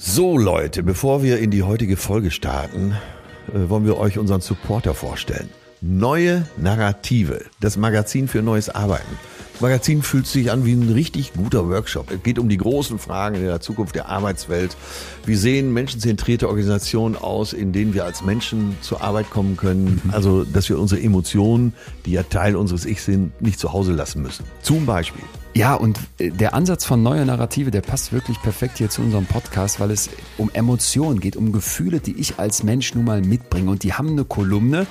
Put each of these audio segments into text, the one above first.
So Leute, bevor wir in die heutige Folge starten, äh, wollen wir euch unseren Supporter vorstellen. Neue Narrative, das Magazin für neues Arbeiten. Das Magazin fühlt sich an wie ein richtig guter Workshop. Es geht um die großen Fragen in der Zukunft der Arbeitswelt. Wie sehen menschenzentrierte Organisationen aus, in denen wir als Menschen zur Arbeit kommen können? Also, dass wir unsere Emotionen, die ja Teil unseres Ich sind, nicht zu Hause lassen müssen. Zum Beispiel. Ja, und äh, der Ansatz von neuer Narrative, der passt wirklich perfekt hier zu unserem Podcast, weil es um Emotionen geht, um Gefühle, die ich als Mensch nun mal mitbringe. Und die haben eine Kolumne,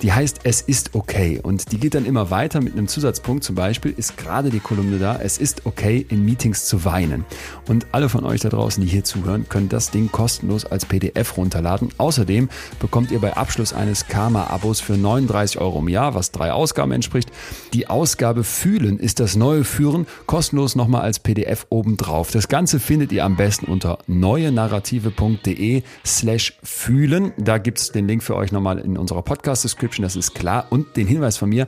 die heißt Es ist okay. Und die geht dann immer weiter mit einem Zusatzpunkt. Zum Beispiel ist gerade die Kolumne da, es ist okay, in Meetings zu weinen. Und alle von euch da draußen, die hier zuhören, können das Ding kostenlos als PDF runterladen. Außerdem bekommt ihr bei Abschluss eines Karma-Abos für 39 Euro im Jahr, was drei Ausgaben entspricht, die Ausgabe Fühlen ist das neue Führen kostenlos nochmal als PDF obendrauf. Das Ganze findet ihr am besten unter neuenarrative.de slash fühlen. Da gibt's den Link für euch nochmal in unserer Podcast-Description, das ist klar. Und den Hinweis von mir,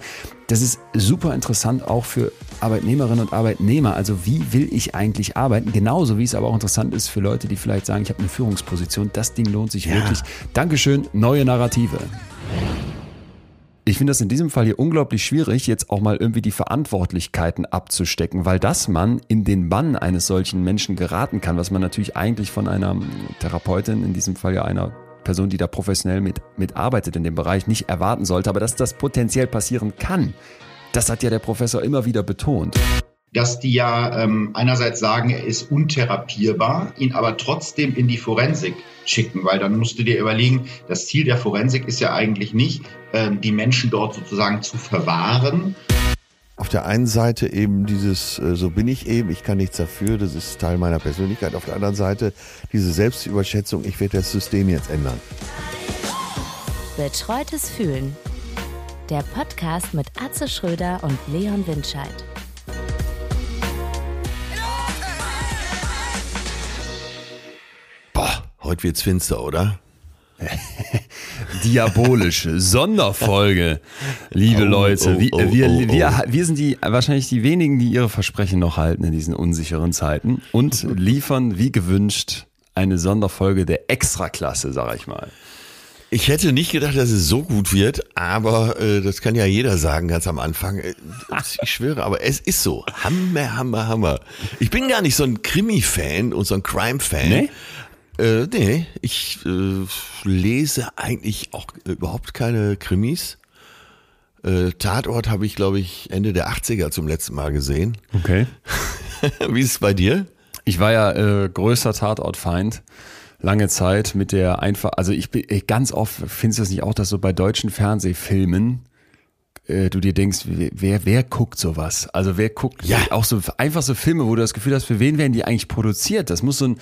das ist super interessant auch für Arbeitnehmerinnen und Arbeitnehmer. Also wie will ich eigentlich arbeiten? Genauso wie es aber auch interessant ist für Leute, die vielleicht sagen, ich habe eine Führungsposition. Das Ding lohnt sich Ja. wirklich. Dankeschön, neue Narrative. Ich finde das in diesem Fall hier unglaublich schwierig, jetzt auch mal irgendwie die Verantwortlichkeiten abzustecken, weil das man in den Bann eines solchen Menschen geraten kann, was man natürlich eigentlich von einer Therapeutin, in diesem Fall ja einer Person, die da professionell mit, mitarbeitet in dem Bereich, nicht erwarten sollte. Aber dass das potenziell passieren kann, das hat ja der Professor immer wieder betont. Dass die ja ähm, einerseits sagen, er ist untherapierbar, ihn aber trotzdem in die Forensik schicken, weil dann musst du dir überlegen, das Ziel der Forensik ist ja eigentlich nicht, ähm, die Menschen dort sozusagen zu verwahren, Auf der einen Seite eben dieses, äh, so bin ich eben, ich kann nichts dafür, das ist Teil meiner Persönlichkeit. Auf der anderen Seite diese Selbstüberschätzung, ich werde das System jetzt ändern. Betreutes Fühlen. Der Podcast mit Atze Schröder und Leon Windscheid. Heute wird's finster, oder? Diabolische Sonderfolge, liebe Oh, Leute. oh, Wir, oh, wir, oh, oh. wir, wir sind die wahrscheinlich die wenigen, die ihre Versprechen noch halten in diesen unsicheren Zeiten und liefern wie gewünscht eine Sonderfolge der Extraklasse, sag ich mal. Ich hätte nicht gedacht, dass es so gut wird, aber äh, das kann ja jeder sagen ganz am Anfang. Äh, Ich schwöre, aber es ist so. Hammer, Hammer, Hammer. Ich bin gar nicht so ein Krimi-Fan und so ein Crime-Fan. Nee? Äh, nee, ich äh, lese eigentlich auch überhaupt keine Krimis. Äh, Tatort habe ich, glaube ich, Ende der 80er zum letzten Mal gesehen. Okay. Wie ist es bei dir? Ich war ja äh, größter Tatortfeind lange Zeit mit der einfach, also ich bin ich- ganz oft findest du das nicht auch, dass so bei deutschen Fernsehfilmen äh, du dir denkst, wer, wer, guckt sowas? Also wer guckt Ja. auch so einfach so Filme, wo du das Gefühl hast, für wen werden die eigentlich produziert? Das muss so ein,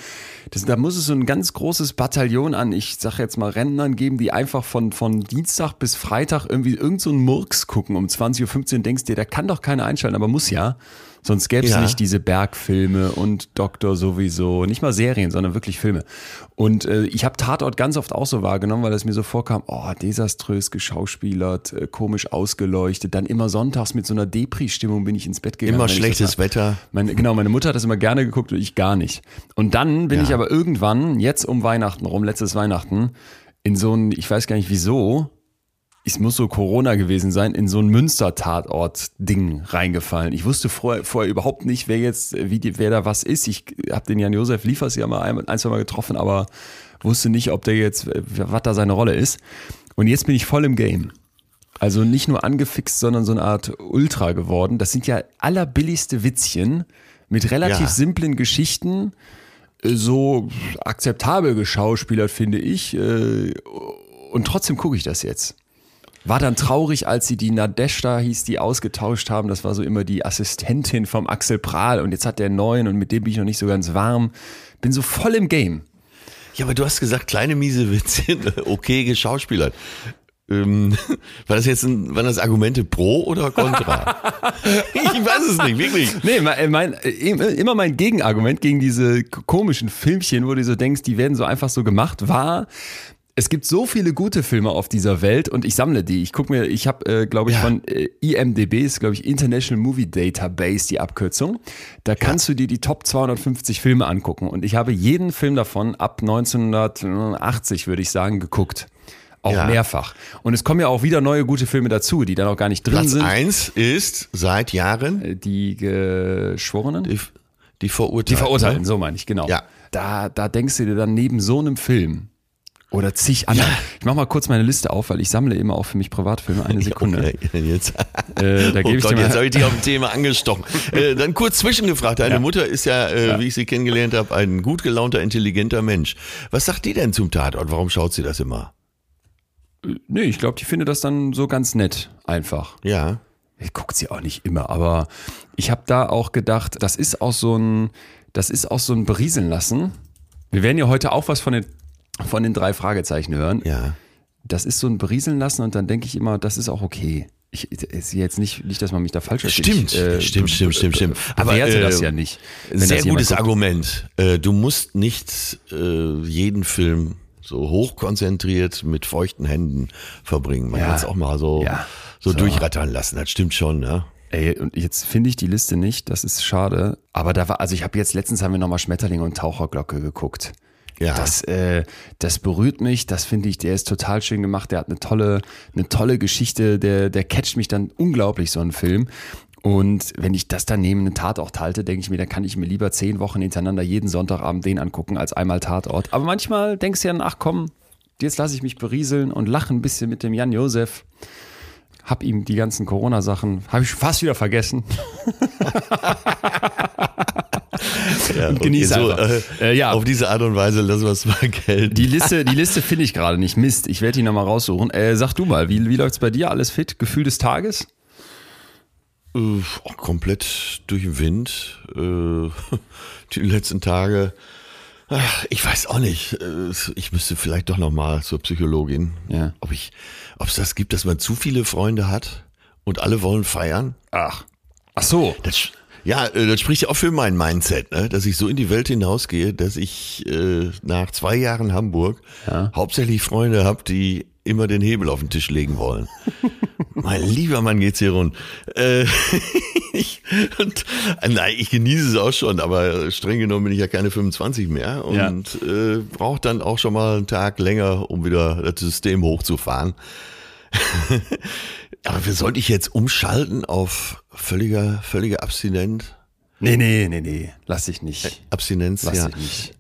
das, da muss es so ein ganz großes Bataillon an, ich sag jetzt mal Rentnern geben, die einfach von, von Dienstag bis Freitag irgendwie irgend so einen Murks gucken um 20.15 Uhr denkst dir, der kann doch keiner einschalten, aber muss ja. Sonst gäbe es Ja. nicht diese Bergfilme und Doktor sowieso, nicht mal Serien, sondern wirklich Filme. Und äh, ich habe Tatort ganz oft auch so wahrgenommen, weil es mir so vorkam, oh, desaströs geschauspielert, äh, komisch ausgeleuchtet, dann immer sonntags mit so einer Depri-Stimmung bin ich ins Bett gegangen. Immer schlechtes Wetter. meine, genau, meine Mutter hat das immer gerne geguckt und ich gar nicht. Und dann bin Ja. ich aber irgendwann, jetzt um Weihnachten rum, letztes Weihnachten, in so ein, ich weiß gar nicht wieso, es muss so Corona gewesen sein, in so ein Münster-Tatort-Ding reingefallen. Ich wusste vorher, vorher überhaupt nicht, wer jetzt, wie die, wer da was ist. Ich habe den Jan-Josef Liefers ja mal ein, ein, zwei Mal getroffen, aber wusste nicht, ob der jetzt, was da seine Rolle ist. Und jetzt bin ich voll im Game. Also nicht nur angefixt, sondern so eine Art Ultra geworden. Das sind ja allerbilligste Witzchen mit relativ Ja. simplen Geschichten, äh, so akzeptabel geschauspielert, finde ich. äh, Und trotzdem gucke ich das jetzt. War dann traurig, als sie die Nadeshda hieß, die ausgetauscht haben. Das war so immer die Assistentin vom Axel Prahl. Und jetzt hat der neuen und mit dem bin ich noch nicht so ganz warm. Bin so voll im Game. Ja, aber du hast gesagt, kleine miese Witzchen, okay geschauspielert. Ähm, war das jetzt ein, waren das Argumente pro oder contra? ich weiß es nicht, wirklich. Nee, mein, mein, äh, immer mein Gegenargument gegen diese komischen Filmchen, wo du so denkst, die werden so einfach so gemacht, war, es gibt so viele gute Filme auf dieser Welt und ich sammle die. Ich gucke mir, ich habe, äh, glaube ich, Ja. von äh, IMDB ist, glaube ich, International Movie Database die Abkürzung. Da kannst du dir die Top 250 Filme angucken und ich habe jeden Film davon ab 1980, würde ich sagen, geguckt. Auch Ja. mehrfach. Und es kommen ja auch wieder neue gute Filme dazu, die dann auch gar nicht drin Platz sind. eins ist seit Jahren Äh, Die Geschworenen? die, die Verurteilten. Die Verurteilten, so meine ich, genau. Ja. Da, da denkst du dir dann neben so einem Film oder zig anderen. Ich mach mal kurz meine Liste auf, weil ich sammle immer auch für mich Privatfilme. Eine Sekunde. Okay, jetzt. Äh, da oh gebe ich Gott, dir jetzt habe ich dich auf ein Thema angestochen. äh, dann kurz zwischengefragt. Deine Ja. Mutter ist ja, äh, Ja. wie ich sie kennengelernt habe, ein gut gelaunter, intelligenter Mensch. Was sagt die denn zum Tatort? Warum schaut sie das immer? Nee, ich glaube, die findet das dann so ganz nett, einfach. Ja. Ich guckt sie auch nicht immer, aber ich habe da auch gedacht, das ist auch so ein, das ist auch so ein Berieseln lassen. Wir werden ja heute auch was von den, von den drei Fragezeichen hören. Ja. Das ist so ein Berieseln lassen und dann denke ich immer, das ist auch okay. Ich, sehe jetzt nicht, nicht, dass man mich da falsch versteht. Stimmt, Ich, äh, stimmt, stimmt, stimmt, stimmt. Aber äh, das ja nicht. Sehr gutes guckt. Argument. Äh, du musst nicht äh, jeden Film so hochkonzentriert mit feuchten Händen verbringen. Man Ja. kann es auch mal so, Ja. so, So. durchrattern lassen. Das stimmt schon, ne? Ey, und jetzt finde ich die Liste nicht, das ist schade. Aber da war, also ich habe jetzt letztens haben wir nochmal Schmetterling und Taucherglocke geguckt. Ja. Das, äh, das berührt mich, das finde ich, der ist total schön gemacht, der hat eine tolle, eine tolle Geschichte, der, der catcht mich dann unglaublich, so ein Film. Und wenn ich das dann neben einen Tatort halte, denke ich mir, dann kann ich mir lieber zehn Wochen hintereinander jeden Sonntagabend den angucken, als einmal Tatort. Aber manchmal denkst du ja, ach komm, jetzt lasse ich mich berieseln und lache ein bisschen mit dem Jan Josef. Hab ihm die ganzen Corona-Sachen, habe ich fast wieder vergessen. ja und genieße so, einfach. äh, Äh, ja. Auf diese Art und Weise lassen wir es mal gelten. Die Liste, die Liste finde ich gerade nicht. Mist, ich werde die nochmal raussuchen. Äh, sag du mal, wie, wie läuft's bei dir? Alles fit? Gefühl des Tages? Äh, oh, komplett durch den Wind. Äh, die letzten Tage. Ach, ich weiß auch nicht. Äh, Ich müsste vielleicht doch noch mal zur Psychologin. Ja. Ob ich, ob es das gibt, dass man zu viele Freunde hat und alle wollen feiern. Ach. Ach so. Das, ja, äh, das spricht ja auch für mein Mindset, ne? dass ich so in die Welt hinausgehe, dass ich äh, nach zwei Jahren Hamburg Ja. hauptsächlich Freunde habe, die immer den Hebel auf den Tisch legen wollen. mein lieber Mann geht's hier rund. Äh, ich, und, äh, nein, ich genieße es auch schon, aber streng genommen bin ich ja keine 25 mehr Ja. und äh, brauche dann auch schon mal einen Tag länger, um wieder das System hochzufahren. aber wie sollte ich jetzt umschalten auf völliger, völliger Abstinent? Nee, nee, nee, nee. Lass dich nicht. Abstinenz, Lass ja. dich nicht.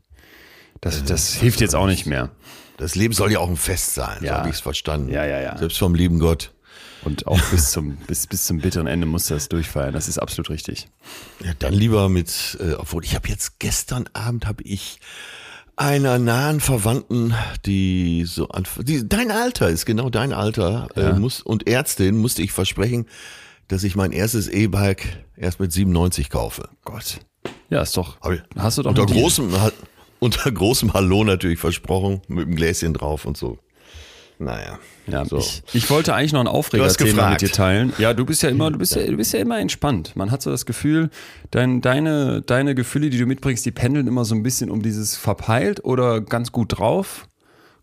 Das, das hilft jetzt auch nicht mehr. Das Leben soll ja auch ein Fest sein, so Ja. habe ich es verstanden. Ja, ja, ja. Selbst vom lieben Gott. Und auch bis zum, bis, bis zum bitteren Ende musst du das durchfeiern. Das ist absolut richtig. Ja, dann lieber mit, äh, obwohl ich habe jetzt gestern Abend habe ich einer nahen Verwandten, die so die, dein Alter ist genau dein Alter, äh, muss und Ärztin musste ich versprechen, dass ich mein erstes E-Bike erst mit 97 kaufe. Gott. Ja, ist doch. Ich Hast du doch unter großem unter großem Hallo natürlich versprochen mit dem Gläschen drauf und so. Naja. Ja, so. ich, ich wollte eigentlich noch ein Aufregerthema mit dir teilen. Ja, du bist ja immer, du bist ja, du bist ja immer entspannt. Man hat so das Gefühl, dein, deine, deine Gefühle, die du mitbringst, die pendeln immer so ein bisschen um dieses verpeilt oder ganz gut drauf,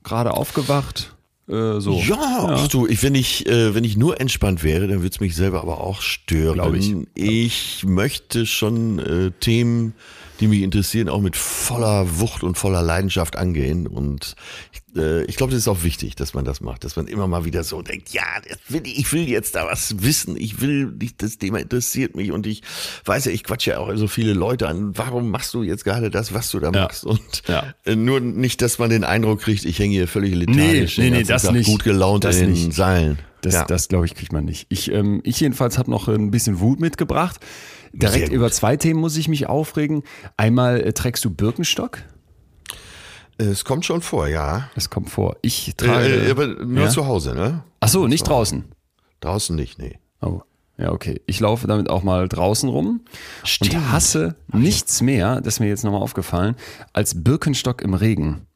gerade aufgewacht, äh, so. Ja, ach du, ich, wenn ich, äh, wenn ich nur entspannt wäre, dann würde es mich selber aber auch stören. Glaub ich. Ich möchte schon äh, Themen, die mich interessieren, auch mit voller Wucht und voller Leidenschaft angehen. Und ich, äh, ich glaube, das ist auch wichtig, dass man das macht, dass man immer mal wieder so denkt, ja, will, ich will jetzt da was wissen, ich will, ich, das Thema interessiert mich und ich weiß ja, ich quatsche ja auch so viele Leute an, warum machst du jetzt gerade das, was du da Ja. machst? Und Ja. äh, nur nicht, dass man den Eindruck kriegt, ich hänge hier völlig lethargisch Nee, nee, nee, das Tag nicht. gut gelaunt Das in den nicht. Seilen. Das, ja. das glaube ich, kriegt man nicht. Ich, ähm, ich jedenfalls habe noch ein bisschen Wut mitgebracht. Direkt über zwei Themen muss ich mich aufregen. Einmal äh, trägst du Birkenstock. es kommt schon vor, ja. Das kommt vor. Ich trage. Äh, aber nur ja? zu Hause, ne? Ach so, nicht draußen. Draußen nicht, nee. Oh, ja, okay. Ich laufe damit auch mal draußen rum Stimmt. und hasse nichts mehr, das ist mir jetzt nochmal aufgefallen, als Birkenstock im Regen.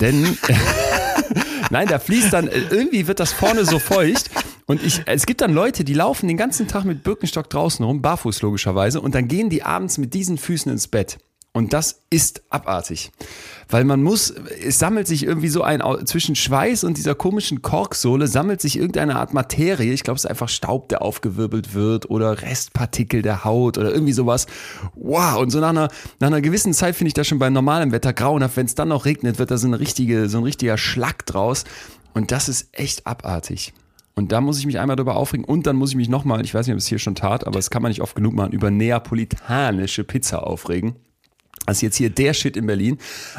Denn, nein, da fließt dann, äh, irgendwie wird das vorne so feucht und ich, es gibt dann Leute, die laufen den ganzen Tag mit Birkenstock draußen rum, barfuß logischerweise, und dann gehen die abends mit diesen Füßen ins Bett. Und das ist abartig. Weil man muss, es sammelt sich irgendwie so ein, zwischen Schweiß und dieser komischen Korksohle sammelt sich irgendeine Art Materie. Ich glaube, es ist einfach Staub, der aufgewirbelt wird oder Restpartikel der Haut oder irgendwie sowas. Wow. Und so nach einer, nach einer gewissen Zeit finde ich das schon bei normalem Wetter grauenhaft. Wenn es dann noch regnet, wird da so eine richtige, so ein richtiger Schlag draus. Und das ist echt abartig. Und da muss ich mich einmal darüber aufregen und dann muss ich mich nochmal, ich weiß nicht, ob es hier schon tat, aber das kann man nicht oft genug machen, über neapolitanische Pizza aufregen. Also jetzt hier der Shit in Berlin.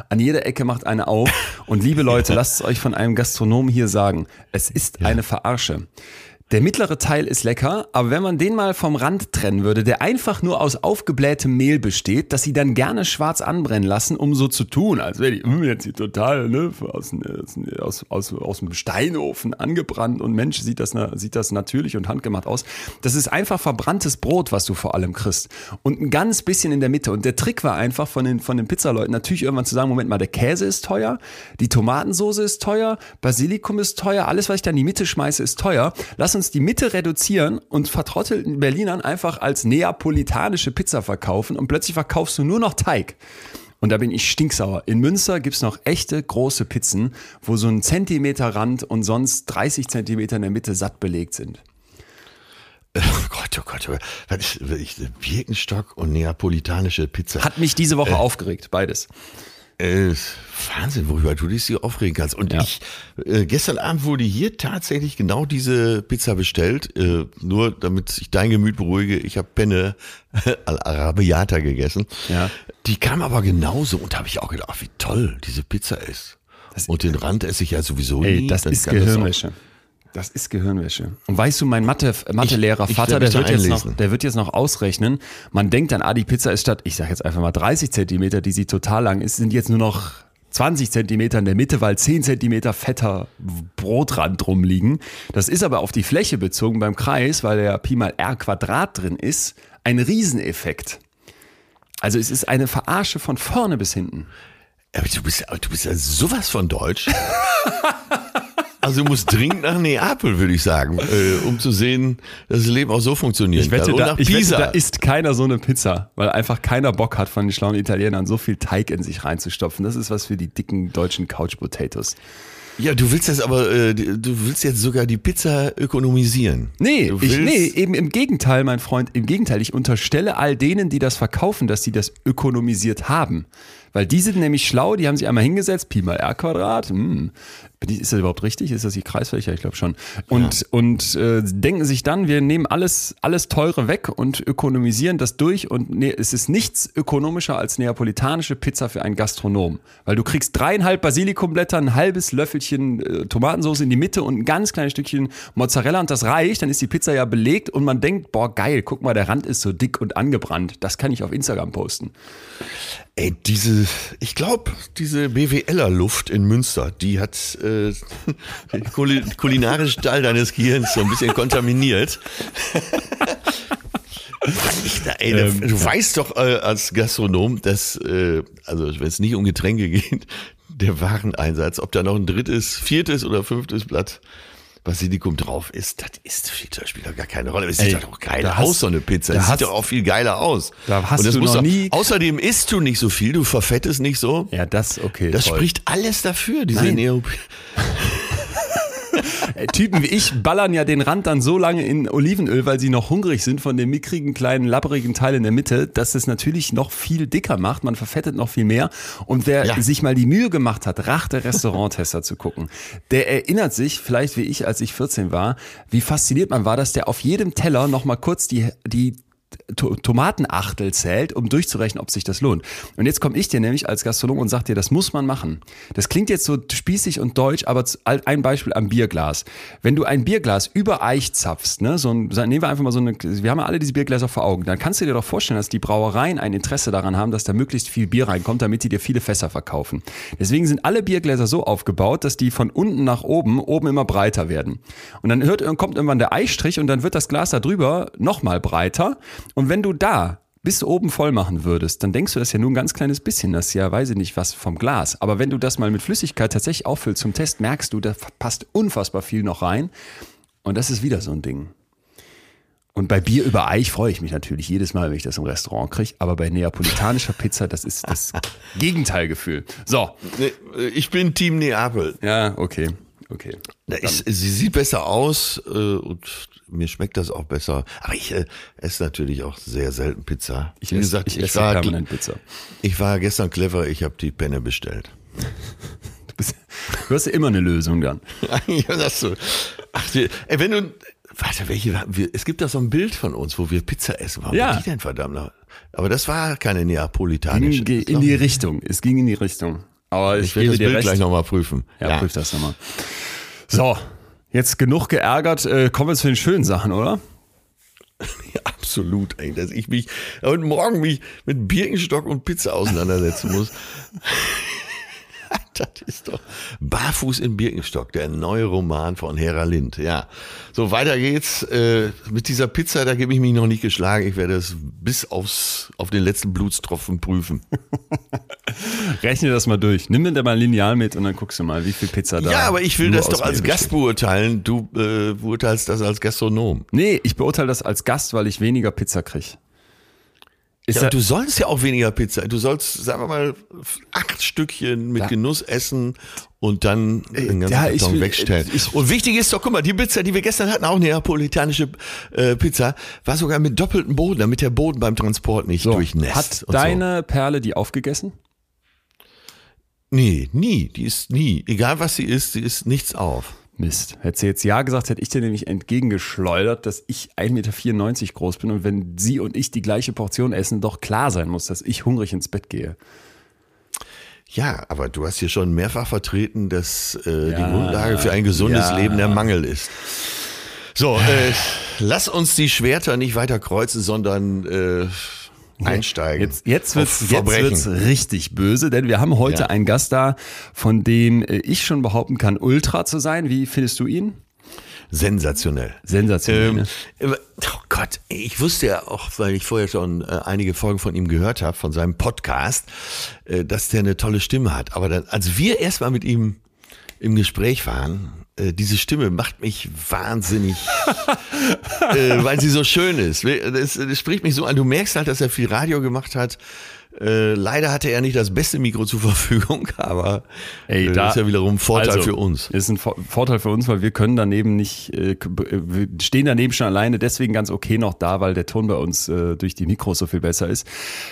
An jeder Ecke macht eine auf. Und liebe Leute, lasst es euch von einem Gastronomen hier sagen. Es ist ja. eine Verarsche. Der mittlere Teil ist lecker, aber wenn man den mal vom Rand trennen würde, der einfach nur aus aufgeblähtem Mehl besteht, das sie dann gerne schwarz anbrennen lassen, um so zu tun, als wäre die hm, jetzt hier total ne, aus, aus, aus, aus dem Steinofen angebrannt und Mensch, sieht das, sieht das natürlich und handgemacht aus. Das ist einfach verbranntes Brot, was du vor allem kriegst. Und ein ganz bisschen in der Mitte. Und der Trick war einfach von den, von den Pizzaleuten natürlich irgendwann zu sagen, Moment mal, der Käse ist teuer, die Tomatensoße ist teuer, Basilikum ist teuer, alles, was ich da in die Mitte schmeiße, ist teuer. Lass uns uns die Mitte reduzieren und vertrottelten Berlinern einfach als neapolitanische Pizza verkaufen und plötzlich verkaufst du nur noch Teig. Und da bin ich stinksauer. In Münster gibt's noch echte große Pizzen, wo so ein Zentimeter Rand und sonst 30 Zentimeter in der Mitte satt belegt sind. Oh Gott, oh Gott, oh Gott. Ich, ich, Birkenstock und neapolitanische Pizza. Hat mich diese Woche äh, aufgeregt, beides. Äh, Wahnsinn, worüber du dich so aufregen kannst. Und ja. ich, äh, gestern Abend wurde hier tatsächlich genau diese Pizza bestellt, äh, nur damit ich dein Gemüt beruhige. Ich habe Penne al Arabiata gegessen. Ja. Die kam aber genauso und da habe ich auch gedacht, wie toll diese Pizza ist. Das und den Rand esse ich ja sowieso ey, nie. Das ist Gehirnwäsche. Das ist Gehirnwäsche. Und weißt du, mein Mathe, Mathelehrer, Vater, der wird, jetzt noch, der wird jetzt noch ausrechnen. Man denkt dann, ah, die Pizza ist statt, ich sag jetzt einfach mal 30 Zentimeter, die sie total lang ist, sind jetzt nur noch 20 Zentimeter in der Mitte, weil 10 Zentimeter fetter Brotrand rumliegen. Das ist aber auf die Fläche bezogen beim Kreis, weil der Pi mal R Quadrat drin ist, ein Rieseneffekt. Also es ist eine Verarsche von vorne bis hinten. Aber du bist, du bist ja sowas von deutsch. Also du musst dringend nach Neapel, würde ich sagen, äh, um zu sehen, dass das Leben auch so funktioniert. Ich wette, da, ich wette, da isst keiner so eine Pizza, weil einfach keiner Bock hat von den schlauen Italienern so viel Teig in sich reinzustopfen. Das ist was für die dicken deutschen Couch Potatoes. Ja, du willst das aber, äh, du willst jetzt sogar die Pizza ökonomisieren. Nee, ich, nee, eben im Gegenteil, mein Freund, im Gegenteil. Ich unterstelle all denen, die das verkaufen, dass sie das ökonomisiert haben. Weil die sind nämlich schlau, die haben sich einmal hingesetzt, Pi mal R Quadrat, hm, ist das überhaupt richtig? Ist das die Kreisfläche? Ich glaube schon. Und, ja. und äh, denken sich dann, wir nehmen alles, alles Teure weg und ökonomisieren das durch. Und ne, es ist nichts ökonomischer als neapolitanische Pizza für einen Gastronom. Weil du kriegst dreieinhalb Basilikumblätter, ein halbes Löffelchen äh, Tomatensauce in die Mitte und ein ganz kleines Stückchen Mozzarella und das reicht. Dann ist die Pizza ja belegt und man denkt, boah, geil, guck mal, der Rand ist so dick und angebrannt. Das kann ich auf Instagram posten. Ey, diese, ich glaube, diese BWLer-Luft in Münster, die hat äh, den kulinarischen Teil deines Gehirns so ein bisschen kontaminiert. Ich, ey, ähm, du ja. weißt doch äh, als Gastronom, dass, äh, also wenn es nicht um Getränke geht, der Wareneinsatz, ob da noch ein drittes, viertes oder fünftes Blatt Basilikum drauf ist, das ist das spielt doch gar keine Rolle. Es sieht doch geil aus, hast, so eine Pizza. Das sieht doch auch viel geiler aus. Da hast du noch nie. Außerdem isst du nicht so viel, du verfettest nicht so. Ja, das okay. Das toll. spricht alles dafür, diese Neop. Äh, Typen wie ich ballern ja den Rand dann so lange in Olivenöl, weil sie noch hungrig sind von dem mickrigen, kleinen, labbrigen Teil in der Mitte, dass es natürlich noch viel dicker macht. Man verfettet noch viel mehr. Und wer ja. sich mal die Mühe gemacht hat, Rachte Restauranttester zu gucken, der erinnert sich, vielleicht wie ich, als ich 14 war, wie fasziniert man war, dass der auf jedem Teller noch mal kurz die, die Tomatenachtel zählt, um durchzurechnen, ob sich das lohnt. Und jetzt komme ich dir nämlich als Gastronom und sag dir, das muss man machen. Das klingt jetzt so spießig und deutsch, aber ein Beispiel am Bierglas. Wenn du ein Bierglas über Eich zapfst, ne, so ein, nehmen wir einfach mal so eine, wir haben ja alle diese Biergläser vor Augen, dann kannst du dir doch vorstellen, dass die Brauereien ein Interesse daran haben, dass da möglichst viel Bier reinkommt, damit die dir viele Fässer verkaufen. Deswegen sind alle Biergläser so aufgebaut, dass die von unten nach oben, oben immer breiter werden. Und dann hört, kommt irgendwann der Eichstrich und dann wird das Glas da drüber nochmal breiter und wenn du da bis oben voll machen würdest, dann denkst du das ja nur ein ganz kleines bisschen. Das ist ja, weiß ich nicht, was vom Glas. Aber wenn du das mal mit Flüssigkeit tatsächlich auffüllst zum Test, merkst du, da passt unfassbar viel noch rein. Und das ist wieder so ein Ding. Und bei Bier über Eich freue ich mich natürlich jedes Mal, wenn ich das im Restaurant kriege. Aber bei neapolitanischer Pizza, das ist das Gegenteilgefühl. So. Ich bin Team Neapel. Ja, okay. Okay. Na, ich, sie sieht besser aus äh, und mir schmeckt das auch besser. Aber ich äh, esse natürlich auch sehr selten Pizza. Ich Wie gesagt, ich ich, esse war, permanent Pizza. ich war gestern clever, ich habe die Penne bestellt. Du, bist, du hast ja immer eine Lösung dann. ja, das so. Ach, die, ey, wenn du, warte, welche, wir, es gibt da so ein Bild von uns, wo wir Pizza essen. Warum Ja. die denn verdammt? Aber das war keine neapolitanische. Ging in die Richtung. Es ging in die Richtung. Aber ich, ich will gebe das Bild recht. gleich nochmal prüfen. Ja, prüf das nochmal. So, jetzt genug geärgert. Äh, kommen wir zu den schönen Sachen, oder? Ja, absolut, ey, dass ich mich heute Morgen mich mit Birkenstock und Pizza auseinandersetzen muss. das ist doch Barfuß in Birkenstock, der neue Roman von Hera Lind. Ja, so weiter geht's. Äh, mit dieser Pizza, da gebe ich mich noch nicht geschlagen. Ich werde es bis aufs, auf den letzten Blutstropfen prüfen. Rechne das mal durch. Nimm dir da mal ein Lineal mit und dann guckst du mal, wie viel Pizza da ja, aber ich will das doch als Mehl Gast besteht. beurteilen. Du äh, beurteilst das als Gastronom. Nee, ich beurteile das als Gast, weil ich weniger Pizza kriege. Ja, du sollst ja auch weniger Pizza. Du sollst, sagen wir mal, acht Stückchen mit Ja. Genuss essen und dann den ganzen ja, Karton wegstellen. ich- und wichtig ist doch, guck mal, die Pizza, die wir gestern hatten, auch eine neapolitanische äh, Pizza, war sogar mit doppeltem Boden, damit der Boden beim Transport nicht so, durchnässt. hat deine Perle die aufgegessen? So. Nee, nie. Die ist nie. Egal was sie ist, sie ist nichts auf. Mist. Hätte sie jetzt Ja gesagt, hätte ich dir nämlich entgegengeschleudert, dass ich 1,94 Meter groß bin und wenn sie und ich die gleiche Portion essen, doch klar sein muss, dass ich hungrig ins Bett gehe. Ja, aber du hast hier schon mehrfach vertreten, dass äh, Ja, die Grundlage für ein gesundes ja. Leben der Mangel ist. So, äh, lass uns die Schwerter nicht weiter kreuzen, sondern äh, einsteigen. Jetzt, jetzt wird's, Auf jetzt Verbrechen. wird's richtig böse, denn wir haben heute Ja. einen Gast da, von dem äh, ich schon behaupten kann, Ultra zu sein. Wie findest du ihn? Sensationell. Sensationell. Ähm, ne? äh, oh Gott, ich wusste ja auch, weil ich vorher schon äh, einige Folgen von ihm gehört habe, von seinem Podcast, äh, dass der eine tolle Stimme hat. Aber dann, als wir erstmal mit ihm im Gespräch waren, äh, diese Stimme macht mich wahnsinnig, äh, weil sie so schön ist. Das, das spricht mich so an. Du merkst halt, dass er viel Radio gemacht hat. Äh, leider hatte er nicht das beste Mikro zur Verfügung, aber Ey, äh, da- ist ja wiederum ein Vorteil also, für uns. Ist ein Vor- Vorteil für uns, weil wir können daneben nicht, äh, wir stehen daneben schon alleine, deswegen ganz okay noch da, weil der Ton bei uns durch die Mikros so viel besser ist.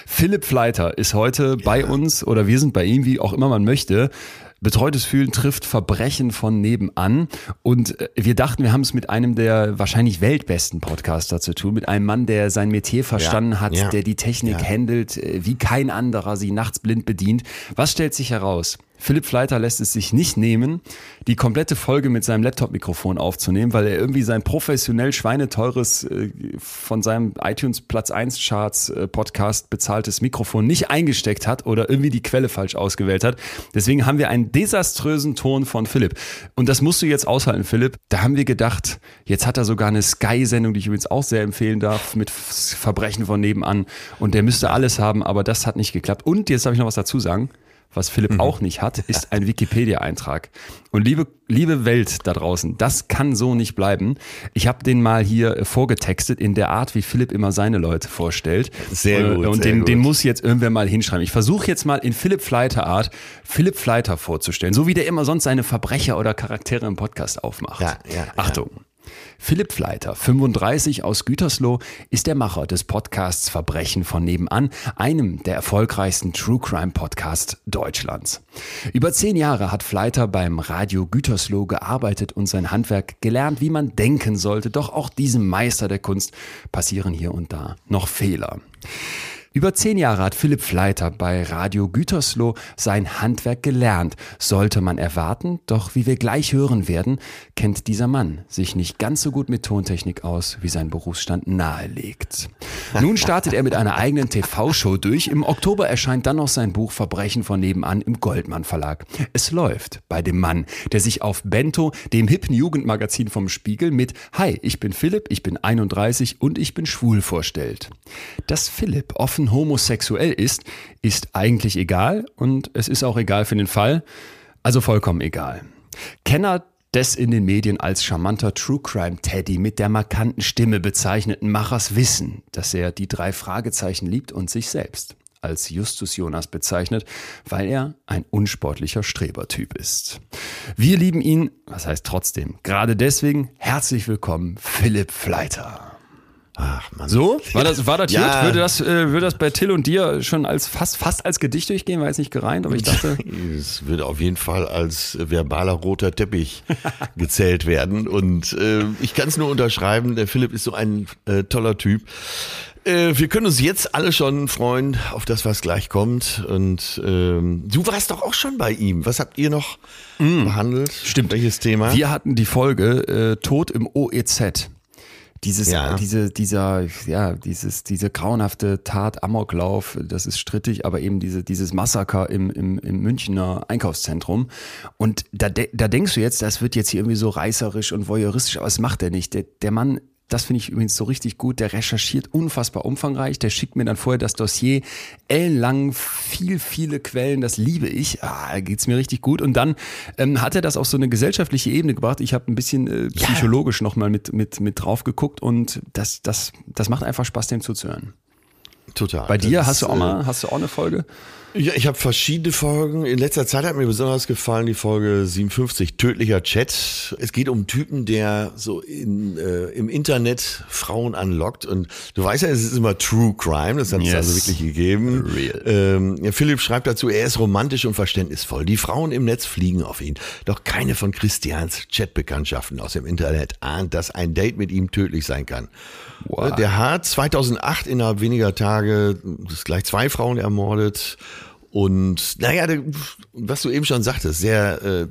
Philipp Fleiter ist heute bei uns oder wir sind bei ihm, wie auch immer man möchte. Betreutes Fühlen trifft Verbrechen von nebenan. Und äh, wir dachten, wir haben es mit einem der wahrscheinlich weltbesten Podcaster zu tun, mit einem Mann, der sein Metier verstanden hat, ja, der die Technik ja. handelt, äh, wie kein anderer sie nachts blind bedient. Was stellt sich heraus? Philipp Fleiter lässt es sich nicht nehmen, die komplette Folge mit seinem Laptop-Mikrofon aufzunehmen, weil er irgendwie sein professionell schweineteures, äh, von seinem iTunes Platz 1 Charts äh, Podcast bezahltes Mikrofon nicht eingesteckt hat oder irgendwie die Quelle falsch ausgewählt hat. Deswegen haben wir einen desaströsen Ton von Philipp. Und das musst du jetzt aushalten, Philipp. Da haben wir gedacht, jetzt hat er sogar eine Sky-Sendung, die ich übrigens auch sehr empfehlen darf, mit Verbrechen von nebenan. Und der müsste alles haben, aber das hat nicht geklappt. Und jetzt darf ich noch was dazu sagen. Was Philipp auch nicht hat, ist ein Wikipedia-Eintrag. Und liebe, liebe Welt da draußen, das kann so nicht bleiben. Ich habe den mal hier äh, vorgetextet in der Art, wie Philipp immer seine Leute vorstellt. Sehr Äh, gut, Und sehr den, gut. den muss jetzt irgendwer mal hinschreiben. Ich versuche jetzt mal in Philipp Fleiter Art, Philipp Fleiter vorzustellen, so wie der immer sonst seine Verbrecher oder Charaktere im Podcast aufmacht. Ja, ja, ja. Philipp Fleiter, 35 aus Gütersloh, ist der Macher des Podcasts Verbrechen von nebenan, einem der erfolgreichsten True Crime Podcasts Deutschlands. Über zehn Jahre hat Fleiter beim Radio Gütersloh gearbeitet und sein Handwerk gelernt, wie man denken sollte. Doch auch diesem Meister der Kunst passieren hier und da noch Fehler. Über zehn Jahre hat Philipp Fleiter bei Radio Gütersloh sein Handwerk gelernt, sollte man erwarten, doch wie wir gleich hören werden, kennt dieser Mann sich nicht ganz so gut mit Tontechnik aus, wie sein Berufsstand nahelegt. Nun startet er mit einer eigenen TV-Show durch. Im Oktober erscheint dann noch sein Buch Verbrechen von nebenan im Goldmann Verlag. Es läuft bei dem Mann, der sich auf Bento, dem hippen Jugendmagazin vom Spiegel, mit Hi, ich bin Philipp, ich bin 31 und ich bin schwul vorstellt. Dass Philipp offen homosexuell ist, ist eigentlich egal und es ist auch egal für den Fall, also vollkommen egal. Kenner des in den Medien als charmanter True Crime Teddy mit der markanten Stimme bezeichneten Machers wissen, dass er die drei Fragezeichen liebt und sich selbst als Justus Jonas bezeichnet, weil er ein unsportlicher Strebertyp ist. Wir lieben ihn, was heißt trotzdem, gerade deswegen herzlich willkommen Philipp Fleiter. Ach man. So? War das, war das Ja. gut? Würde das, äh, würde das bei Till und dir schon als fast, fast als Gedicht durchgehen? War jetzt nicht gereimt, aber ich dachte. Es wird auf jeden Fall als verbaler roter Teppich gezählt werden. Und äh, ich kann es nur unterschreiben, der Philipp ist so ein äh, toller Typ. Äh, wir können uns jetzt alle schon freuen auf das, was gleich kommt. Und ähm, du warst doch auch schon bei ihm. Was habt ihr noch behandelt? Stimmt. Welches Thema? Wir hatten die Folge äh, Tod im OEZ. Dieses, Ja. diese, dieser, ja, dieses, diese grauenhafte Tat, Amoklauf, das ist strittig, aber eben diese, dieses Massaker im, im, im Münchner Einkaufszentrum. Und da, de, da denkst du jetzt, das wird jetzt hier irgendwie so reißerisch und voyeuristisch, aber das macht er nicht. Der, der Mann, das finde ich übrigens so richtig gut, der recherchiert unfassbar umfangreich, der schickt mir dann vorher das Dossier, ellenlang, viel, viele Quellen, das liebe ich, ah, geht's mir richtig gut. Und dann ähm, hat er das auf so eine gesellschaftliche Ebene gebracht. Ich habe ein bisschen äh, psychologisch nochmal mit, mit, mit drauf geguckt und das, das, das macht einfach Spaß, dem zuzuhören. Total. Bei dir Das hast du auch äh, mal, hast du auch eine Folge? Ja, ich habe verschiedene Folgen. In letzter Zeit hat mir besonders gefallen die Folge 57, tödlicher Chat. Es geht um einen Typen, der so in, äh, im Internet Frauen anlockt. Und du weißt ja, es ist immer True Crime, das hat es Yes. also wirklich gegeben. Real. Ähm, Philipp schreibt dazu, er ist romantisch und verständnisvoll. Die Frauen im Netz fliegen auf ihn. Doch keine von Christians Chatbekanntschaften aus dem Internet ahnt, dass ein Date mit ihm tödlich sein kann. Wow. Der hat 2008 innerhalb weniger Tage das gleich zwei Frauen ermordet. Und naja, was du eben schon sagtest, sehr äh,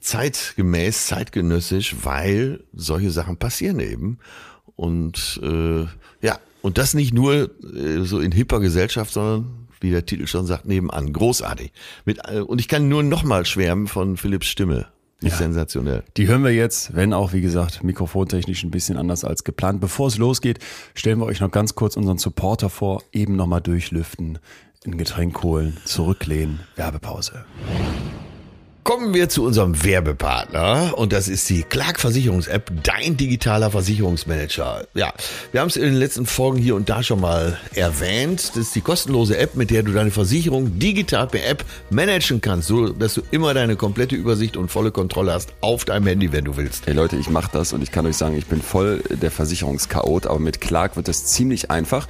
zeitgemäß, zeitgenössisch, weil solche Sachen passieren eben. Und äh, ja, und das nicht nur äh, so in hipper Gesellschaft, sondern wie der Titel schon sagt, nebenan. Großartig. Mit, äh, und ich kann nur nochmal schwärmen von Philipps Stimme. Die ist sensationell. Die hören wir jetzt, wenn auch, wie gesagt, mikrofontechnisch ein bisschen anders als geplant. Bevor es losgeht, stellen wir euch noch ganz kurz unseren Supporter vor. Eben nochmal durchlüften, ein Getränk holen, zurücklehnen, Werbepause. Kommen wir zu unserem Werbepartner und das ist die Clark Versicherungs-App, dein digitaler Versicherungsmanager. Ja, wir haben es in den letzten Folgen hier und da schon mal erwähnt. Das ist die kostenlose App, mit der du deine Versicherung digital per App managen kannst, so dass du immer deine komplette Übersicht und volle Kontrolle hast auf deinem Handy, wenn du willst. Hey Leute, ich mache das und ich kann euch sagen, ich bin voll der Versicherungschaot, aber mit Clark wird das ziemlich einfach.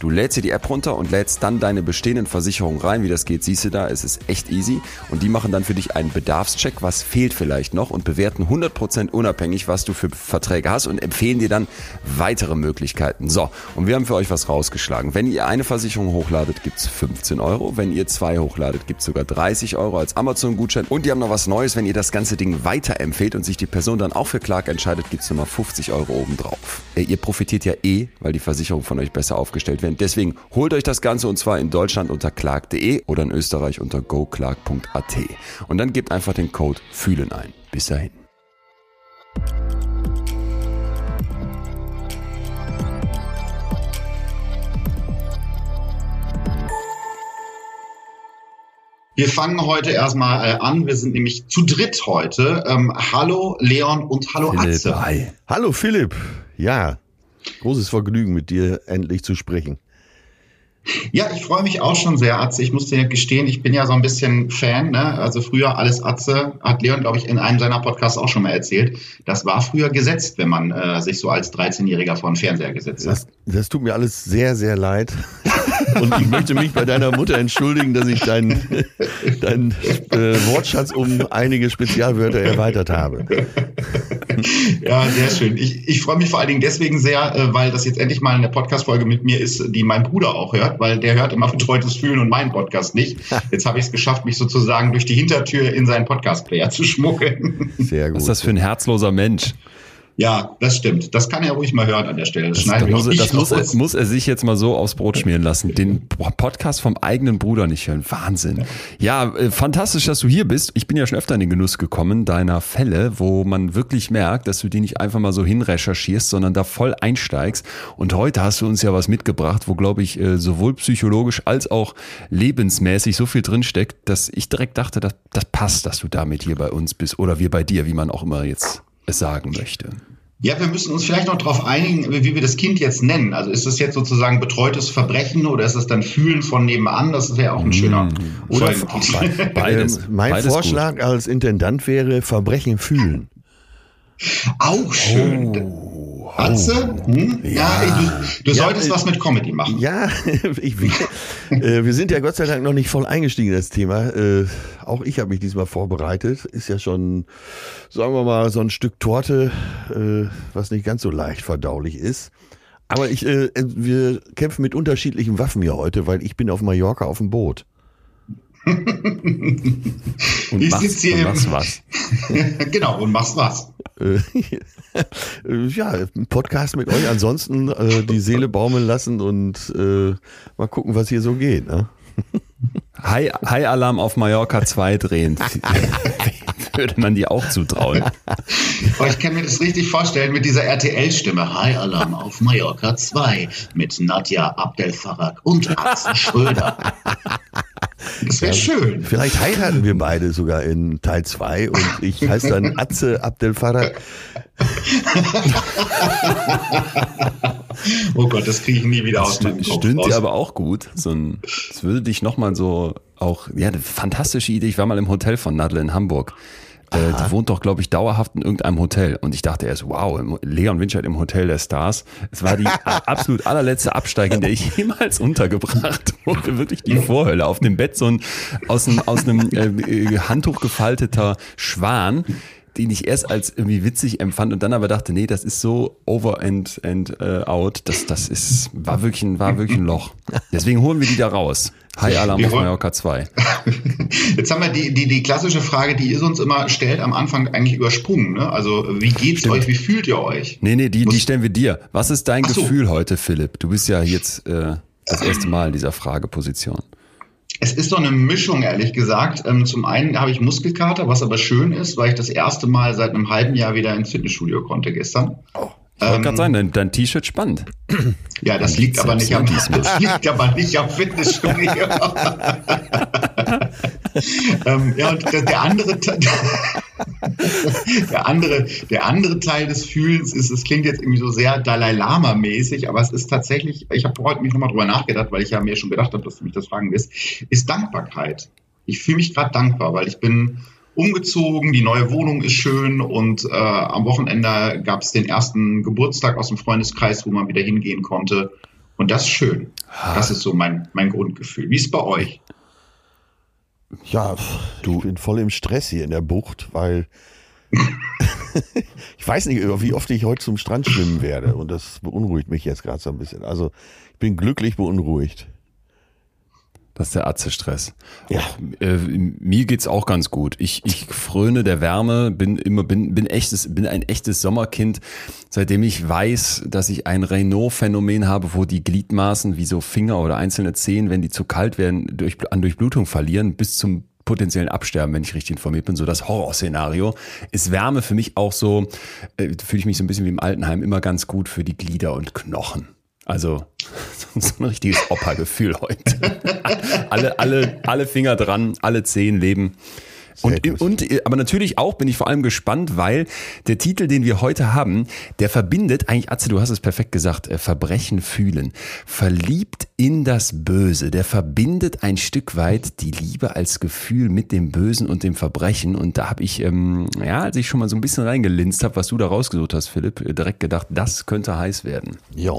Du lädst dir die App runter und lädst dann deine bestehenden Versicherungen rein. Wie das geht, siehst du da. Es ist echt easy. Und die machen dann für dich einen Bedarfscheck, was fehlt vielleicht noch und bewerten 100% unabhängig, was du für Verträge hast und empfehlen dir dann weitere Möglichkeiten. So, und wir haben für euch was rausgeschlagen. Wenn ihr eine Versicherung hochladet, gibt's 15 Euro. Wenn ihr zwei hochladet, gibt's sogar 30 Euro als Amazon-Gutschein. Und die haben noch was Neues. Wenn ihr das ganze Ding weiterempfehlt und sich die Person dann auch für Clark entscheidet, gibt's nochmal 50 Euro obendrauf. Äh, Ihr profitiert ja eh, weil die Versicherungen von euch besser aufgestellt werden. Deswegen holt euch das Ganze und zwar in Deutschland unter clark.de oder in Österreich unter goclark.at. Und dann gebt einfach den Code FÜHLEN ein. Bis dahin. Wir fangen heute erstmal äh, an. Wir sind nämlich zu dritt heute. Ähm, hallo Leon und hallo Atze. hi. Hallo Philipp. Ja, großes Vergnügen mit dir endlich zu sprechen. Ja, ich freue mich auch schon sehr, Atze. Ich muss dir gestehen, ich bin ja so ein bisschen Fan. Ne? Also früher alles Atze, hat Leon, glaube ich, in einem seiner Podcasts auch schon mal erzählt. Das war früher gesetzt, wenn man äh, sich so als 13-Jähriger vor den Fernseher gesetzt hat. Das, das tut mir alles sehr, sehr leid. Und ich möchte mich bei deiner Mutter entschuldigen, dass ich deinen dein, äh, Wortschatz um einige Spezialwörter erweitert habe. Ja, sehr schön. Ich, ich freue mich vor allen Dingen deswegen sehr, äh, weil das jetzt endlich mal eine Podcast-Folge mit mir ist, die mein Bruder auch hört, weil der hört immer betreutes Fühlen und meinen Podcast nicht. Jetzt habe ich es geschafft, mich sozusagen durch die Hintertür in seinen Podcast-Player zu schmuggeln. Sehr gut. Was ist das für ein herzloser Mensch? Ja, das stimmt. Das kann er ruhig mal hören an der Stelle. Das, Das, schneiden muss, er- das muss, er, muss er sich jetzt mal so aufs Brot schmieren lassen. Den Podcast vom eigenen Bruder nicht hören. Wahnsinn. Ja, äh, fantastisch, dass du hier bist. Ich bin ja schon öfter in den Genuss gekommen deiner Fälle, wo man wirklich merkt, dass du die nicht einfach mal so hinrecherchierst, sondern da voll einsteigst. Und heute hast du uns ja was mitgebracht, wo, glaube ich, äh, sowohl psychologisch als auch lebensmäßig so viel drinsteckt, dass ich direkt dachte, das, das passt, dass du damit hier bei uns bist oder wir bei dir, wie man auch immer jetzt es sagen möchte. Ja, wir müssen uns vielleicht noch darauf einigen, wie wir das Kind jetzt nennen. Also ist das jetzt sozusagen betreutes Verbrechen oder ist das dann Fühlen von nebenan? Das wäre auch ein schöner Oder Folgentitel. Beides. Ähm, mein Beides Vorschlag als Intendant wäre Verbrechen fühlen. Auch schön. Atze? Hm? Ja, du, du Ja, solltest äh, was mit Comedy machen. Ja, ich, wir, äh, wir sind ja Gott sei Dank noch nicht voll eingestiegen in das Thema. Äh, auch ich habe mich diesmal vorbereitet. Ist ja schon, sagen wir mal, so ein Stück Torte, äh, was nicht ganz so leicht verdaulich ist. Aber ich, äh, wir kämpfen mit unterschiedlichen Waffen hier heute, weil ich bin auf Mallorca auf dem Boot. Und Ich machst, sitz hier und machst was. genau, und machst was. Äh, ja, ein Podcast mit euch. Ansonsten äh, die Seele baumeln lassen und äh, mal gucken, was hier so geht. Ne? High, High Alarm auf Mallorca 2 drehen. Würde man dir auch zutrauen. Aber ich kann mir das richtig vorstellen mit dieser RTL-Stimme. High Alarm auf Mallorca 2 mit Nadja Abdel-Farag und Axel Schröder. Das wäre schön. Vielleicht heiraten wir beide sogar in Teil 2 und ich heiße dann Atze Abdel Fattah. Oh Gott, das kriege ich nie wieder aus meinem Kopf Stünde raus. dir aber auch gut. So ein, das würde dich nochmal so auch, ja, eine fantastische Idee. Ich war mal im Hotel von Nadel in Hamburg. Äh, die wohnt doch, glaube ich, dauerhaft in irgendeinem Hotel. Und ich dachte erst, wow, Leon Winscheid im Hotel der Stars. Es war die absolut allerletzte Absteige, in der ich jemals untergebracht wurde. Wirklich die Vorhölle. Auf dem Bett so ein aus einem, aus einem äh, äh, Handtuch gefalteter Schwan den ich erst als irgendwie witzig empfand und dann aber dachte, nee, das ist so over and, and äh, out, das, das ist, war wirklich, ein, war wirklich ein Loch. Deswegen holen wir die da raus. High Alarm auf Mallorca 2. Jetzt haben wir die, die, die klassische Frage, die ihr uns immer stellt, am Anfang eigentlich übersprungen. Ne? Also, wie geht's euch? Wie fühlt ihr euch? Nee, nee, die, die stellen wir dir. Was ist dein so. Gefühl heute, Philipp? Du bist ja jetzt äh, das erste Mal in dieser Frageposition. Es ist doch eine Mischung, ehrlich gesagt. Ähm, zum einen habe ich Muskelkater, was aber schön ist, weil ich das erste Mal seit einem halben Jahr wieder ins Fitnessstudio konnte gestern. Ich wollte gerade sagen, dein, dein T-Shirt spannend. Ja, das liegt aber nicht am, das liegt aber nicht am Fitnessstudio. ähm, ja, und der, der andere Teil, der andere, der andere Teil des Fühlens ist, es klingt jetzt irgendwie so sehr Dalai Lama mäßig, aber es ist tatsächlich, ich habe heute mich nochmal drüber nachgedacht, weil ich ja mir schon gedacht habe, dass du mich das fragen wirst, ist Dankbarkeit. Ich fühle mich gerade dankbar, weil ich bin umgezogen, die neue Wohnung ist schön und äh, am Wochenende gab es den ersten Geburtstag aus dem Freundeskreis, wo man wieder hingehen konnte. Und das ist schön. Das ist so mein, mein Grundgefühl. Wie ist es bei euch? Ja, du, ich bin voll im Stress hier in der Bucht, weil ich weiß nicht, wie oft ich heute zum Strand schwimmen werde und das beunruhigt mich jetzt gerade so ein bisschen. Also ich bin glücklich beunruhigt. Das ist der Atze-Stress. Ja. Äh, mir geht's auch ganz gut. Ich, ich fröne der Wärme, bin immer, bin, bin echtes, bin ein echtes Sommerkind, seitdem ich weiß, dass ich ein Renault-Phänomen habe, wo die Gliedmaßen wie so Finger oder einzelne Zehen, wenn die zu kalt werden, durch, an Durchblutung verlieren, bis zum potenziellen Absterben, wenn ich richtig informiert bin. So das Horrorszenario. Ist Wärme für mich auch so, äh, fühle ich mich so ein bisschen wie im Altenheim, immer ganz gut für die Glieder und Knochen. Also so ein richtiges Opa-Gefühl heute. alle, alle, alle Finger dran, alle Zehen leben. Und, gut. und, äh, aber natürlich auch bin ich vor allem gespannt, weil der Titel, den wir heute haben, der verbindet, eigentlich, Atze, du hast es perfekt gesagt, äh, Verbrechen fühlen. Verliebt in das Böse. Der verbindet ein Stück weit die Liebe als Gefühl mit dem Bösen und dem Verbrechen. Und da habe ich, ähm, ja, als ich schon mal so ein bisschen reingelinst habe, was du da rausgesucht hast, Philipp, äh, direkt gedacht, das könnte heiß werden. Ja.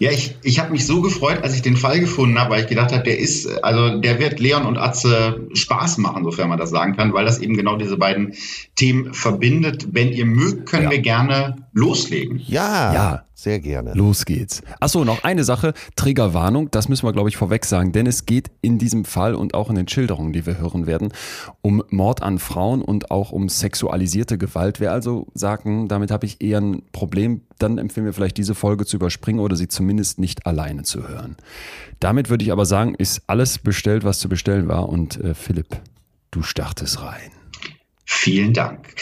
Ja, ich, ich habe mich so gefreut, als ich den Fall gefunden habe, weil ich gedacht habe, der ist, also der wird Leon und Atze Spaß machen, sofern man das sagen sein kann, weil das eben genau diese beiden Themen verbindet. Wenn ihr mögt, können ja. wir gerne loslegen. Ja, ja, sehr gerne. Los geht's. Achso, noch eine Sache, Triggerwarnung, das müssen wir, glaube ich, vorweg sagen, denn es geht in diesem Fall und auch in den Schilderungen, die wir hören werden, um Mord an Frauen und auch um sexualisierte Gewalt. Wer also sagen, damit habe ich eher ein Problem, dann empfehlen wir vielleicht diese Folge zu überspringen oder sie zumindest nicht alleine zu hören. Damit würde ich aber sagen, ist alles bestellt, was zu bestellen war und äh, Philipp, du startest rein. Vielen Dank.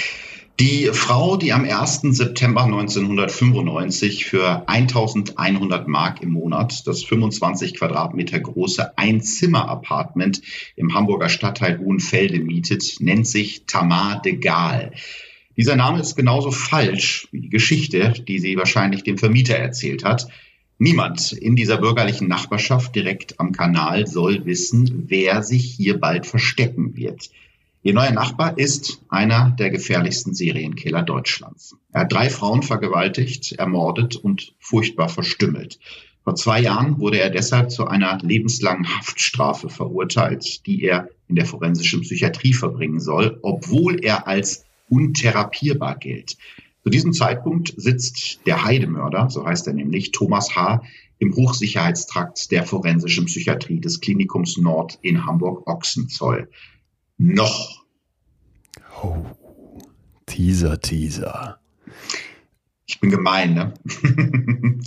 Die Frau, die am 1. September 1995 für 1100 Mark im Monat das 25 Quadratmeter große Einzimmer-Apartment im Hamburger Stadtteil Hohenfelde mietet, nennt sich Tamar de Gaal. Dieser Name ist genauso falsch wie die Geschichte, die sie wahrscheinlich dem Vermieter erzählt hat. Niemand in dieser bürgerlichen Nachbarschaft direkt am Kanal soll wissen, wer sich hier bald verstecken wird. Ihr neuer Nachbar ist einer der gefährlichsten Serienkiller Deutschlands. Er hat drei Frauen vergewaltigt, ermordet und furchtbar verstümmelt. Vor zwei Jahren wurde er deshalb zu einer lebenslangen Haftstrafe verurteilt, die er in der forensischen Psychiatrie verbringen soll, obwohl er als untherapierbar gilt. Zu diesem Zeitpunkt sitzt der Heidemörder, so heißt er nämlich, Thomas H., im Hochsicherheitstrakt der forensischen Psychiatrie des Klinikums Nord in Hamburg-Ochsenzoll noch. Oh, Teaser, Teaser. Ich bin gemein, ne?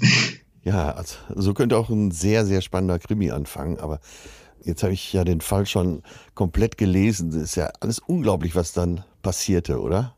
ja, also, so könnte auch ein sehr, sehr spannender Krimi anfangen, aber jetzt habe ich ja den Fall schon komplett gelesen. Das ist ja alles unglaublich, was dann passierte, oder?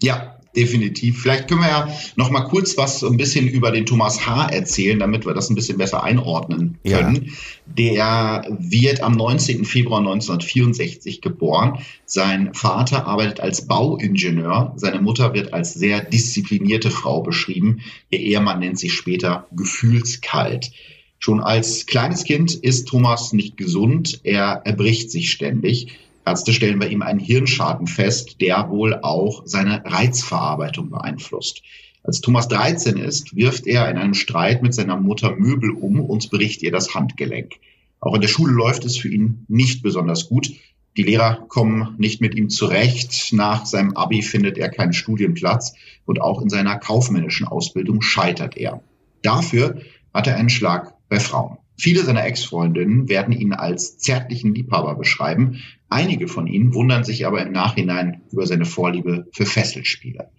Ja, definitiv. Vielleicht können wir ja noch mal kurz was ein bisschen über den Thomas H. erzählen, damit wir das ein bisschen besser einordnen können. Ja. Der wird am 19. Februar 1964 geboren. Sein Vater arbeitet als Bauingenieur. Seine Mutter wird als sehr disziplinierte Frau beschrieben. Ihr Ehemann nennt sich später gefühlskalt. Schon als kleines Kind ist Thomas nicht gesund. Er erbricht sich ständig. Ärzte stellen bei ihm einen Hirnschaden fest, der wohl auch seine Reizverarbeitung beeinflusst. Als Thomas 13 ist, wirft er in einem Streit mit seiner Mutter Möbel um und bricht ihr das Handgelenk. Auch in der Schule läuft es für ihn nicht besonders gut. Die Lehrer kommen nicht mit ihm zurecht. Nach seinem Abi findet er keinen Studienplatz und auch in seiner kaufmännischen Ausbildung scheitert er. Dafür hat er einen Schlag bei Frauen. Viele seiner Ex-Freundinnen werden ihn als zärtlichen Liebhaber beschreiben. Einige von ihnen wundern sich aber im Nachhinein über seine Vorliebe für Fesselspiele.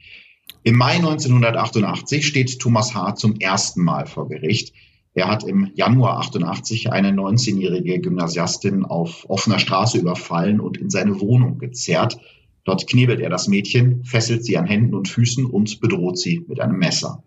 Im Mai 1988 steht Thomas H. zum ersten Mal vor Gericht. Er hat im Januar 88 eine 19-jährige Gymnasiastin auf offener Straße überfallen und in seine Wohnung gezerrt. Dort knebelt er das Mädchen, fesselt sie an Händen und Füßen und bedroht sie mit einem Messer.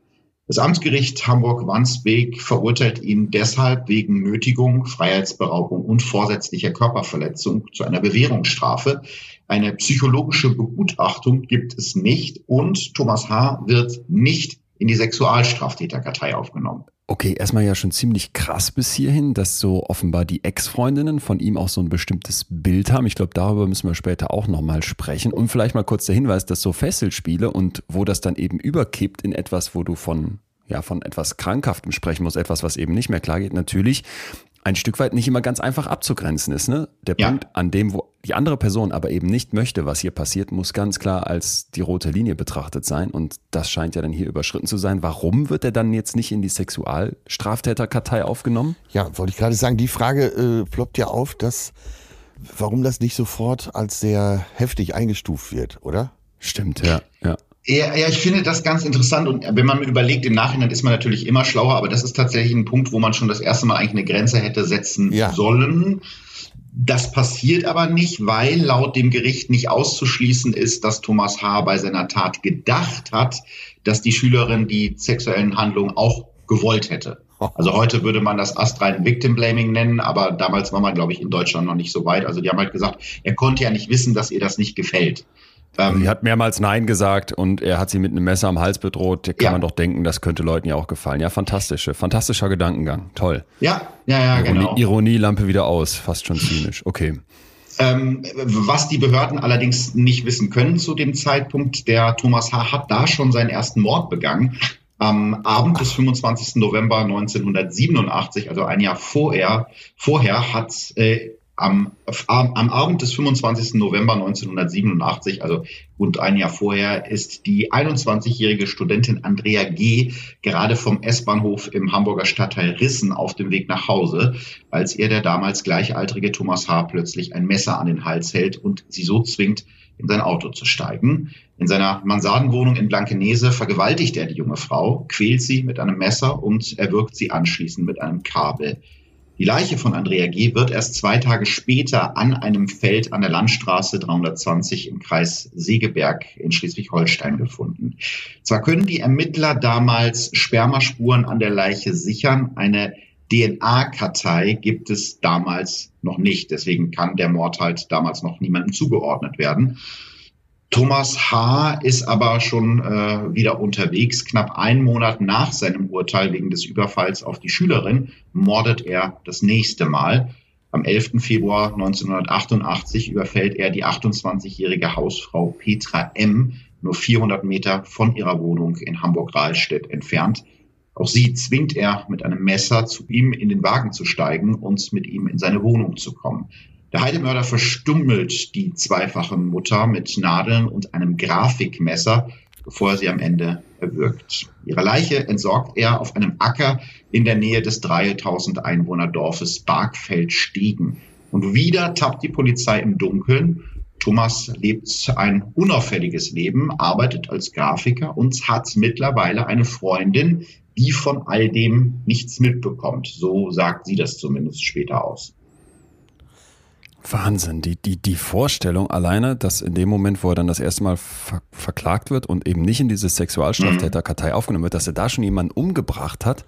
Das Amtsgericht Hamburg-Wandsbek verurteilt ihn deshalb wegen Nötigung, Freiheitsberaubung und vorsätzlicher Körperverletzung zu einer Bewährungsstrafe. Eine psychologische Begutachtung gibt es nicht und Thomas H. wird nicht in die Sexualstraftäterkartei aufgenommen. Okay, erstmal ja schon ziemlich krass bis hierhin, dass so offenbar die Ex-Freundinnen von ihm auch so ein bestimmtes Bild haben. Ich glaube, darüber müssen wir später auch nochmal sprechen. Und vielleicht mal kurz der Hinweis, dass so Fesselspiele und wo das dann eben überkippt in etwas, wo du von ja, von etwas Krankhaftem sprechen musst, etwas, was eben nicht mehr klar geht, natürlich ein Stück weit nicht immer ganz einfach abzugrenzen ist. Ne? Der ja. Punkt, an dem, wo die andere Person aber eben nicht möchte, was hier passiert, muss ganz klar als die rote Linie betrachtet sein. Und das scheint ja dann hier überschritten zu sein. Warum wird er dann jetzt nicht in die Sexualstraftäterkartei aufgenommen? Ja, wollte ich gerade sagen, die Frage äh, ploppt ja auf, dass warum das nicht sofort als sehr heftig eingestuft wird, oder? Stimmt, ja. ja. Ja, ja, ich finde das ganz interessant und wenn man überlegt, im Nachhinein ist man natürlich immer schlauer, aber das ist tatsächlich ein Punkt, wo man schon das erste Mal eigentlich eine Grenze hätte setzen ja. sollen. Das passiert aber nicht, weil laut dem Gericht nicht auszuschließen ist, dass Thomas H. bei seiner Tat gedacht hat, dass die Schülerin die sexuellen Handlungen auch gewollt hätte. Also heute würde man das astrein Victim Blaming nennen, aber damals war man, glaube ich, in Deutschland noch nicht so weit. Also die haben halt gesagt, er konnte ja nicht wissen, dass ihr das nicht gefällt. Ähm, sie hat mehrmals Nein gesagt und er hat sie mit einem Messer am Hals bedroht. Da kann ja. man doch denken, das könnte Leuten ja auch gefallen. Ja, fantastische, fantastischer Gedankengang. Toll. Ja, ja, ja, Ironie, genau. Ironielampe wieder aus, fast schon zynisch. Okay. Ähm, was die Behörden allerdings nicht wissen können zu dem Zeitpunkt, der Thomas H. hat da schon seinen ersten Mord begangen. Am Abend des 25. November 1987, also ein Jahr vorher, vorher hat äh, am, am Abend des 25. November 1987, also rund ein Jahr vorher, ist die 21-jährige Studentin Andrea G. gerade vom S-Bahnhof im Hamburger Stadtteil Rissen auf dem Weg nach Hause, als ihr der damals gleichaltrige Thomas H. plötzlich ein Messer an den Hals hält und sie so zwingt, in sein Auto zu steigen. In seiner Mansardenwohnung in Blankenese vergewaltigt er die junge Frau, quält sie mit einem Messer und erwürgt sie anschließend mit einem Kabel. Die Leiche von Andrea G. wird erst zwei Tage später an einem Feld an der Landstraße 320 im Kreis Segeberg in Schleswig-Holstein gefunden. Zwar können die Ermittler damals Spermaspuren an der Leiche sichern, eine DNA-Kartei gibt es damals noch nicht. Deswegen kann der Mord halt damals noch niemandem zugeordnet werden. Thomas H. ist aber schon äh, wieder unterwegs. Knapp einen Monat nach seinem Urteil wegen des Überfalls auf die Schülerin mordet er das nächste Mal. Am 11. Februar 1988 überfällt er die 28-jährige Hausfrau Petra M. nur 400 Meter von ihrer Wohnung in Hamburg-Rahlstedt entfernt. Auch sie zwingt er mit einem Messer zu ihm in den Wagen zu steigen und mit ihm in seine Wohnung zu kommen. Der Heidemörder verstummelt die zweifache Mutter mit Nadeln und einem Grafikmesser, bevor er sie am Ende erwürgt. Ihre Leiche entsorgt er auf einem Acker in der Nähe des 3000 Einwohner Dorfes Bargfeld-Stiegen. Und wieder tappt die Polizei im Dunkeln. Thomas lebt ein unauffälliges Leben, arbeitet als Grafiker und hat mittlerweile eine Freundin, die von all dem nichts mitbekommt. So sagt sie das zumindest später aus. Wahnsinn, die, die, die Vorstellung alleine, dass in dem Moment, wo er dann das erste Mal ver verklagt wird und eben nicht in diese Sexualstraftäterkartei mhm. aufgenommen wird, dass er da schon jemanden umgebracht hat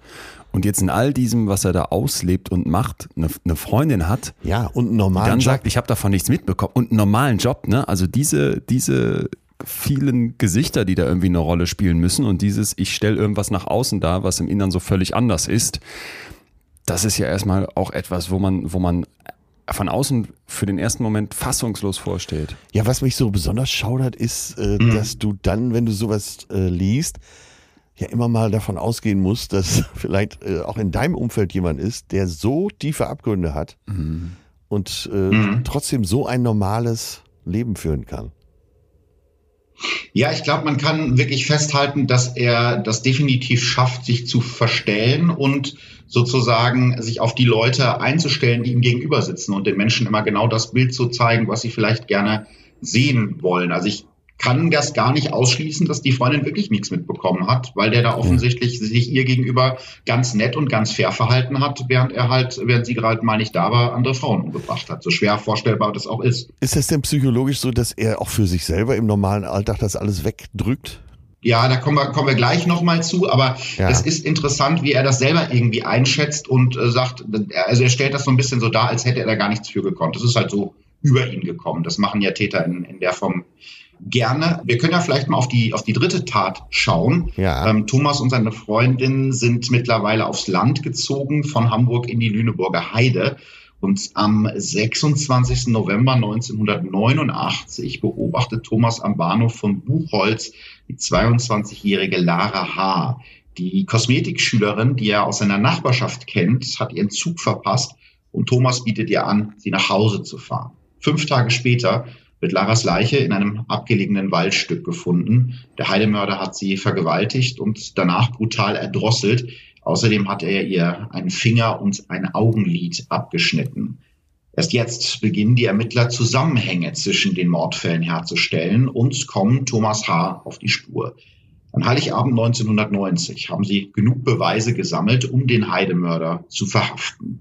und jetzt in all diesem, was er da auslebt und macht, eine, eine Freundin hat. Ja, und einen normalen dann Job. sagt, ich habe davon nichts mitbekommen und einen normalen Job, ne? Also diese, diese vielen Gesichter, die da irgendwie eine Rolle spielen müssen und dieses, ich stelle irgendwas nach außen da, was im Innern so völlig anders ist. Das ist ja erstmal auch etwas, wo man, wo man von außen für den ersten Moment fassungslos vorsteht. Ja, was mich so besonders schaudert, ist, äh, mhm. dass du dann, wenn du sowas äh, liest, ja immer mal davon ausgehen musst, dass vielleicht äh, auch in deinem Umfeld jemand ist, der so tiefe Abgründe hat mhm. und äh, mhm. trotzdem so ein normales Leben führen kann. Ja, ich glaube, man kann wirklich festhalten, dass er das definitiv schafft, sich zu verstellen und sozusagen sich auf die Leute einzustellen, die ihm gegenüber sitzen und den Menschen immer genau das Bild zu zeigen, was sie vielleicht gerne sehen wollen. Also ich kann das gar nicht ausschließen, dass die Freundin wirklich nichts mitbekommen hat, weil der da offensichtlich sich ihr gegenüber ganz nett und ganz fair verhalten hat, während er halt, während sie gerade mal nicht da war, andere Frauen umgebracht hat. So schwer vorstellbar das auch ist. Ist es denn psychologisch so, dass er auch für sich selber im normalen Alltag das alles wegdrückt? Ja, da kommen wir, kommen wir gleich nochmal zu, aber ja. es ist interessant, wie er das selber irgendwie einschätzt und äh, sagt, also er stellt das so ein bisschen so dar, als hätte er da gar nichts für gekonnt. Das ist halt so über ihn gekommen. Das machen ja Täter in, in der Form gerne. Wir können ja vielleicht mal auf die, auf die dritte Tat schauen. Ja. Ähm, Thomas und seine Freundin sind mittlerweile aufs Land gezogen von Hamburg in die Lüneburger Heide. Und am 26. November 1989 beobachtet Thomas am Bahnhof von Buchholz die 22-jährige Lara H. Die Kosmetikschülerin, die er aus seiner Nachbarschaft kennt, hat ihren Zug verpasst und Thomas bietet ihr an, sie nach Hause zu fahren. Fünf Tage später wird Laras Leiche in einem abgelegenen Waldstück gefunden. Der Heidemörder hat sie vergewaltigt und danach brutal erdrosselt. Außerdem hat er ihr einen Finger und ein Augenlid abgeschnitten. Erst jetzt beginnen die Ermittler Zusammenhänge zwischen den Mordfällen herzustellen und kommen Thomas H. auf die Spur. An Heiligabend 1990 haben sie genug Beweise gesammelt, um den Heidemörder zu verhaften.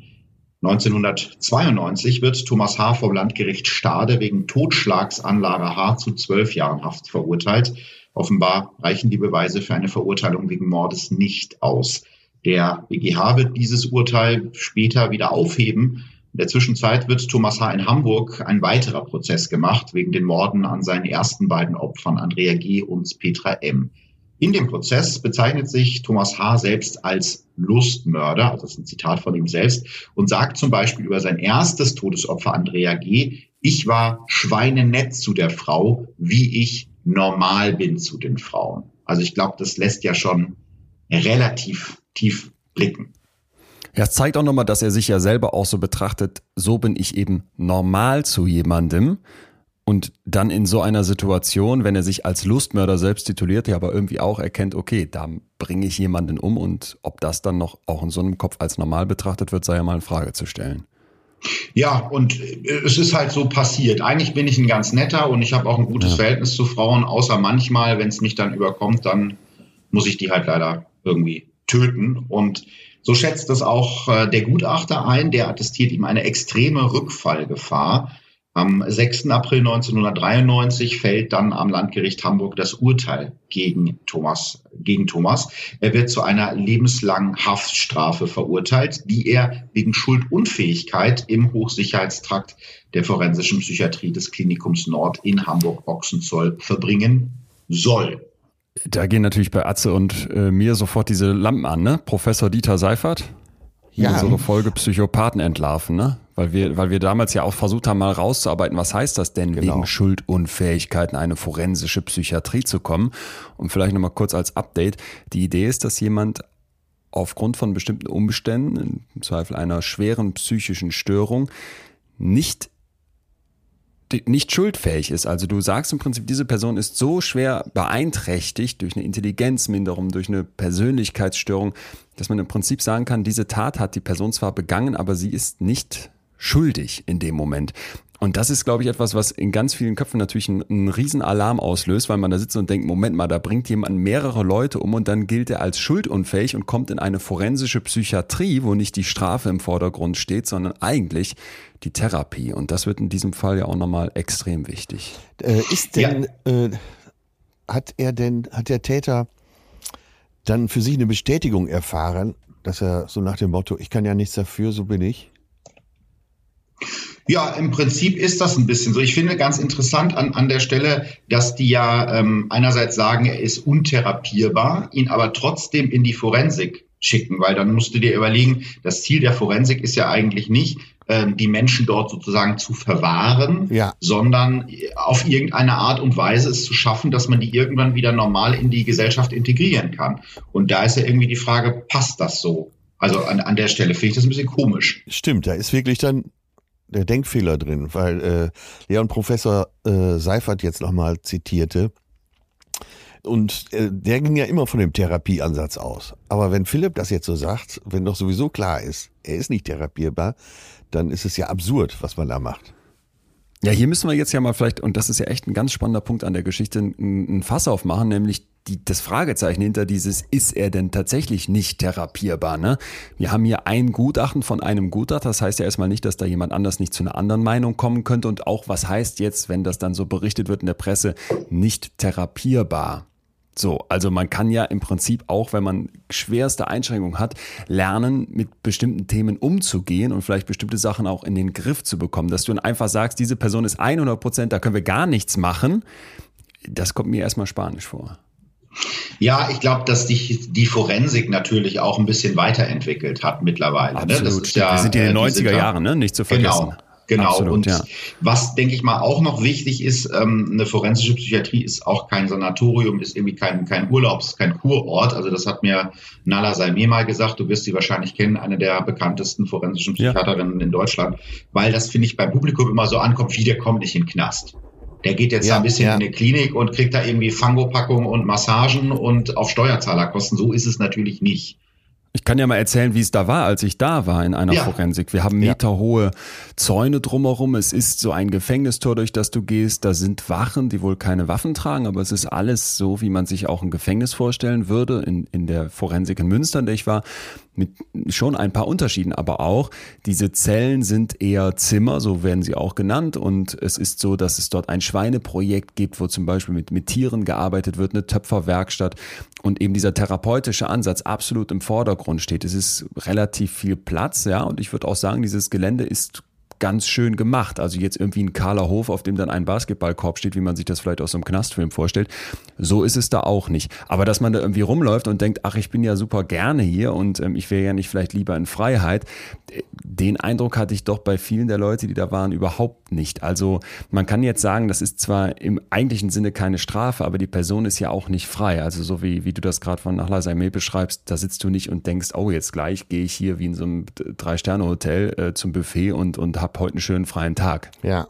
1992 wird Thomas H. vom Landgericht Stade wegen Totschlags an Lara H. zu zwölf Jahren Haft verurteilt. Offenbar reichen die Beweise für eine Verurteilung wegen Mordes nicht aus. Der BGH wird dieses Urteil später wieder aufheben. In der Zwischenzeit wird Thomas H. in Hamburg ein weiterer Prozess gemacht wegen den Morden an seinen ersten beiden Opfern Andrea G. und Petra M. In dem Prozess bezeichnet sich Thomas H. selbst als Lustmörder, also das ist ein Zitat von ihm selbst, und sagt zum Beispiel über sein erstes Todesopfer Andrea G., ich war schweinenett zu der Frau, wie ich normal bin zu den Frauen. Also ich glaube, das lässt ja schon relativ tief blicken. Ja, es zeigt auch nochmal, dass er sich ja selber auch so betrachtet, so bin ich eben normal zu jemandem. Und dann in so einer Situation, wenn er sich als Lustmörder selbst tituliert, ja aber irgendwie auch erkennt, okay, da bringe ich jemanden um und ob das dann noch auch in so einem Kopf als normal betrachtet wird, sei ja mal in Frage zu stellen. Ja, und es ist halt so passiert. Eigentlich bin ich ein ganz netter und ich habe auch ein gutes ja. Verhältnis zu Frauen, außer manchmal, wenn es mich dann überkommt, dann muss ich die halt leider irgendwie töten. Und so schätzt es auch äh, der Gutachter ein, der attestiert ihm eine extreme Rückfallgefahr. Am 6. April 1993 fällt dann am Landgericht Hamburg das Urteil gegen Thomas, gegen Thomas. Er wird zu einer lebenslangen Haftstrafe verurteilt, die er wegen Schuldunfähigkeit im Hochsicherheitstrakt der forensischen Psychiatrie des Klinikums Nord in Hamburg-Ochsenzoll verbringen soll. Da gehen natürlich bei Atze und äh, mir sofort diese Lampen an, ne? Professor Dieter Seifert. Ja. Unsere Folge Psychopathen entlarven, ne? Weil wir, weil wir damals ja auch versucht haben, mal rauszuarbeiten, was heißt das denn, genau. wegen Schuldunfähigkeit in eine forensische Psychiatrie zu kommen. Und vielleicht nochmal kurz als Update. Die Idee ist, dass jemand aufgrund von bestimmten Umständen, im Zweifel einer schweren psychischen Störung, nicht nicht schuldfähig ist. Also du sagst im Prinzip, diese Person ist so schwer beeinträchtigt durch eine Intelligenzminderung, durch eine Persönlichkeitsstörung, dass man im Prinzip sagen kann, diese Tat hat die Person zwar begangen, aber sie ist nicht schuldig in dem Moment. Und das ist, glaube ich, etwas, was in ganz vielen Köpfen natürlich einen, einen riesen Alarm auslöst, weil man da sitzt und denkt, Moment mal, da bringt jemand mehrere Leute um und dann gilt er als schuldunfähig und kommt in eine forensische Psychiatrie, wo nicht die Strafe im Vordergrund steht, sondern eigentlich die Therapie. Und das wird in diesem Fall ja auch nochmal extrem wichtig. Äh, ist denn, ja. äh, hat er denn, hat der Täter dann für sich eine Bestätigung erfahren, dass er so nach dem Motto, ich kann ja nichts dafür, so bin ich? Ja, im Prinzip ist das ein bisschen so. Ich finde ganz interessant an, an der Stelle, dass die ja ähm, einerseits sagen, er ist untherapierbar, ihn aber trotzdem in die Forensik schicken, weil dann musst du dir überlegen, das Ziel der Forensik ist ja eigentlich nicht, ähm, die Menschen dort sozusagen zu verwahren, ja. sondern auf irgendeine Art und Weise es zu schaffen, dass man die irgendwann wieder normal in die Gesellschaft integrieren kann. Und da ist ja irgendwie die Frage, passt das so? Also an, an der Stelle finde ich das ein bisschen komisch. Stimmt, da ist wirklich dann der Denkfehler drin, weil äh, Leon Professor äh, Seifert jetzt nochmal zitierte. Und äh, der ging ja immer von dem Therapieansatz aus. Aber wenn Philipp das jetzt so sagt, wenn doch sowieso klar ist, er ist nicht therapierbar, dann ist es ja absurd, was man da macht. Ja, hier müssen wir jetzt ja mal vielleicht, und das ist ja echt ein ganz spannender Punkt an der Geschichte, ein, Fass aufmachen, nämlich die, das Fragezeichen hinter dieses, ist er denn tatsächlich nicht therapierbar? Ne? Wir haben hier ein Gutachten von einem Gutachter, das heißt ja erstmal nicht, dass da jemand anders nicht zu einer anderen Meinung kommen könnte und auch was heißt jetzt, wenn das dann so berichtet wird in der Presse, nicht therapierbar. So, also man kann ja im Prinzip auch, wenn man schwerste Einschränkungen hat, lernen, mit bestimmten Themen umzugehen und vielleicht bestimmte Sachen auch in den Griff zu bekommen. Dass du dann einfach sagst, diese Person ist 100 Prozent, da können wir gar nichts machen. Das kommt mir erstmal spanisch vor. Ja, ich glaube, dass sich die Forensik natürlich auch ein bisschen weiterentwickelt hat mittlerweile. Absolut. Ne? Das ist ja, wir sind in den 90er äh, Jahren, ne? nicht zu vergessen. Genau. Genau. Absolut, und ja. was, denke ich mal, auch noch wichtig ist, ähm, eine forensische Psychiatrie ist auch kein Sanatorium, ist irgendwie kein, kein Urlaubs-, kein Kurort. Also das hat mir Nala Salme mal gesagt. Du wirst sie wahrscheinlich kennen, eine der bekanntesten forensischen Psychiaterinnen ja. in Deutschland. Weil das, finde ich, beim Publikum immer so ankommt, wie der kommt nicht in den Knast. Der geht jetzt ja, ein bisschen ja. in eine Klinik und kriegt da irgendwie Fangopackungen und Massagen und auf Steuerzahlerkosten. So ist es natürlich nicht. Ich kann ja mal erzählen, wie es da war, als ich da war in einer ja. Forensik. Wir haben meterhohe Zäune drumherum. Es ist so ein Gefängnistor, durch das du gehst. Da sind Wachen, die wohl keine Waffen tragen, aber es ist alles so, wie man sich auch ein Gefängnis vorstellen würde. In, in der Forensik in Münster, in der ich war, mit schon ein paar Unterschieden, aber auch diese Zellen sind eher Zimmer, so werden sie auch genannt. Und es ist so, dass es dort ein Schweineprojekt gibt, wo zum Beispiel mit, mit Tieren gearbeitet wird, eine Töpferwerkstatt und eben dieser therapeutische Ansatz absolut im Vordergrund steht. Es ist relativ viel Platz, ja, und ich würde auch sagen, dieses Gelände ist ganz schön gemacht. Also jetzt irgendwie ein kahler Hof, auf dem dann ein Basketballkorb steht, wie man sich das vielleicht aus so einem Knastfilm vorstellt. So ist es da auch nicht. Aber dass man da irgendwie rumläuft und denkt, ach, ich bin ja super gerne hier und ähm, ich wäre ja nicht vielleicht lieber in Freiheit, den Eindruck hatte ich doch bei vielen der Leute, die da waren, überhaupt nicht. Also man kann jetzt sagen, das ist zwar im eigentlichen Sinne keine Strafe, aber die Person ist ja auch nicht frei. Also so wie, wie du das gerade von Nachla Saimé beschreibst, da sitzt du nicht und denkst, oh, jetzt gleich gehe ich hier wie in so einem Drei-Sterne-Hotel äh, zum Buffet und, und habe heute einen schönen freien Tag. Ja.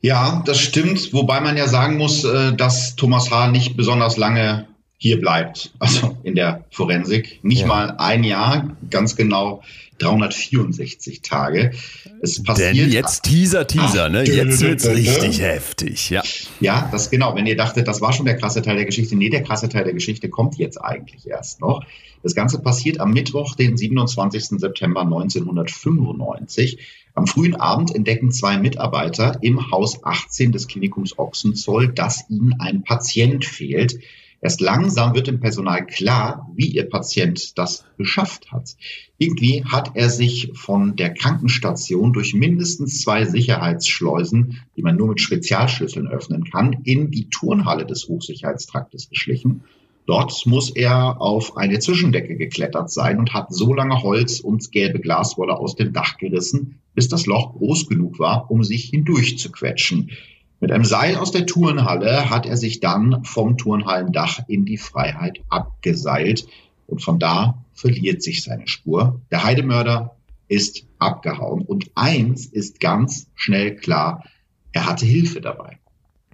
Ja, das stimmt, wobei man ja sagen muss, äh, dass Thomas H. nicht besonders lange hier bleibt, also in der Forensik. Nicht ja. mal ein Jahr, ganz genau 364 Tage. Es passiert. Denn jetzt Teaser, Teaser, ne? Jetzt wird's richtig heftig, ja. Ja, das genau. Wenn ihr dachtet, das war schon der krasse Teil der Geschichte, nee, der krasse Teil der Geschichte kommt jetzt eigentlich erst noch. Das Ganze passiert am Mittwoch, den 27. September 1995. Am frühen Abend entdecken zwei Mitarbeiter im Haus 18 des Klinikums Ochsenzoll, dass ihnen ein Patient fehlt. Erst langsam wird dem Personal klar, wie ihr Patient das geschafft hat. Irgendwie hat er sich von der Krankenstation durch mindestens zwei Sicherheitsschleusen, die man nur mit Spezialschlüsseln öffnen kann, in die Turnhalle des Hochsicherheitstraktes geschlichen. Dort muss er auf eine Zwischendecke geklettert sein und hat so lange Holz und gelbe Glaswolle aus dem Dach gerissen, bis das Loch groß genug war, um sich hindurch zu quetschen. Mit einem Seil aus der Turnhalle hat er sich dann vom Turnhallendach in die Freiheit abgeseilt und von da verliert sich seine Spur. Der Heidemörder ist abgehauen und eins ist ganz schnell klar, er hatte Hilfe dabei.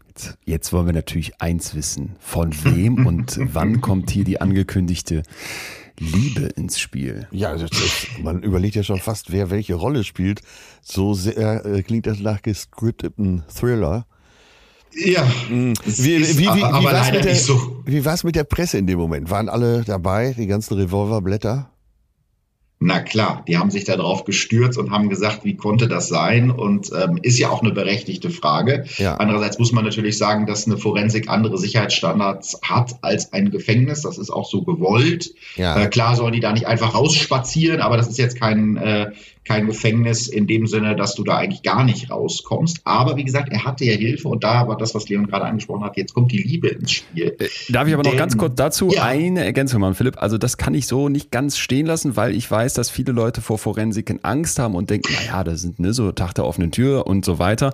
Jetzt, jetzt wollen wir natürlich eins wissen. Von wem und wann kommt hier die angekündigte Liebe ins Spiel. Ja, also das, man überlegt ja schon fast, wer welche Rolle spielt. So sehr äh, klingt das nach gescripteten Thriller. Ja. Mhm. Wie, wie, wie, wie, war es mit, so. mit der Presse in dem Moment? Waren alle dabei, die ganzen Revolverblätter? Na klar, die haben sich da drauf gestürzt und haben gesagt, wie konnte das sein? Und ähm, ist ja auch eine berechtigte Frage. Ja. Andererseits muss man natürlich sagen, dass eine Forensik andere Sicherheitsstandards hat als ein Gefängnis. Das ist auch so gewollt. Ja. Äh, klar sollen die da nicht einfach rausspazieren, aber das ist jetzt kein, äh, kein Gefängnis in dem Sinne, dass du da eigentlich gar nicht rauskommst. Aber wie gesagt, er hatte ja Hilfe und da war das, was Leon gerade angesprochen hat, jetzt kommt die Liebe ins Spiel. Äh, darf ich aber Denn, noch ganz kurz dazu ja. eine Ergänzung machen, Philipp? Also das kann ich so nicht ganz stehen lassen, weil ich weiß, dass viele Leute vor Forensiken Angst haben und denken, naja, das sind ne, so Tag der offenen Tür und so weiter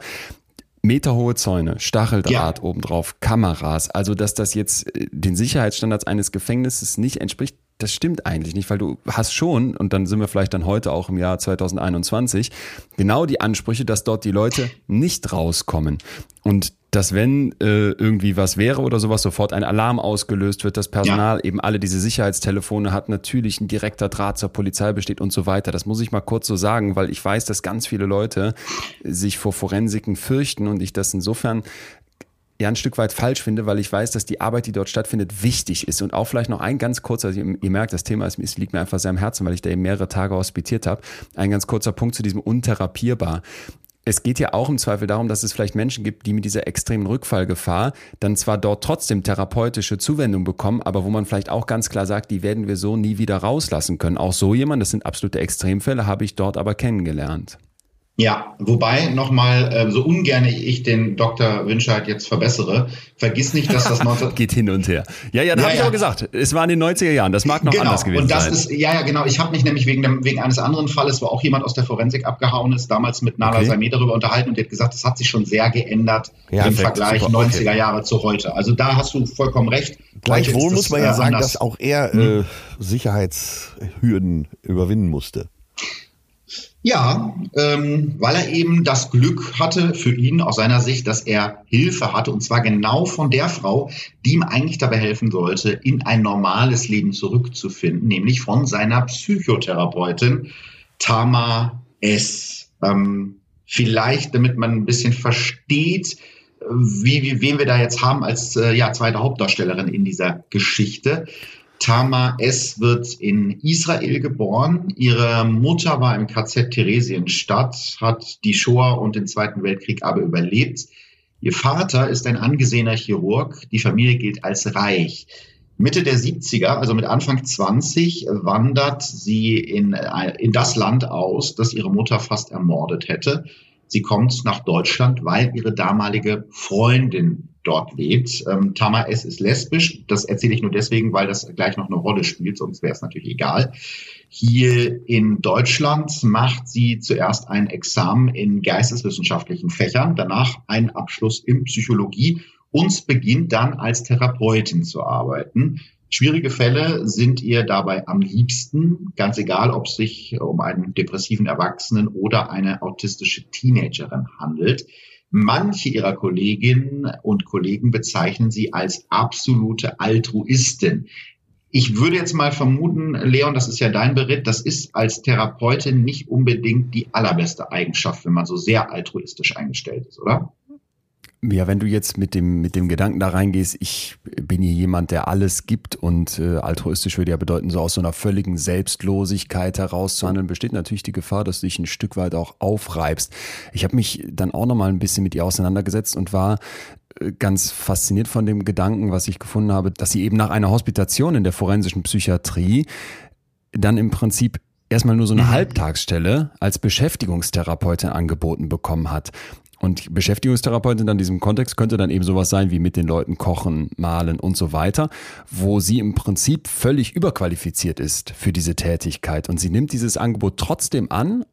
meterhohe Zäune, Stacheldraht ja. obendrauf, Kameras. Also, dass das jetzt äh, den Sicherheitsstandards eines Gefängnisses nicht entspricht, das stimmt eigentlich nicht, weil du hast schon, und dann sind wir vielleicht dann heute auch im Jahr 2021, genau die Ansprüche, dass dort die Leute nicht rauskommen. Und dass wenn äh, irgendwie was wäre oder sowas, sofort ein Alarm ausgelöst wird, das Personal ja. eben alle diese Sicherheitstelefone hat, natürlich ein direkter Draht zur Polizei besteht und so weiter. Das muss ich mal kurz so sagen, weil ich weiß, dass ganz viele Leute sich vor Forensiken fürchten und ich das insofern ja ein Stück weit falsch finde, weil ich weiß, dass die Arbeit, die dort stattfindet, wichtig ist. Und auch vielleicht noch ein ganz kurzer, also ihr, merkt, das Thema ist, es liegt mir einfach sehr am Herzen, weil ich da eben mehrere Tage hospitiert habe. Ein ganz kurzer Punkt zu diesem untherapierbar. Es geht ja auch im Zweifel darum, dass es vielleicht Menschen gibt, die mit dieser extremen Rückfallgefahr dann zwar dort trotzdem therapeutische Zuwendung bekommen, aber wo man vielleicht auch ganz klar sagt, die werden wir so nie wieder rauslassen können. Auch so jemand, das sind absolute Extremfälle, habe ich dort aber kennengelernt. Ja, wobei nochmal, äh, so ungern ich den Dr. Winscheid jetzt verbessere, vergiss nicht, dass das 19... Geht hin und her. Ja, ja, da ja, habe ich ja. auch gesagt, es war in den 90er Jahren, das mag noch genau. anders gewesen und das sein. Ist, ja, ja, genau, ich habe mich nämlich wegen, dem, wegen eines anderen Falles, wo auch jemand aus der Forensik abgehauen ist, damals mit Nala okay. Saimeh darüber unterhalten und der hat gesagt, das hat sich schon sehr geändert ja, im perfekt, Vergleich super, 90er okay. Jahre zu heute. Also da hast du vollkommen recht. Gleichwohl muss man ja äh, sagen, anders. dass auch er hm. äh, Sicherheitshürden überwinden musste. Ja, ähm, weil er eben das Glück hatte für ihn aus seiner Sicht, dass er Hilfe hatte und zwar genau von der Frau, die ihm eigentlich dabei helfen sollte, in ein normales Leben zurückzufinden, nämlich von seiner Psychotherapeutin Tama S. Ähm, vielleicht, damit man ein bisschen versteht, wie, wie, wen wir da jetzt haben als äh, ja, zweite Hauptdarstellerin in dieser Geschichte. Tama S. wird in Israel geboren. Ihre Mutter war im KZ Theresienstadt, hat die Shoah und den Zweiten Weltkrieg aber überlebt. Ihr Vater ist ein angesehener Chirurg. Die Familie gilt als reich. Mitte der 70er, also mit Anfang 20, wandert sie in, äh, in das Land aus, das ihre Mutter fast ermordet hätte. Sie kommt nach Deutschland, weil ihre damalige Freundin dort lebt. Ähm, Tama S. ist lesbisch. Das erzähle ich nur deswegen, weil das gleich noch eine Rolle spielt, sonst wäre es natürlich egal. Hier in Deutschland macht sie zuerst ein Examen in geisteswissenschaftlichen Fächern, danach einen Abschluss in Psychologie und beginnt dann als Therapeutin zu arbeiten. Schwierige Fälle sind ihr dabei am liebsten, ganz egal, ob es sich um einen depressiven Erwachsenen oder eine autistische Teenagerin handelt. Manche ihrer Kolleginnen und Kollegen bezeichnen sie als absolute Altruistin. Ich würde jetzt mal vermuten, Leon, das ist ja dein Beritt, das ist als Therapeutin nicht unbedingt die allerbeste Eigenschaft, wenn man so sehr altruistisch eingestellt ist, oder? Ja, wenn du jetzt mit dem, mit dem Gedanken da reingehst, ich bin hier jemand, der alles gibt und äh, altruistisch würde ja bedeuten, so aus so einer völligen Selbstlosigkeit herauszuhandeln, besteht natürlich die Gefahr, dass du dich ein Stück weit auch aufreibst. Ich habe mich dann auch nochmal ein bisschen mit ihr auseinandergesetzt und war äh, ganz fasziniert von dem Gedanken, was ich gefunden habe, dass sie eben nach einer Hospitation in der forensischen Psychiatrie dann im Prinzip erstmal nur so eine mhm. Halbtagsstelle als Beschäftigungstherapeutin angeboten bekommen hat. Und Beschäftigungstherapeutin in diesem Kontext könnte dann eben sowas sein wie mit den Leuten kochen, malen und so weiter, wo sie im Prinzip völlig überqualifiziert ist für diese Tätigkeit. Und sie nimmt dieses Angebot trotzdem an,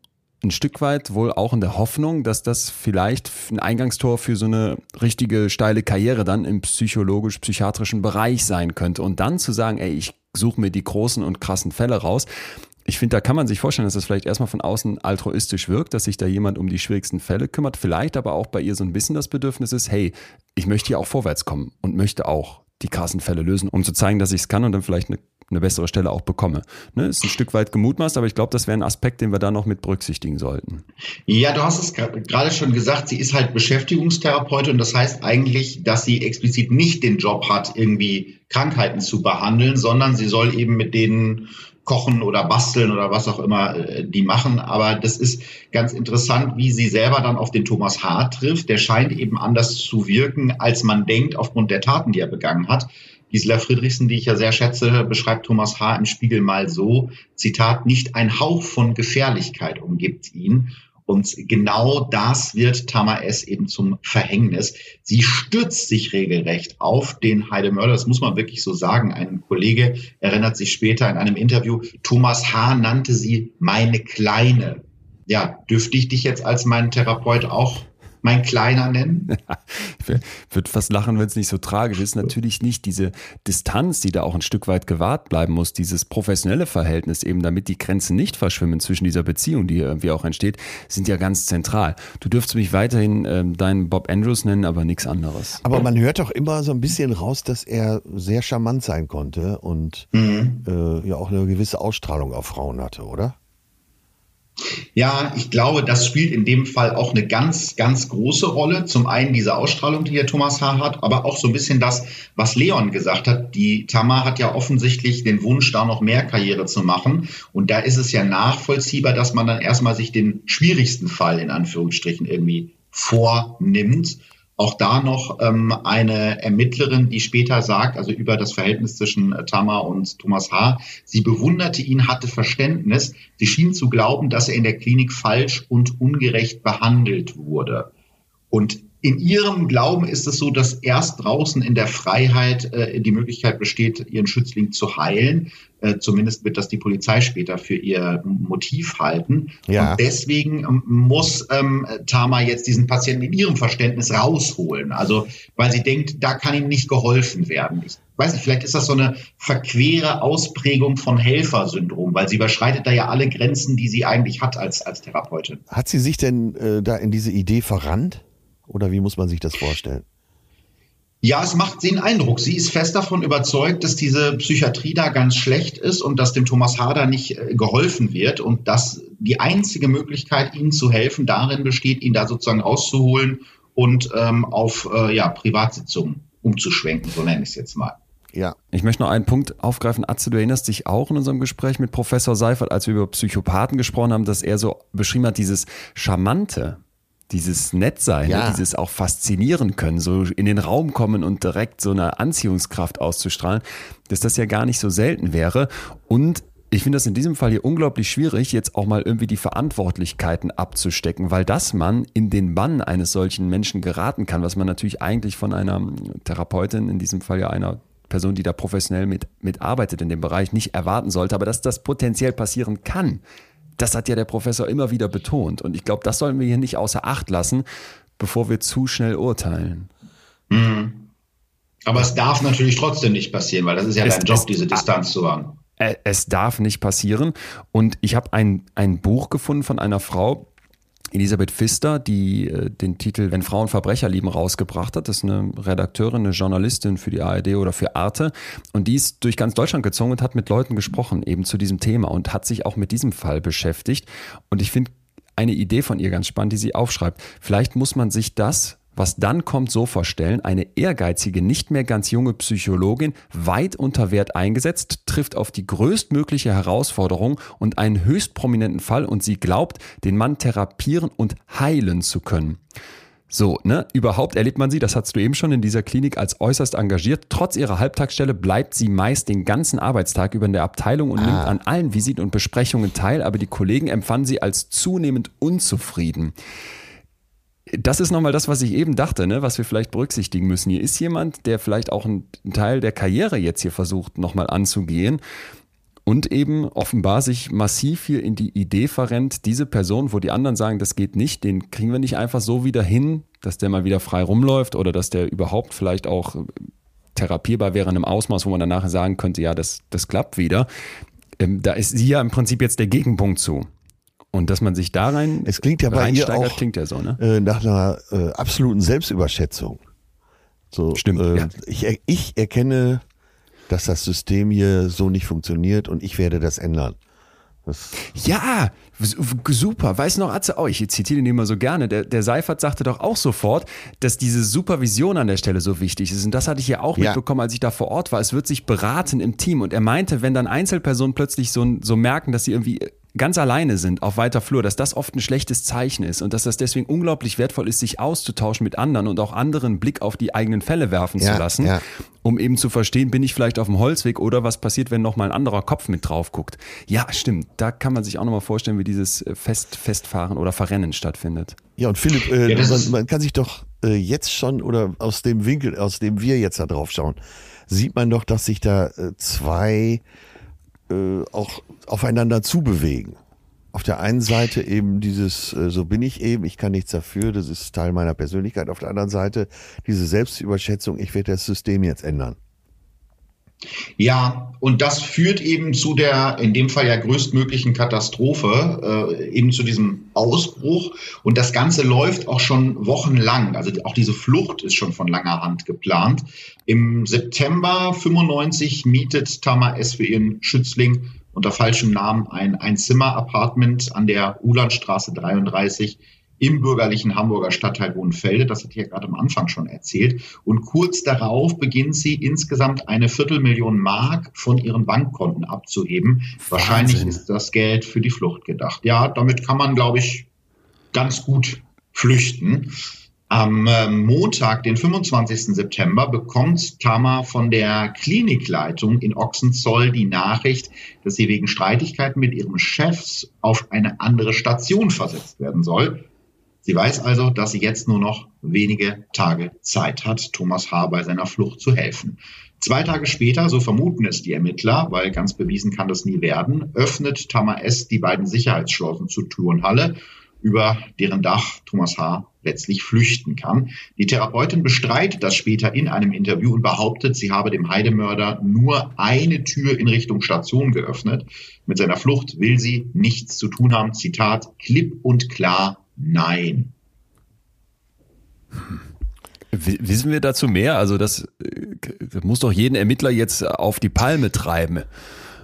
ein Stück weit wohl auch in der Hoffnung, dass das vielleicht ein Eingangstor für so eine richtige steile Karriere dann im psychologisch-psychiatrischen Bereich sein könnte. Und dann zu sagen, ey, ich suche mir die großen und krassen Fälle raus, ich finde, da kann man sich vorstellen, dass das vielleicht erstmal von außen altruistisch wirkt, dass sich da jemand um die schwierigsten Fälle kümmert, vielleicht aber auch bei ihr so ein bisschen das Bedürfnis ist, hey, ich möchte hier auch vorwärts kommen und möchte auch die krassen Fälle lösen, um zu zeigen, dass ich es kann und dann vielleicht eine, eine bessere Stelle auch bekomme. Ne, ist ein Stück weit gemutmaßt, aber ich glaube, das wäre ein Aspekt, den wir da noch mit berücksichtigen sollten. Ja, du hast es gerade schon gesagt, sie ist halt Beschäftigungstherapeutin und das heißt eigentlich, dass sie explizit nicht den Job hat, irgendwie Krankheiten zu behandeln, sondern sie soll eben mit denen kochen oder basteln oder was auch immer äh, die machen. Aber das ist ganz interessant, wie sie selber dann auf den Thomas H. trifft. Der scheint eben anders zu wirken, als man denkt, aufgrund der Taten, die er begangen hat. Gisela Friedrichsen, die ich ja sehr schätze, beschreibt Thomas H. im Spiegel mal so, Zitat, nicht ein Hauch von Gefährlichkeit umgibt ihn. Und genau das wird Tama S. eben zum Verhängnis. Sie stürzt sich regelrecht auf den Heidemörder. Das muss man wirklich so sagen. Ein Kollege erinnert sich später in einem Interview, Thomas H. nannte sie meine Kleine. Ja, dürfte ich dich jetzt als meinen Therapeut auch mein Kleiner nennen. ich würde fast lachen, wenn es nicht so tragisch ist. Natürlich nicht diese Distanz, die da auch ein Stück weit gewahrt bleiben muss, dieses professionelle Verhältnis eben, damit die Grenzen nicht verschwimmen zwischen dieser Beziehung, die irgendwie auch entsteht, sind ja ganz zentral. Du dürftest mich weiterhin ähm, deinen Bob Andrews nennen, aber nichts anderes. Aber man hört doch immer so ein bisschen raus, dass er sehr charmant sein konnte und mhm. äh, ja auch eine gewisse Ausstrahlung auf Frauen hatte, oder? Ja, ich glaube, das spielt in dem Fall auch eine ganz, ganz große Rolle. Zum einen diese Ausstrahlung, die hier Thomas H. hat, aber auch so ein bisschen das, was Leon gesagt hat. Die Tamar hat ja offensichtlich den Wunsch, da noch mehr Karriere zu machen. Und da ist es ja nachvollziehbar, dass man dann erstmal sich den schwierigsten Fall in Anführungsstrichen irgendwie vornimmt auch da noch ähm, eine Ermittlerin, die später sagt, also über das Verhältnis zwischen äh, Tamar und Thomas H., sie bewunderte ihn, hatte Verständnis. Sie schien zu glauben, dass er in der Klinik falsch und ungerecht behandelt wurde. Und in ihrem Glauben ist es so, dass erst draußen in der Freiheit äh, die Möglichkeit besteht, ihren Schützling zu heilen. Äh, zumindest wird das die Polizei später für ihr Motiv halten. Ja. Und deswegen ähm, muss ähm, Tama jetzt diesen Patienten in ihrem Verständnis rausholen. Also, weil sie denkt, da kann ihm nicht geholfen werden. Ich weiß nicht, vielleicht ist das so eine verquere Ausprägung von Helfersyndrom, weil sie überschreitet da ja alle Grenzen, die sie eigentlich hat als, als Therapeutin. Hat sie sich denn äh, da in diese Idee verrannt? Oder wie muss man sich das vorstellen? Ja, es macht den Eindruck. Sie ist fest davon überzeugt, dass diese Psychiatrie da ganz schlecht ist und dass dem Thomas Harder nicht äh, geholfen wird und dass die einzige Möglichkeit, ihnen zu helfen, darin besteht, ihn da sozusagen rauszuholen und ähm, auf äh, ja, Privatsitzungen umzuschwenken, so nenne ich es jetzt mal. Ja. Ich möchte noch einen Punkt aufgreifen. Atze, du erinnerst dich auch in unserem Gespräch mit Professor Seifert, als wir über Psychopathen gesprochen haben, dass er so beschrieben hat, dieses Charmante, dieses Nettsein, Ja. ne? dieses auch faszinieren können, so in den Raum kommen und direkt so eine Anziehungskraft auszustrahlen, dass das ja gar nicht so selten wäre. Und ich finde das in diesem Fall hier unglaublich schwierig, jetzt auch mal irgendwie die Verantwortlichkeiten abzustecken, weil dass man in den Bann eines solchen Menschen geraten kann, was man natürlich eigentlich von einer Therapeutin, in diesem Fall ja einer Person, die da professionell mit, mitarbeitet in dem Bereich, nicht erwarten sollte, aber dass das potenziell passieren kann, das hat ja der Professor immer wieder betont. Und ich glaube, das sollten wir hier nicht außer Acht lassen, bevor wir zu schnell urteilen. Aber es darf natürlich trotzdem nicht passieren, weil das ist ja Es- dein Job, es- diese Distanz zu wahren. Äh, Es darf nicht passieren. Und ich habe ein, ein Buch gefunden von einer Frau, Elisabeth Pfister, die äh, den Titel Wenn Frauen Verbrecher lieben rausgebracht hat. Das ist eine Redakteurin, eine Journalistin für die ARD oder für Arte. Und die ist durch ganz Deutschland gezogen und hat mit Leuten gesprochen, eben zu diesem Thema und hat sich auch mit diesem Fall beschäftigt. Und ich finde eine Idee von ihr ganz spannend, die sie aufschreibt. Vielleicht muss man sich das was dann kommt, so vorstellen, eine ehrgeizige, nicht mehr ganz junge Psychologin, weit unter Wert eingesetzt, trifft auf die größtmögliche Herausforderung und einen höchst prominenten Fall und sie glaubt, den Mann therapieren und heilen zu können. So, ne? Überhaupt erlebt man sie, das hast du eben schon in dieser Klinik als äußerst engagiert. Trotz ihrer Halbtagsstelle bleibt sie meist den ganzen Arbeitstag über in der Abteilung und nimmt an allen Visiten und Besprechungen teil, aber die Kollegen empfanden sie als zunehmend unzufrieden das ist nochmal das, was ich eben dachte, ne, was wir vielleicht berücksichtigen müssen. Hier ist jemand, der vielleicht auch einen Teil der Karriere jetzt hier versucht, nochmal anzugehen und eben offenbar sich massiv hier in die Idee verrennt, diese Person, wo die anderen sagen, das geht nicht, den kriegen wir nicht einfach so wieder hin, dass der mal wieder frei rumläuft oder dass der überhaupt vielleicht auch therapierbar wäre in einem Ausmaß, wo man danach sagen könnte, ja, das, das klappt wieder. Ähm, da ist sie ja im Prinzip jetzt der Gegenpunkt zu. Und dass man sich da rein Es klingt ja bei ihr auch klingt ja so, ne? äh, nach einer äh, absoluten Selbstüberschätzung. So, Stimmt, äh, ja. ich, ich erkenne, dass das System hier so nicht funktioniert und ich werde das ändern. Das, Ja, super. Weiß noch, Atze, oh, ich zitiere den immer so gerne. Der, der Seifert sagte doch auch sofort, dass diese Supervision an der Stelle so wichtig ist. Und das hatte ich ja auch Ja. mitbekommen, als ich da vor Ort war. Es wird sich beraten im Team. Und er meinte, wenn dann Einzelpersonen plötzlich so, so merken, dass sie irgendwie ganz alleine sind auf weiter Flur, dass das oft ein schlechtes Zeichen ist und dass das deswegen unglaublich wertvoll ist, sich auszutauschen mit anderen und auch anderen Blick auf die eigenen Fälle werfen Ja, zu lassen, ja. um eben zu verstehen, bin ich vielleicht auf dem Holzweg oder was passiert, wenn noch mal ein anderer Kopf mit drauf guckt. Ja, stimmt. Da kann man sich auch noch mal vorstellen, wie dieses äh, Fest, Festfahren oder Verrennen stattfindet. ja, und Philipp, äh, Ja, man, man kann sich doch äh, jetzt schon oder aus dem Winkel, aus dem wir jetzt da drauf schauen, sieht man doch, dass sich da äh, zwei äh, auch aufeinander zubewegen. Auf der einen Seite eben dieses, äh, so bin ich eben, ich kann nichts dafür, das ist Teil meiner Persönlichkeit. Auf der anderen Seite diese Selbstüberschätzung, ich werde das System jetzt ändern. Ja, und das führt eben zu der, in dem Fall ja größtmöglichen Katastrophe, äh, eben zu diesem Ausbruch. Und das Ganze läuft auch schon wochenlang. Also auch diese Flucht ist schon von langer Hand geplant. Im September 95 mietet Tamar S. für ihren Schützling unter falschem Namen ein Einzimmer-Apartment an der Ulandstraße 33 im bürgerlichen Hamburger Stadtteil Hohenfelde. Das hat hier gerade am Anfang schon erzählt. Und kurz darauf beginnt sie insgesamt eine Viertelmillion Mark von ihren Bankkonten abzuheben. Wahrscheinlich ist das Geld für die Flucht gedacht. Ja, damit kann man, glaube ich, ganz gut flüchten. Am äh, Montag, den 25. September, bekommt Tama von der Klinikleitung in Ochsenzoll die Nachricht, dass sie wegen Streitigkeiten mit ihrem Chefs auf eine andere Station versetzt werden soll. Sie weiß also, dass sie jetzt nur noch wenige Tage Zeit hat, Thomas H. bei seiner Flucht zu helfen. Zwei Tage später, so vermuten es die Ermittler, weil ganz bewiesen kann das nie werden, öffnet Tama S. die beiden Sicherheitsschlossen zur Turnhalle, über deren Dach Thomas H. letztlich flüchten kann. Die Therapeutin bestreitet das später in einem Interview und behauptet, sie habe dem Heidemörder nur eine Tür in Richtung Station geöffnet. Mit seiner Flucht will sie nichts zu tun haben. Zitat, klipp und klar, nein. Wissen wir dazu mehr? Also das, äh, das muss doch jeden Ermittler jetzt auf die Palme treiben.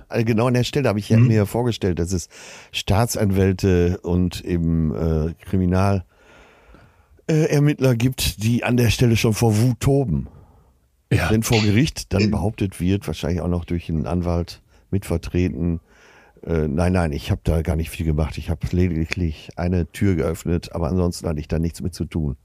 Also genau an der Stelle habe ich Mhm. mir vorgestellt, dass es Staatsanwälte und eben äh, Kriminal äh, Ermittler gibt, die an der Stelle schon vor Wut toben. Ja. Wenn vor Gericht dann behauptet wird, wahrscheinlich auch noch durch einen Anwalt mitvertreten, Äh, nein, nein, ich habe da gar nicht viel gemacht. Ich habe lediglich eine Tür geöffnet, aber ansonsten hatte ich da nichts mit zu tun.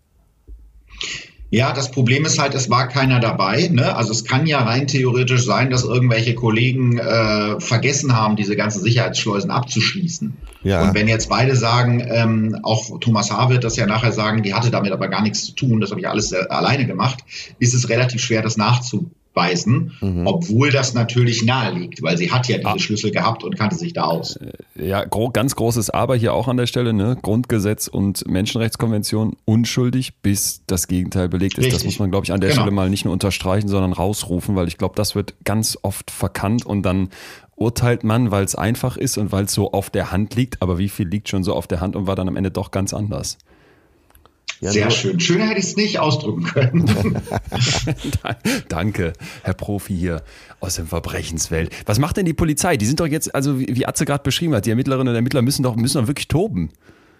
Ja, das Problem ist halt, es war keiner dabei. Ne? Also es kann ja rein theoretisch sein, dass irgendwelche Kollegen äh, vergessen haben, diese ganzen Sicherheitsschleusen abzuschließen. Ja. Und wenn jetzt beide sagen, ähm, auch Thomas H. wird das ja nachher sagen, die hatte damit aber gar nichts zu tun, das habe ich alles äh, alleine gemacht, ist es relativ schwer, das nachzuvollziehen weisen, mhm. obwohl das natürlich nahe liegt, weil sie hat ja diese ah. Schlüssel gehabt und kannte sich da aus. Äh, ja, gro ganz großes Aber hier auch an der Stelle, ne? Grundgesetz und Menschenrechtskonvention unschuldig, bis das Gegenteil belegt ist. Richtig. Das muss man, glaube ich, an der genau. Stelle mal nicht nur unterstreichen, sondern rausrufen, weil ich glaube, das wird ganz oft verkannt und dann urteilt man, weil es einfach ist und weil es so auf der Hand liegt, aber wie viel liegt schon so auf der Hand und war dann am Ende doch ganz anders. Ja, Sehr schön. Schöner hätte ich es nicht ausdrücken können. Danke, Herr Profi hier aus der Verbrechenswelt. Was macht denn die Polizei? Die sind doch jetzt, also wie Atze gerade beschrieben hat, die Ermittlerinnen und Ermittler müssen doch, müssen doch wirklich toben.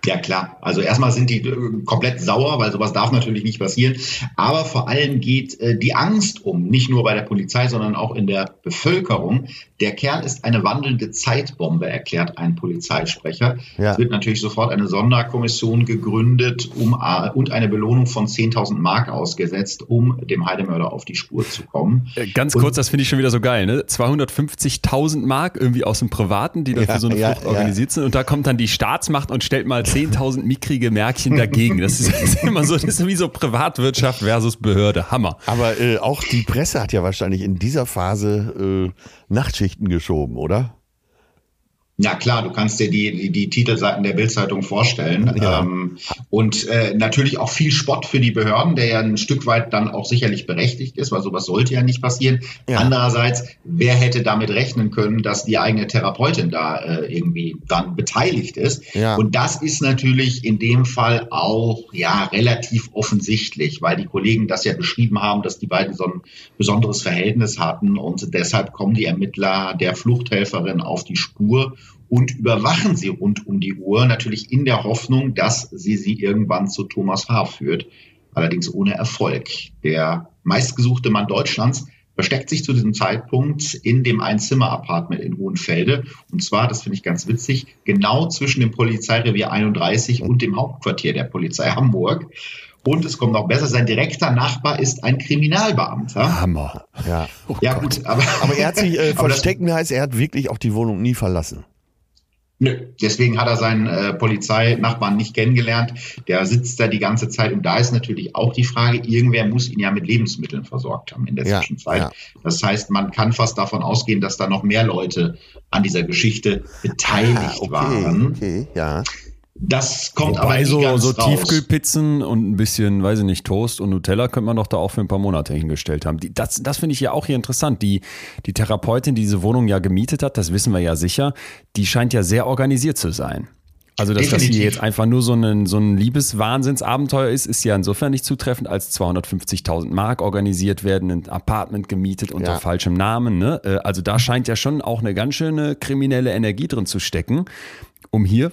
Ja, klar. Also erstmal sind die äh, komplett sauer, weil sowas darf natürlich nicht passieren. Aber vor allem geht äh, die Angst um, nicht nur bei der Polizei, sondern auch in der Bevölkerung. Der Kerl ist eine wandelnde Zeitbombe, erklärt ein Polizeisprecher. Ja. Es wird natürlich sofort eine Sonderkommission gegründet um, äh, und eine Belohnung von 10.000 Mark ausgesetzt, um dem Heidemörder auf die Spur zu kommen. Ganz kurz, und, das finde ich schon wieder so geil, ne? 250.000 Mark irgendwie aus dem Privaten, die dann ja, für so eine Flucht ja, organisiert sind. Und da kommt dann die Staatsmacht und stellt mal 10.000 mickrige Märkchen dagegen. Das ist, das ist, immer so, das ist wie so Privatwirtschaft versus Behörde. Hammer. Aber äh, auch die Presse hat ja wahrscheinlich in dieser Phase äh, Nachtschichten geschoben, oder? Ja klar, du kannst dir die, die, die Titelseiten der Bildzeitung vorstellen. Ja. Ähm, und äh, natürlich auch viel Spott für die Behörden, der ja ein Stück weit dann auch sicherlich berechtigt ist, weil sowas sollte ja nicht passieren. Ja. Andererseits, wer hätte damit rechnen können, dass die eigene Therapeutin da äh, irgendwie dann beteiligt ist? Ja. Und das ist natürlich in dem Fall auch ja relativ offensichtlich, weil die Kollegen das ja beschrieben haben, dass die beiden so ein besonderes Verhältnis hatten und deshalb kommen die Ermittler der Fluchthelferin auf die Spur und überwachen sie rund um die Uhr, natürlich in der Hoffnung, dass sie sie irgendwann zu Thomas H. führt, allerdings ohne Erfolg. Der meistgesuchte Mann Deutschlands versteckt sich zu diesem Zeitpunkt in dem Einzimmer-Apartment in Hohenfelde. Und zwar, das finde ich ganz witzig, genau zwischen dem Polizeirevier 31 und dem Hauptquartier der Polizei Hamburg. Und es kommt noch besser, sein direkter Nachbar ist ein Kriminalbeamter. Hammer. Ja, oh ja gut, aber, aber er hat sich äh, verstecken heißt, er hat wirklich auch die Wohnung nie verlassen. Nö, deswegen hat er seinen äh, Polizeinachbarn nicht kennengelernt. Der sitzt da die ganze Zeit und da ist natürlich auch die Frage, irgendwer muss ihn ja mit Lebensmitteln versorgt haben in der ja, Zwischenzeit. Ja. Das heißt, man kann fast davon ausgehen, dass da noch mehr Leute an dieser Geschichte beteiligt ah, okay, waren. Okay, ja. Das kommt Wobei aber nicht so, ganz so raus. Tiefkühlpizzen und ein bisschen, weiß ich nicht, Toast und Nutella könnte man doch da auch für ein paar Monate hingestellt haben. Die, das das finde ich ja auch hier interessant. Die, die Therapeutin, die diese Wohnung ja gemietet hat, das wissen wir ja sicher, die scheint ja sehr organisiert zu sein. Also, dass Definitiv. das hier jetzt einfach nur so ein, so ein Liebeswahnsinnsabenteuer ist, ist ja insofern nicht zutreffend, als 250.000 Mark organisiert werden, ein Apartment gemietet unter ja. falschem Namen. Ne? Äh, also da scheint ja schon auch eine ganz schöne kriminelle Energie drin zu stecken, um hier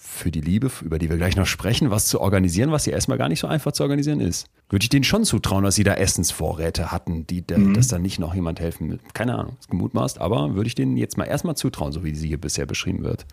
für die Liebe, über die wir gleich noch sprechen, was zu organisieren, was ja erstmal gar nicht so einfach zu organisieren ist. Würde ich denen schon zutrauen, dass sie da Essensvorräte hatten, die, mhm. dass da nicht noch jemand helfen will. Keine Ahnung, ist gemutmaßt, aber würde ich denen jetzt mal erstmal zutrauen, so wie sie hier bisher beschrieben wird.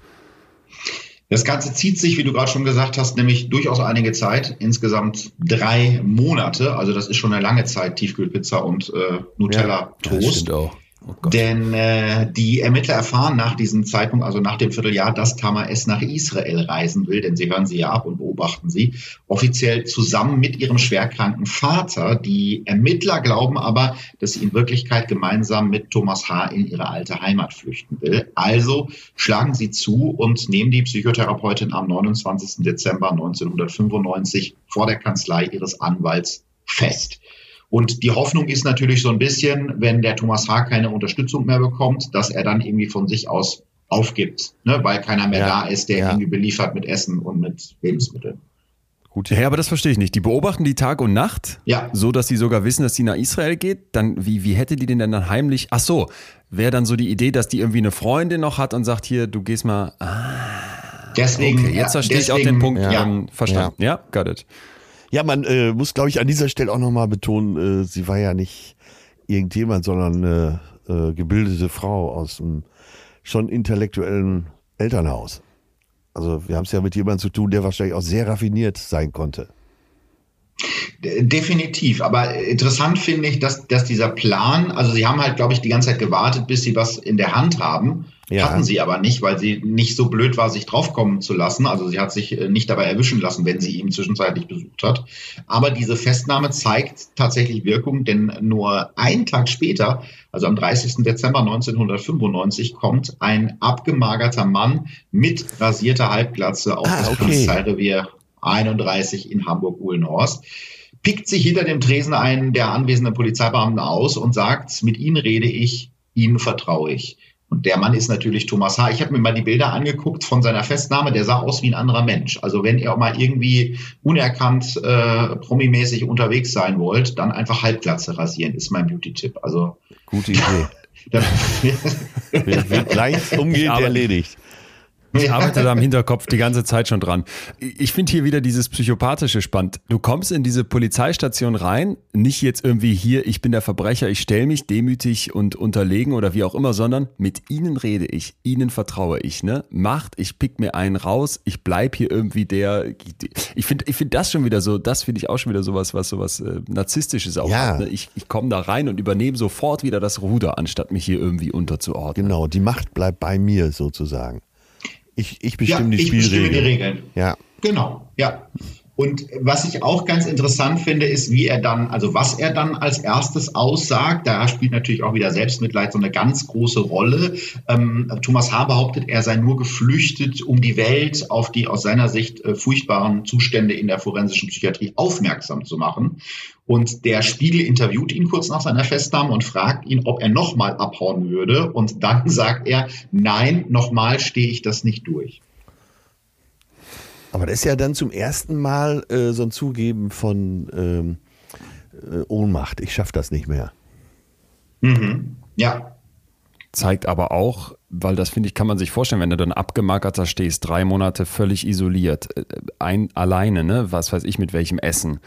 Das Ganze zieht sich, wie du gerade schon gesagt hast, nämlich durchaus einige Zeit, insgesamt drei Monate. Also das ist schon eine lange Zeit, Tiefkühlpizza und äh, Nutella-Toast. Ja, das stimmt auch. Oh Denn äh, die Ermittler erfahren nach diesem Zeitpunkt, also nach dem Vierteljahr, dass Tamar S. nach Israel reisen will, denn sie hören sie ja ab und beobachten sie, offiziell zusammen mit ihrem schwerkranken Vater. Die Ermittler glauben aber, dass sie in Wirklichkeit gemeinsam mit Thomas H. in ihre alte Heimat flüchten will. Also schlagen sie zu und nehmen die Psychotherapeutin am 29. Dezember 1995 vor der Kanzlei ihres Anwalts fest. Und die Hoffnung ist natürlich so ein bisschen, wenn der Thomas H. keine Unterstützung mehr bekommt, dass er dann irgendwie von sich aus aufgibt, ne? weil keiner mehr ja, da ist, der ja. irgendwie beliefert mit Essen und mit Lebensmitteln. Gut, ja, aber das verstehe ich nicht. Die beobachten die Tag und Nacht, ja. so dass sie sogar wissen, dass sie nach Israel geht. Dann, wie, wie hätte die denn dann heimlich? Ach so, wäre dann so die Idee, dass die irgendwie eine Freundin noch hat und sagt, hier, du gehst mal. Ah, deswegen, okay, jetzt verstehe deswegen, ich auch den Punkt ja. ähm, verstanden. Ja. ja, got it. Ja, man äh, muss, glaube ich, an dieser Stelle auch nochmal betonen, äh, sie war ja nicht irgendjemand, sondern eine äh, gebildete Frau aus dem schon intellektuellen Elternhaus. Also wir haben es ja mit jemandem zu tun, der wahrscheinlich auch sehr raffiniert sein konnte. Definitiv, aber interessant finde ich, dass, dass dieser Plan, also sie haben halt, glaube ich, die ganze Zeit gewartet, bis sie was in der Hand haben. Ja. Hatten sie aber nicht, weil sie nicht so blöd war, sich draufkommen zu lassen. Also sie hat sich äh, nicht dabei erwischen lassen, wenn sie ihn zwischenzeitlich besucht hat. Aber diese Festnahme zeigt tatsächlich Wirkung, denn nur einen Tag später, also am 30. Dezember 1995, kommt ein abgemagerter Mann mit rasierter Halbglatze auf ah, das okay. Polizeirevier 31 in Hamburg-Uhlenhorst pickt sich hinter dem Tresen einen der anwesenden Polizeibeamten aus und sagt, mit Ihnen rede ich, Ihnen vertraue ich. Und der Mann ist natürlich Thomas H. Ich habe mir mal die Bilder angeguckt von seiner Festnahme. Der sah aus wie ein anderer Mensch. Also wenn ihr mal irgendwie unerkannt äh, promimäßig unterwegs sein wollt, dann einfach Halbglatze rasieren, ist mein Beauty-Tipp. Also gute Idee. Wird gleich umgehend erledigt. Ich arbeite da im Hinterkopf die ganze Zeit schon dran. Ich finde hier wieder dieses Psychopathische spannend. Du kommst in diese Polizeistation rein, nicht jetzt irgendwie hier, ich bin der Verbrecher, ich stelle mich demütig und unterlegen oder wie auch immer, sondern mit ihnen rede ich, ihnen vertraue ich. Ne? Macht, ich pick mir einen raus, ich bleib hier irgendwie der. Ich finde ich find das schon wieder so, das finde ich auch schon wieder sowas, was sowas äh, Narzisstisches auch ja. hat. Ne? Ich, ich komme da rein und übernehme sofort wieder das Ruder, anstatt mich hier irgendwie unterzuordnen. Genau, die Macht bleibt bei mir sozusagen. Ich, ich bestimme ja, die Spielregeln. Ich bestimme die Regeln. Ja. Genau, ja. Und was ich auch ganz interessant finde, ist, wie er dann, also was er dann als erstes aussagt. Da spielt natürlich auch wieder Selbstmitleid so eine ganz große Rolle. Ähm, Thomas H. behauptet, er sei nur geflüchtet, um die Welt auf die aus seiner Sicht äh, furchtbaren Zustände in der forensischen Psychiatrie aufmerksam zu machen. Und der Spiegel interviewt ihn kurz nach seiner Festnahme und fragt ihn, ob er nochmal abhauen würde. Und dann sagt er, nein, nochmal stehe ich das nicht durch. Aber das ist ja dann zum ersten Mal äh, so ein Zugeben von ähm, äh, Ohnmacht. Ich schaffe das nicht mehr. Mhm. Ja. Zeigt aber auch, weil das finde ich, kann man sich vorstellen, wenn du dann abgemagerter stehst, drei Monate völlig isoliert, äh, ein alleine, ne, was weiß ich mit welchem Essen,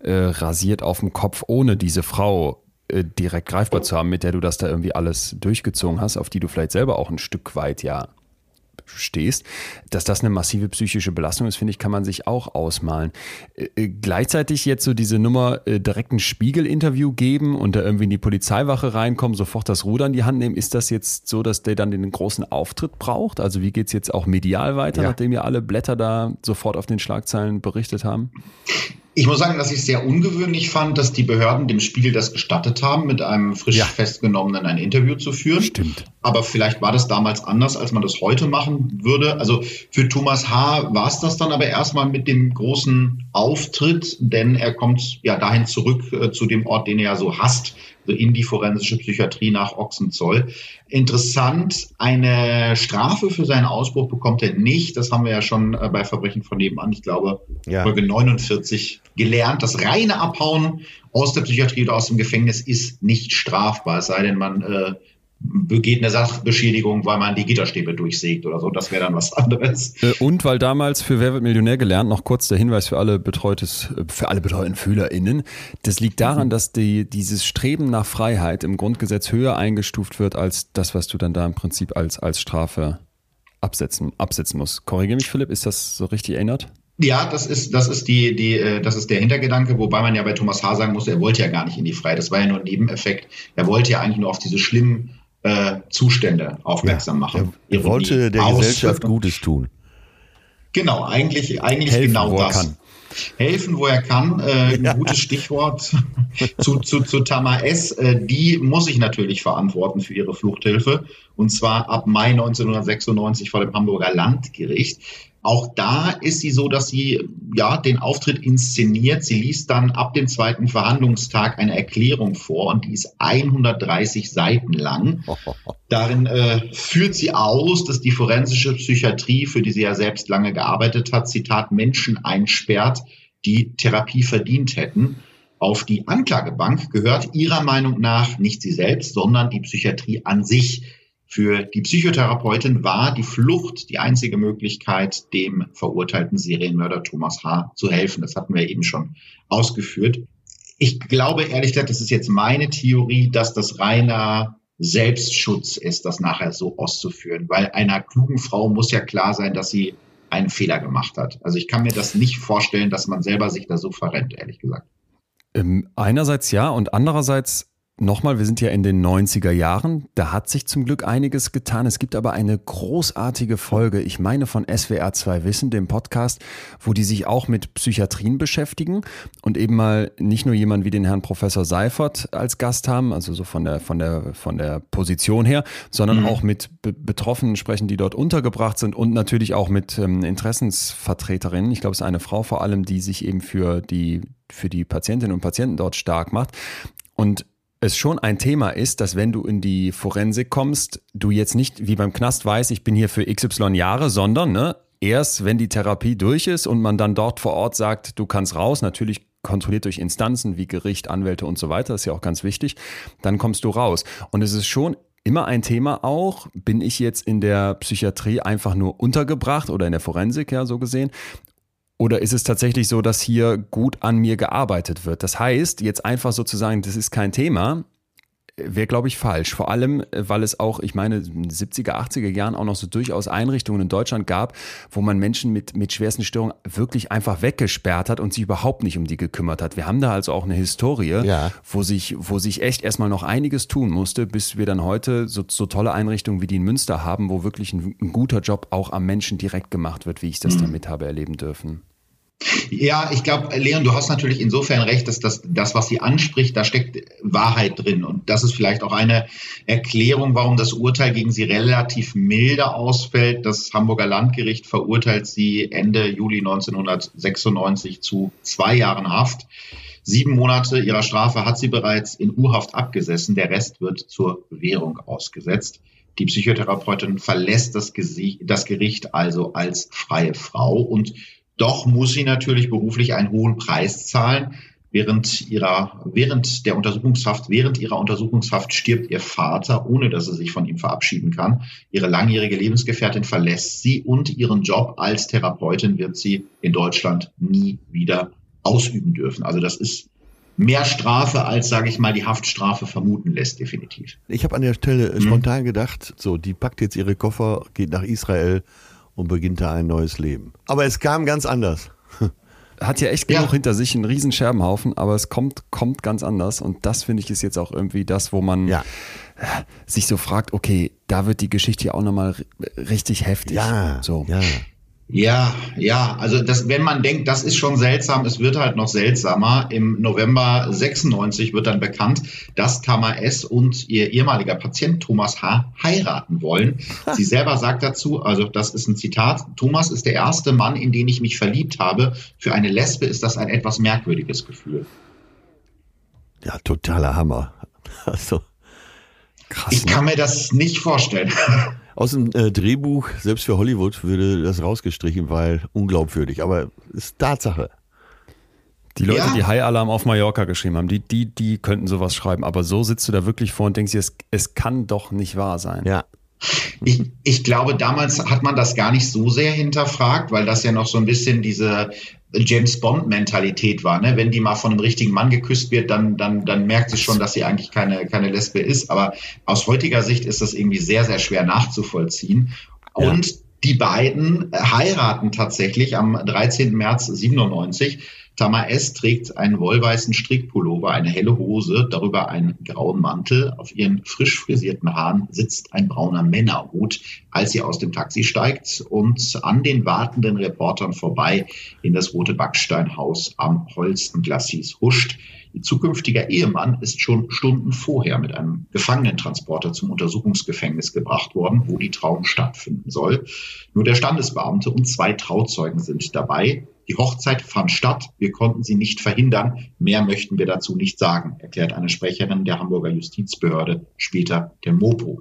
äh, rasiert auf dem Kopf, ohne diese Frau äh, direkt greifbar zu haben, mit der du das da irgendwie alles durchgezogen hast, auf die du vielleicht selber auch ein Stück weit ja stehst. Dass das eine massive psychische Belastung ist, finde ich, kann man sich auch ausmalen. Äh, äh, gleichzeitig jetzt so diese Nummer äh, direkt ein Spiegel-Interview geben und da irgendwie in die Polizeiwache reinkommen, sofort das Ruder in die Hand nehmen. Ist das jetzt so, dass der dann den großen Auftritt braucht? Also wie geht es jetzt auch medial weiter, ja. nachdem ja alle Blätter da sofort auf den Schlagzeilen berichtet haben? Ich muss sagen, dass ich es sehr ungewöhnlich fand, dass die Behörden dem Spiegel das gestattet haben, mit einem frisch ja. festgenommenen ein Interview zu führen. Stimmt. Aber vielleicht war das damals anders, als man das heute machen würde. Also für Thomas H. war es das dann aber erstmal mit dem großen Auftritt, denn er kommt ja dahin zurück äh, zu dem Ort, den er ja so hasst, in die forensische Psychiatrie nach Ochsenzoll. Interessant, eine Strafe für seinen Ausbruch bekommt er nicht. Das haben wir ja schon äh, bei Verbrechen von nebenan, ich glaube, ja. Folge 49 gelernt. Das reine Abhauen aus der Psychiatrie oder aus dem Gefängnis ist nicht strafbar, es sei denn, man äh, begeht eine Sachbeschädigung, weil man die Gitterstäbe durchsägt oder so. Das wäre dann was anderes. Äh, und weil damals für Wer wird Millionär gelernt, noch kurz der Hinweis für alle betreutes, für alle betreuten FühlerInnen. Das liegt daran, mhm. dass die, dieses Streben nach Freiheit im Grundgesetz höher eingestuft wird als das, was du dann da im Prinzip als, als Strafe absetzen, absetzen musst. Korrigiere mich, Philipp, ist das so richtig erinnert? Ja, das ist, das ist die, die, äh, das ist der Hintergedanke, wobei man ja bei Thomas H. sagen muss, er wollte ja gar nicht in die Freiheit. Das war ja nur ein Nebeneffekt. Er wollte ja eigentlich nur auf diese schlimmen äh, Zustände aufmerksam machen. Ja, er wollte der Aus Gesellschaft Gutes tun. Genau, eigentlich, eigentlich Helfen, genau das. Kann. Helfen, wo er kann. Äh, ein ja. gutes Stichwort zu, zu, zu Tama S. Äh, die muss sich natürlich verantworten für ihre Fluchthilfe. Und zwar ab Mai 1996 vor dem Hamburger Landgericht. Auch da ist sie so, dass sie ja den Auftritt inszeniert. Sie liest dann ab dem zweiten Verhandlungstag eine Erklärung vor und die ist 130 Seiten lang. Darin äh, führt sie aus, dass die forensische Psychiatrie, für die sie ja selbst lange gearbeitet hat, Zitat Menschen einsperrt, die Therapie verdient hätten. Auf die Anklagebank gehört ihrer Meinung nach nicht sie selbst, sondern die Psychiatrie an sich. Für die Psychotherapeutin war die Flucht die einzige Möglichkeit, dem verurteilten Serienmörder Thomas H. zu helfen. Das hatten wir eben schon ausgeführt. Ich glaube ehrlich gesagt, das ist jetzt meine Theorie, dass das reiner Selbstschutz ist, das nachher so auszuführen. Weil einer klugen Frau muss ja klar sein, dass sie einen Fehler gemacht hat. Also ich kann mir das nicht vorstellen, dass man selber sich da so verrennt, ehrlich gesagt. Ähm, einerseits ja und andererseits Nochmal, wir sind ja in den 90er Jahren. Da hat sich zum Glück einiges getan. Es gibt aber eine großartige Folge, ich meine von SWR 2 Wissen, dem Podcast, wo die sich auch mit Psychiatrien beschäftigen und eben mal nicht nur jemand wie den Herrn Professor Seifert als Gast haben, also so von der, von der, von der Position her, sondern mhm. auch mit Be Betroffenen sprechen, die dort untergebracht sind und natürlich auch mit ähm, Interessensvertreterinnen. Ich glaube, es ist eine Frau vor allem, die sich eben für die, für die Patientinnen und Patienten dort stark macht. Und es schon ein Thema ist, dass wenn du in die Forensik kommst, du jetzt nicht wie beim Knast weißt, ich bin hier für XY Jahre, sondern ne, erst wenn die Therapie durch ist und man dann dort vor Ort sagt, du kannst raus, natürlich kontrolliert durch Instanzen wie Gericht, Anwälte und so weiter, ist ja auch ganz wichtig, dann kommst du raus. Und es ist schon immer ein Thema auch, bin ich jetzt in der Psychiatrie einfach nur untergebracht oder in der Forensik, ja, so gesehen, oder ist es tatsächlich so, dass hier gut an mir gearbeitet wird? Das heißt, jetzt einfach sozusagen, das ist kein Thema, wäre, glaube ich, falsch. Vor allem, weil es auch, ich meine, in den 70er, 80er Jahren auch noch so durchaus Einrichtungen in Deutschland gab, wo man Menschen mit, mit schwersten Störungen wirklich einfach weggesperrt hat und sich überhaupt nicht um die gekümmert hat. Wir haben da also auch eine Historie, ja. wo, sich, wo sich echt erstmal noch einiges tun musste, bis wir dann heute so, so tolle Einrichtungen wie die in Münster haben, wo wirklich ein, ein guter Job auch am Menschen direkt gemacht wird, wie ich das mhm. damit habe erleben dürfen. Ja, ich glaube, Leon, du hast natürlich insofern recht, dass das, das, was sie anspricht, da steckt Wahrheit drin. Und das ist vielleicht auch eine Erklärung, warum das Urteil gegen sie relativ milde ausfällt. Das Hamburger Landgericht verurteilt sie Ende Juli 1996 zu zwei Jahren Haft. Sieben Monate ihrer Strafe hat sie bereits in Urhaft abgesessen. Der Rest wird zur Bewährung ausgesetzt. Die Psychotherapeutin verlässt das, Gericht also als freie Frau und doch muss sie natürlich beruflich einen hohen Preis zahlen. Während ihrer, während der Untersuchungshaft, während ihrer Untersuchungshaft stirbt ihr Vater, ohne dass sie sich von ihm verabschieden kann. Ihre langjährige Lebensgefährtin verlässt sie und ihren Job als Therapeutin wird sie in Deutschland nie wieder ausüben dürfen. Also das ist mehr Strafe, als, sage ich mal, die Haftstrafe vermuten lässt, definitiv. Ich habe an der Stelle mhm. spontan gedacht, so, die packt jetzt ihre Koffer, geht nach Israel und beginnt da ein neues Leben. Aber es kam ganz anders. Hat ja echt genug ja. hinter sich, einen riesen Scherbenhaufen, aber es kommt, kommt ganz anders. Und das finde ich ist jetzt auch irgendwie das, wo man ja. sich so fragt, okay, da wird die Geschichte ja auch nochmal richtig heftig. Ja, so. ja. Ja, ja, also das, wenn man denkt, das ist schon seltsam, es wird halt noch seltsamer. Im November 96 wird dann bekannt, dass Tama S. und ihr ehemaliger Patient Thomas H. heiraten wollen. Sie selber sagt dazu, also das ist ein Zitat, Thomas ist der erste Mann, in den ich mich verliebt habe. Für eine Lesbe ist das ein etwas merkwürdiges Gefühl. Ja, totaler Hammer. Also, krass. Ich ne? kann mir das nicht vorstellen. Aus dem äh, Drehbuch, selbst für Hollywood, würde das rausgestrichen, weil unglaubwürdig. Aber ist Tatsache. Die Leute, ja. die High Alarm auf Mallorca geschrieben haben, die, die, die könnten sowas schreiben. Aber so sitzt du da wirklich vor und denkst dir, es, es kann doch nicht wahr sein. Ja. Ich, ich glaube, damals hat man das gar nicht so sehr hinterfragt, weil das ja noch so ein bisschen diese James Bond-Mentalität war. Ne? Wenn die mal von einem richtigen Mann geküsst wird, dann, dann, dann merkt sie schon, dass sie eigentlich keine, keine Lesbe ist. Aber aus heutiger Sicht ist das irgendwie sehr, sehr schwer nachzuvollziehen. Ja. Und die beiden heiraten tatsächlich am 13. März 97 Tama S. trägt einen wollweißen Strickpullover, eine helle Hose, darüber einen grauen Mantel. Auf ihren frisch frisierten Haaren sitzt ein brauner Männerhut, als sie aus dem Taxi steigt und an den wartenden Reportern vorbei in das rote Backsteinhaus am Holstenglassis huscht. Ihr zukünftiger Ehemann ist schon Stunden vorher mit einem Gefangenentransporter zum Untersuchungsgefängnis gebracht worden, wo die Trauung stattfinden soll. Nur der Standesbeamte und zwei Trauzeugen sind dabei. Die Hochzeit fand statt. Wir konnten sie nicht verhindern. Mehr möchten wir dazu nicht sagen, erklärt eine Sprecherin der Hamburger Justizbehörde, später der Mopo.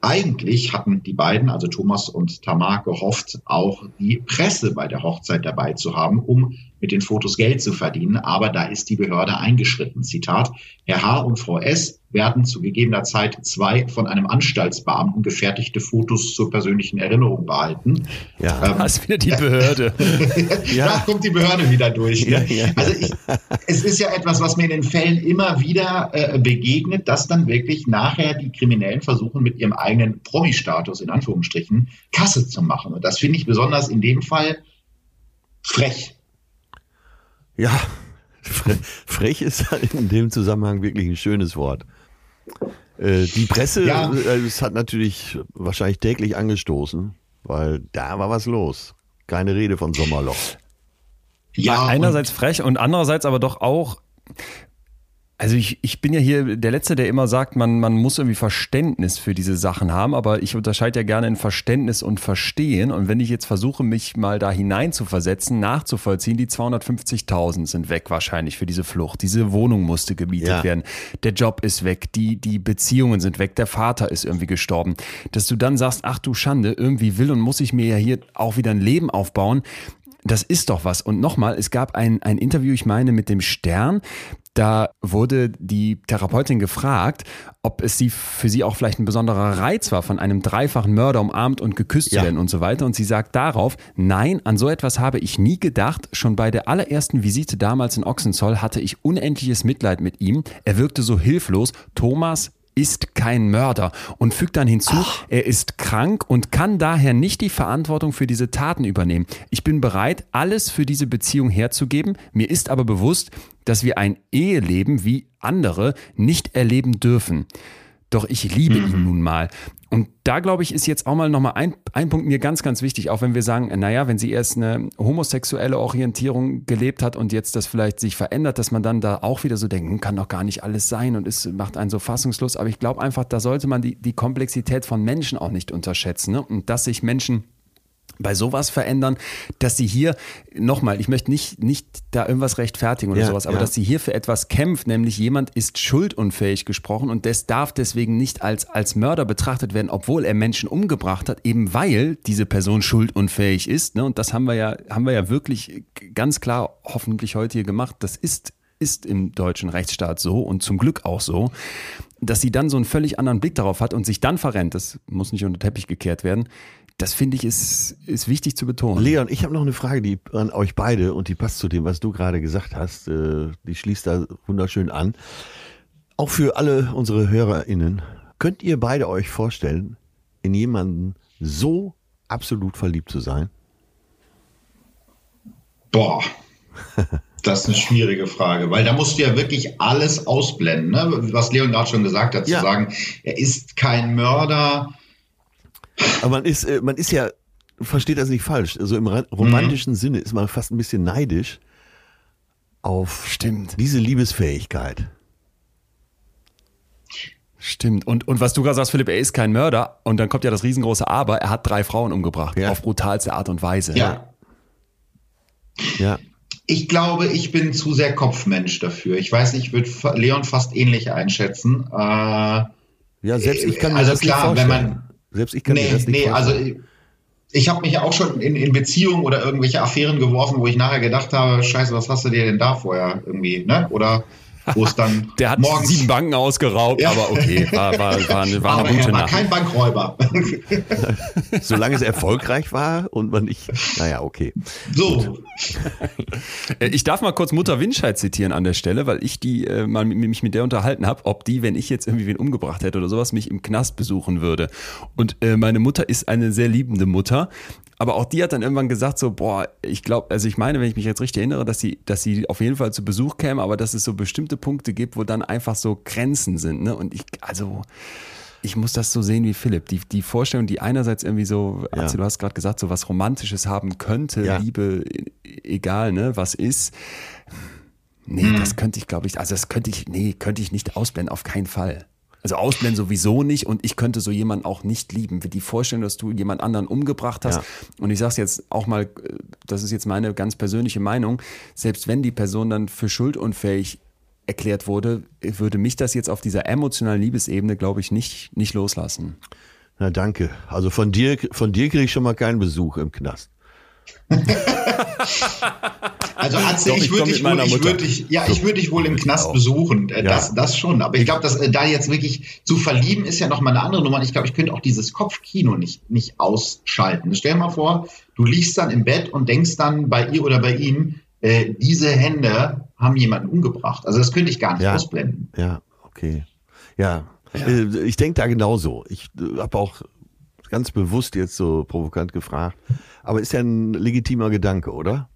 Eigentlich hatten die beiden, also Thomas und Tamar, gehofft, auch die Presse bei der Hochzeit dabei zu haben, um mit den Fotos Geld zu verdienen. Aber da ist die Behörde eingeschritten. Zitat, Herr H. und Frau S. werden zu gegebener Zeit zwei von einem Anstaltsbeamten gefertigte Fotos zur persönlichen Erinnerung behalten. Ja, ähm, das ist wieder die Behörde. ja. Da kommt die Behörde wieder durch. Ne? Ja, ja. Also ich, es ist ja etwas, was mir in den Fällen immer wieder äh, begegnet, dass dann wirklich nachher die Kriminellen versuchen, mit ihrem eigenen Promi-Status in Anführungsstrichen Kasse zu machen. Und das finde ich besonders in dem Fall frech. Ja, frech ist halt in dem Zusammenhang wirklich ein schönes Wort. Äh, die Presse, ja. Äh, es hat natürlich wahrscheinlich täglich angestoßen, weil da war was los. Keine Rede von Sommerloch. Ja, einerseits frech und andererseits aber doch auch also ich, ich bin ja hier der Letzte, der immer sagt, man, man muss irgendwie Verständnis für diese Sachen haben, aber ich unterscheide ja gerne in Verständnis und Verstehen. Und wenn ich jetzt versuche, mich mal da hinein zu versetzen, nachzuvollziehen, die 250.000 sind weg wahrscheinlich für diese Flucht. Diese Wohnung musste gemietet ja. werden. Der Job ist weg, die, die Beziehungen sind weg, der Vater ist irgendwie gestorben. Dass du dann sagst, ach du Schande, irgendwie will und muss ich mir ja hier auch wieder ein Leben aufbauen. Das ist doch was. Und nochmal, es gab ein, ein Interview, ich meine, mit dem Stern. Da wurde die Therapeutin gefragt, ob es sie für sie auch vielleicht ein besonderer Reiz war, von einem dreifachen Mörder umarmt und geküsst zu werden und so weiter. Und sie sagt darauf, nein, an so etwas habe ich nie gedacht. Schon bei der allerersten Visite damals in Ochsenzoll hatte ich unendliches Mitleid mit ihm. Er wirkte so hilflos. Thomas ist kein Mörder und fügt dann hinzu, Ach. er ist krank und kann daher nicht die Verantwortung für diese Taten übernehmen. Ich bin bereit, alles für diese Beziehung herzugeben. Mir ist aber bewusst, dass wir ein Eheleben wie andere nicht erleben dürfen. Doch ich liebe ihn mhm. nun mal. Und da glaube ich, ist jetzt auch mal nochmal ein, ein Punkt mir ganz, ganz wichtig, auch wenn wir sagen, naja, wenn sie erst eine homosexuelle Orientierung gelebt hat und jetzt das vielleicht sich verändert, dass man dann da auch wieder so denkt, hm, kann doch gar nicht alles sein und es macht einen so fassungslos. Aber ich glaube einfach, da sollte man die, die Komplexität von Menschen auch nicht unterschätzen. Ne? Und dass sich Menschen bei sowas verändern, dass sie hier, nochmal, ich möchte nicht, nicht da irgendwas rechtfertigen oder ja, sowas, aber ja. dass sie hier für etwas kämpft, nämlich jemand ist schuldunfähig gesprochen und das darf deswegen nicht als, als Mörder betrachtet werden, obwohl er Menschen umgebracht hat, eben weil diese Person schuldunfähig ist. Ne? Und das haben wir ja, haben wir ja wirklich ganz klar hoffentlich heute hier gemacht. Das ist ist im deutschen Rechtsstaat so und zum Glück auch so, dass sie dann so einen völlig anderen Blick darauf hat und sich dann verrennt, das muss nicht unter den Teppich gekehrt werden, das finde ich ist, ist wichtig zu betonen. Leon, ich habe noch eine Frage die, an euch beide und die passt zu dem, was du gerade gesagt hast. Äh, die schließt da wunderschön an. Auch für alle unsere HörerInnen, könnt ihr beide euch vorstellen, in jemanden so absolut verliebt zu sein? Boah. Das ist eine schwierige Frage, weil da musst du ja wirklich alles ausblenden, ne? was Leon gerade schon gesagt hat, ja. zu sagen, er ist kein Mörder, aber man ist, äh, man ist ja, versteht das nicht falsch. Also im romantischen mhm. Sinne ist man fast ein bisschen neidisch auf Stimmt. diese Liebesfähigkeit. Stimmt. Und, und was du gerade sagst, Philipp, er ist kein Mörder. Und dann kommt ja das riesengroße Aber, er hat drei Frauen umgebracht. Ja. Auf brutalste Art und Weise. Ja. Ja. Ich glaube, ich bin zu sehr Kopfmensch dafür. Ich weiß, ich würde Leon fast ähnlich einschätzen. Äh, ja, selbst ich kann mir also das klar, nicht vorstellen. wenn man selbst ich kann nee, mir das nicht Nee, also ich, ich habe mich auch schon in, in Beziehungen oder irgendwelche Affären geworfen, wo ich nachher gedacht habe, scheiße, was hast du dir denn da vorher irgendwie, ne? Oder wo es dann Der hat morgens sieben Banken ausgeraubt, ja. aber okay, war, war, war, eine, war eine gute er war kein Bankräuber. Solange es erfolgreich war und man nicht, naja, okay. So. Äh, ich darf mal kurz Mutter Winscheid zitieren an der Stelle, weil ich die äh, mal mich mit der unterhalten habe, ob die, wenn ich jetzt irgendwie wen umgebracht hätte oder sowas, mich im Knast besuchen würde. Und äh, meine Mutter ist eine sehr liebende Mutter, aber auch die hat dann irgendwann gesagt so, boah, ich glaube, also ich meine, wenn ich mich jetzt richtig erinnere, dass sie, dass sie auf jeden Fall zu Besuch käme, aber dass es so bestimmte Punkte gibt, wo dann einfach so Grenzen sind, ne? Und ich, also, ich muss das so sehen wie Philipp. Die, die Vorstellung, die einerseits irgendwie so, ja. du hast gerade gesagt, so was Romantisches haben könnte, ja. Liebe, egal, ne, was ist. Nee, hm. das könnte ich, glaube ich, also das könnte ich, nee, könnte ich nicht ausblenden, auf keinen Fall. Also ausblenden sowieso nicht und ich könnte so jemanden auch nicht lieben. Die Vorstellung, dass du jemand anderen umgebracht hast. Ja. Und ich sage es jetzt auch mal, das ist jetzt meine ganz persönliche Meinung, selbst wenn die Person dann für schuldunfähig erklärt wurde, würde mich das jetzt auf dieser emotionalen Liebesebene, glaube ich, nicht, nicht loslassen. Na danke. Also von dir, von dir kriege ich schon mal keinen Besuch im Knast. Also Atze, Doch, ich, ich würde dich, wohl, ich würd dich, ja, ich würde dich wohl im Knast auch. besuchen. Äh, das, ja. das schon. Aber ich glaube, dass äh, da jetzt wirklich zu verlieben ist ja noch mal eine andere Nummer. Ich glaube, ich könnte auch dieses Kopfkino nicht, nicht ausschalten. Stell dir mal vor, du liegst dann im Bett und denkst dann bei ihr oder bei ihm, äh, diese Hände haben jemanden umgebracht. Also das könnte ich gar nicht ja. ausblenden. Ja, okay. Ja, ja. Äh, ich denke da genauso. Ich habe auch ganz bewusst jetzt so provokant gefragt. Aber ist ja ein legitimer Gedanke, oder?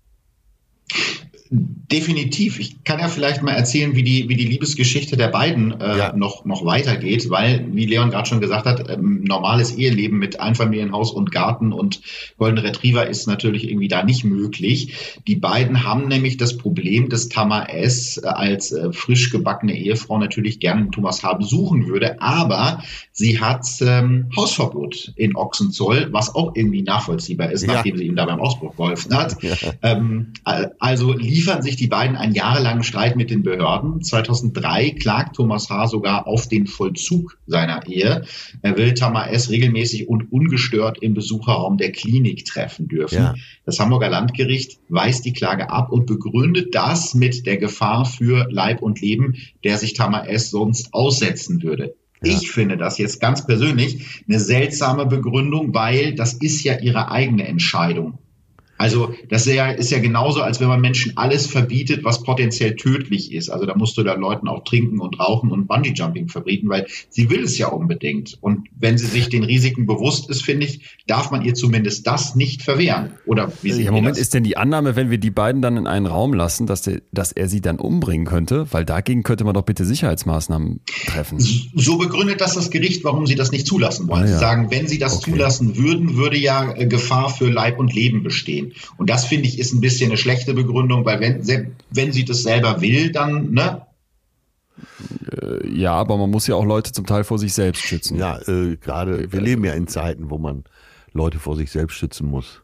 Definitiv. Ich kann ja vielleicht mal erzählen, wie die, wie die Liebesgeschichte der beiden äh, ja. noch, noch weitergeht, weil, wie Leon gerade schon gesagt hat, ähm, normales Eheleben mit Einfamilienhaus und Garten und Golden Retriever ist natürlich irgendwie da nicht möglich. Die beiden haben nämlich das Problem, dass Tama S. Äh, als äh, frisch gebackene Ehefrau natürlich gerne Thomas H. besuchen würde, aber sie hat ähm, Hausverbot in Ochsenzoll, was auch irgendwie nachvollziehbar ist, ja. nachdem sie ihm da beim Ausbruch geholfen hat. Ja. Ähm, also liefern sich die beiden einen jahrelangen Streit mit den Behörden. 2003 klagt Thomas H. sogar auf den Vollzug seiner Ehe. Er will Tamar S. regelmäßig und ungestört im Besucherraum der Klinik treffen dürfen. Ja. Das Hamburger Landgericht weist die Klage ab und begründet das mit der Gefahr für Leib und Leben, der sich Tamar S. sonst aussetzen würde. Ja. Ich finde das jetzt ganz persönlich eine seltsame Begründung, weil das ist ja ihre eigene Entscheidung. Also das ist ja, ist ja genauso, als wenn man Menschen alles verbietet, was potenziell tödlich ist. Also da musst du da Leuten auch trinken und rauchen und Bungee-Jumping verbieten, weil sie will es ja unbedingt. Und wenn sie sich den Risiken bewusst ist, finde ich, darf man ihr zumindest das nicht verwehren. Oder wie sie ja, Moment, das? ist denn die Annahme, wenn wir die beiden dann in einen Raum lassen, dass, der, dass er sie dann umbringen könnte? Weil dagegen könnte man doch bitte Sicherheitsmaßnahmen treffen. So begründet das das Gericht, warum sie das nicht zulassen wollen. Ah, ja. Sie sagen, wenn sie das okay. zulassen würden, würde ja äh, Gefahr für Leib und Leben bestehen gehen. Und das finde ich ist ein bisschen eine schlechte Begründung, weil wenn, wenn sie das selber will, dann, ne? Äh, ja, aber man muss ja auch Leute zum Teil vor sich selbst schützen. Ja, äh, gerade, wir leben ja in Zeiten, wo man Leute vor sich selbst schützen muss.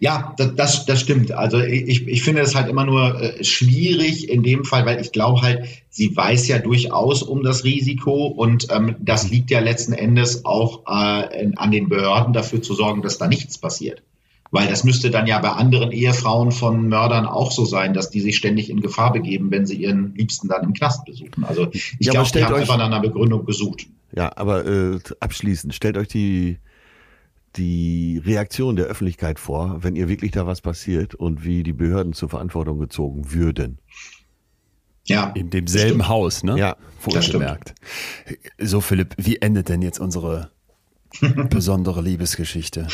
Ja, das, das, stimmt. Also ich, ich finde es halt immer nur äh, schwierig in dem Fall, weil ich glaube halt, sie weiß ja durchaus um das Risiko und ähm, das liegt ja letzten Endes auch äh, in, an den Behörden dafür zu sorgen, dass da nichts passiert. Weil das müsste dann ja bei anderen Ehefrauen von Mördern auch so sein, dass die sich ständig in Gefahr begeben, wenn sie ihren Liebsten dann im Knast besuchen. Also ich ja, glaube, die haben einfach nach einer Begründung gesucht. Ja, aber äh, abschließend, stellt euch die die Reaktion der Öffentlichkeit vor, wenn ihr wirklich da was passiert und wie die Behörden zur Verantwortung gezogen würden. Ja. In demselben Haus, ne? Ja. Vorgemerkt. So, Philipp, wie endet denn jetzt unsere besondere Liebesgeschichte?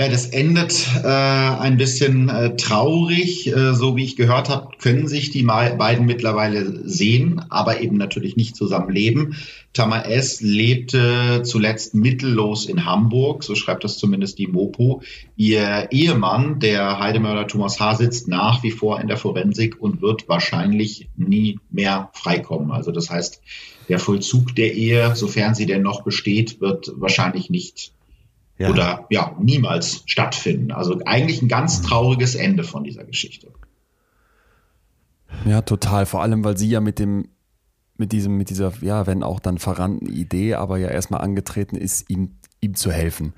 Ja, das endet äh, ein bisschen äh, traurig. Äh, so wie ich gehört habe, können sich die beiden mittlerweile sehen, aber eben natürlich nicht zusammen leben. Tamar S. lebte zuletzt mittellos in Hamburg, so schreibt das zumindest die Mopo. Ihr Ehemann, der Heidemörder Thomas H., sitzt nach wie vor in der Forensik und wird wahrscheinlich nie mehr freikommen. Also das heißt, der Vollzug der Ehe, sofern sie denn noch besteht, wird wahrscheinlich nicht ja. oder ja, niemals stattfinden. Also eigentlich ein ganz mhm. trauriges Ende von dieser Geschichte. Ja, total. Vor allem, weil sie ja mit dem, mit diesem, mit dieser, ja, wenn auch dann verrannten Idee, aber ja erstmal angetreten ist, ihm, ihm zu helfen.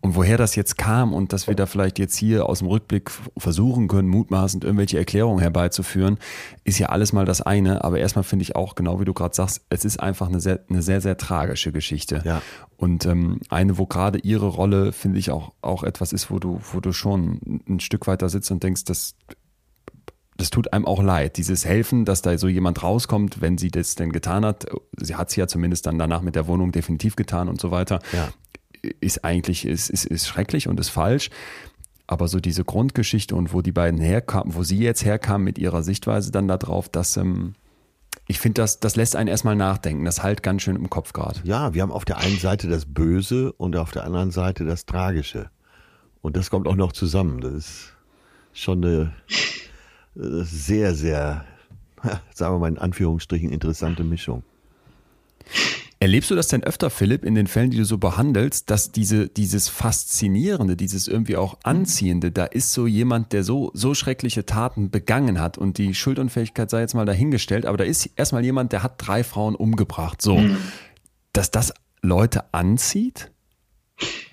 Und woher das jetzt kam und dass wir da vielleicht jetzt hier aus dem Rückblick versuchen können, mutmaßend irgendwelche Erklärungen herbeizuführen, ist ja alles mal das eine. Aber erstmal finde ich auch, genau wie du gerade sagst, es ist einfach eine sehr, eine sehr, sehr tragische Geschichte. Ja. Und ähm, eine, wo gerade ihre Rolle, finde ich, auch, auch etwas ist, wo du, wo du schon ein Stück weiter sitzt und denkst, das, das tut einem auch leid. Dieses Helfen, dass da so jemand rauskommt, wenn sie das denn getan hat. Sie hat es ja zumindest dann danach mit der Wohnung definitiv getan und so weiter. Ja ist eigentlich ist, ist, ist schrecklich und ist falsch. Aber so diese Grundgeschichte und wo die beiden herkamen, wo sie jetzt herkamen mit ihrer Sichtweise dann darauf, dass ähm, ich finde, das, das lässt einen erstmal nachdenken. Das halt ganz schön im Kopf gerade. Ja, wir haben auf der einen Seite das Böse und auf der anderen Seite das Tragische. Und das kommt auch noch zusammen. Das ist schon eine, eine sehr, sehr, sagen wir mal in Anführungsstrichen, interessante Mischung. Erlebst du das denn öfter, Philipp, in den Fällen, die du so behandelst, dass diese, dieses Faszinierende, dieses irgendwie auch Anziehende, da ist so jemand, der so, so schreckliche Taten begangen hat und die Schuldunfähigkeit sei jetzt mal dahingestellt, aber da ist erstmal jemand, der hat drei Frauen umgebracht, so, mhm. dass das Leute anzieht?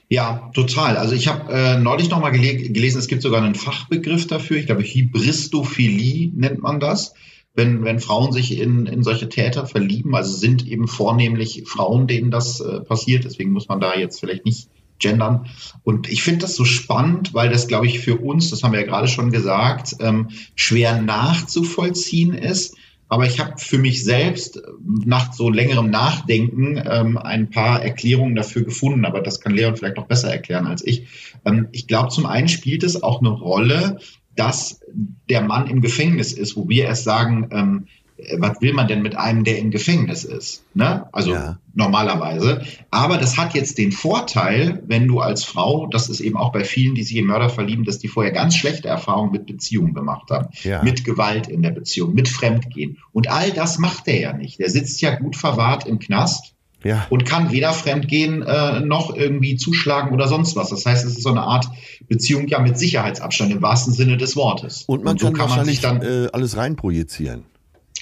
Ja, total. Also ich habe äh, neulich nochmal gele gelesen, es gibt sogar einen Fachbegriff dafür. Ich glaube, Hybristophilie nennt man das. Wenn, wenn Frauen sich in, in solche Täter verlieben, also sind eben vornehmlich Frauen, denen das äh, passiert. Deswegen muss man da jetzt vielleicht nicht gendern. Und ich finde das so spannend, weil das, glaube ich, für uns, das haben wir ja gerade schon gesagt, ähm, schwer nachzuvollziehen ist. Aber ich habe für mich selbst nach so längerem Nachdenken ähm, ein paar Erklärungen dafür gefunden. Aber das kann Leon vielleicht noch besser erklären als ich. Ähm, ich glaube, zum einen spielt es auch eine Rolle, dass der Mann im Gefängnis ist, wo wir erst sagen, ähm, äh, was will man denn mit einem, der im Gefängnis ist? Ne? Also ja. normalerweise. Aber das hat jetzt den Vorteil, wenn du als Frau, das ist eben auch bei vielen, die sich in Mörder verlieben, dass die vorher ganz schlechte Erfahrungen mit Beziehungen gemacht haben. Ja. Mit Gewalt in der Beziehung, mit Fremdgehen. Und all das macht er ja nicht. Der sitzt ja gut verwahrt im Knast. Ja. Und kann weder fremdgehen äh, noch irgendwie zuschlagen oder sonst was. Das heißt, es ist so eine Art Beziehung ja mit Sicherheitsabstand im wahrsten Sinne des Wortes. Und man und so kann, kann wahrscheinlich man dann äh, alles reinprojizieren.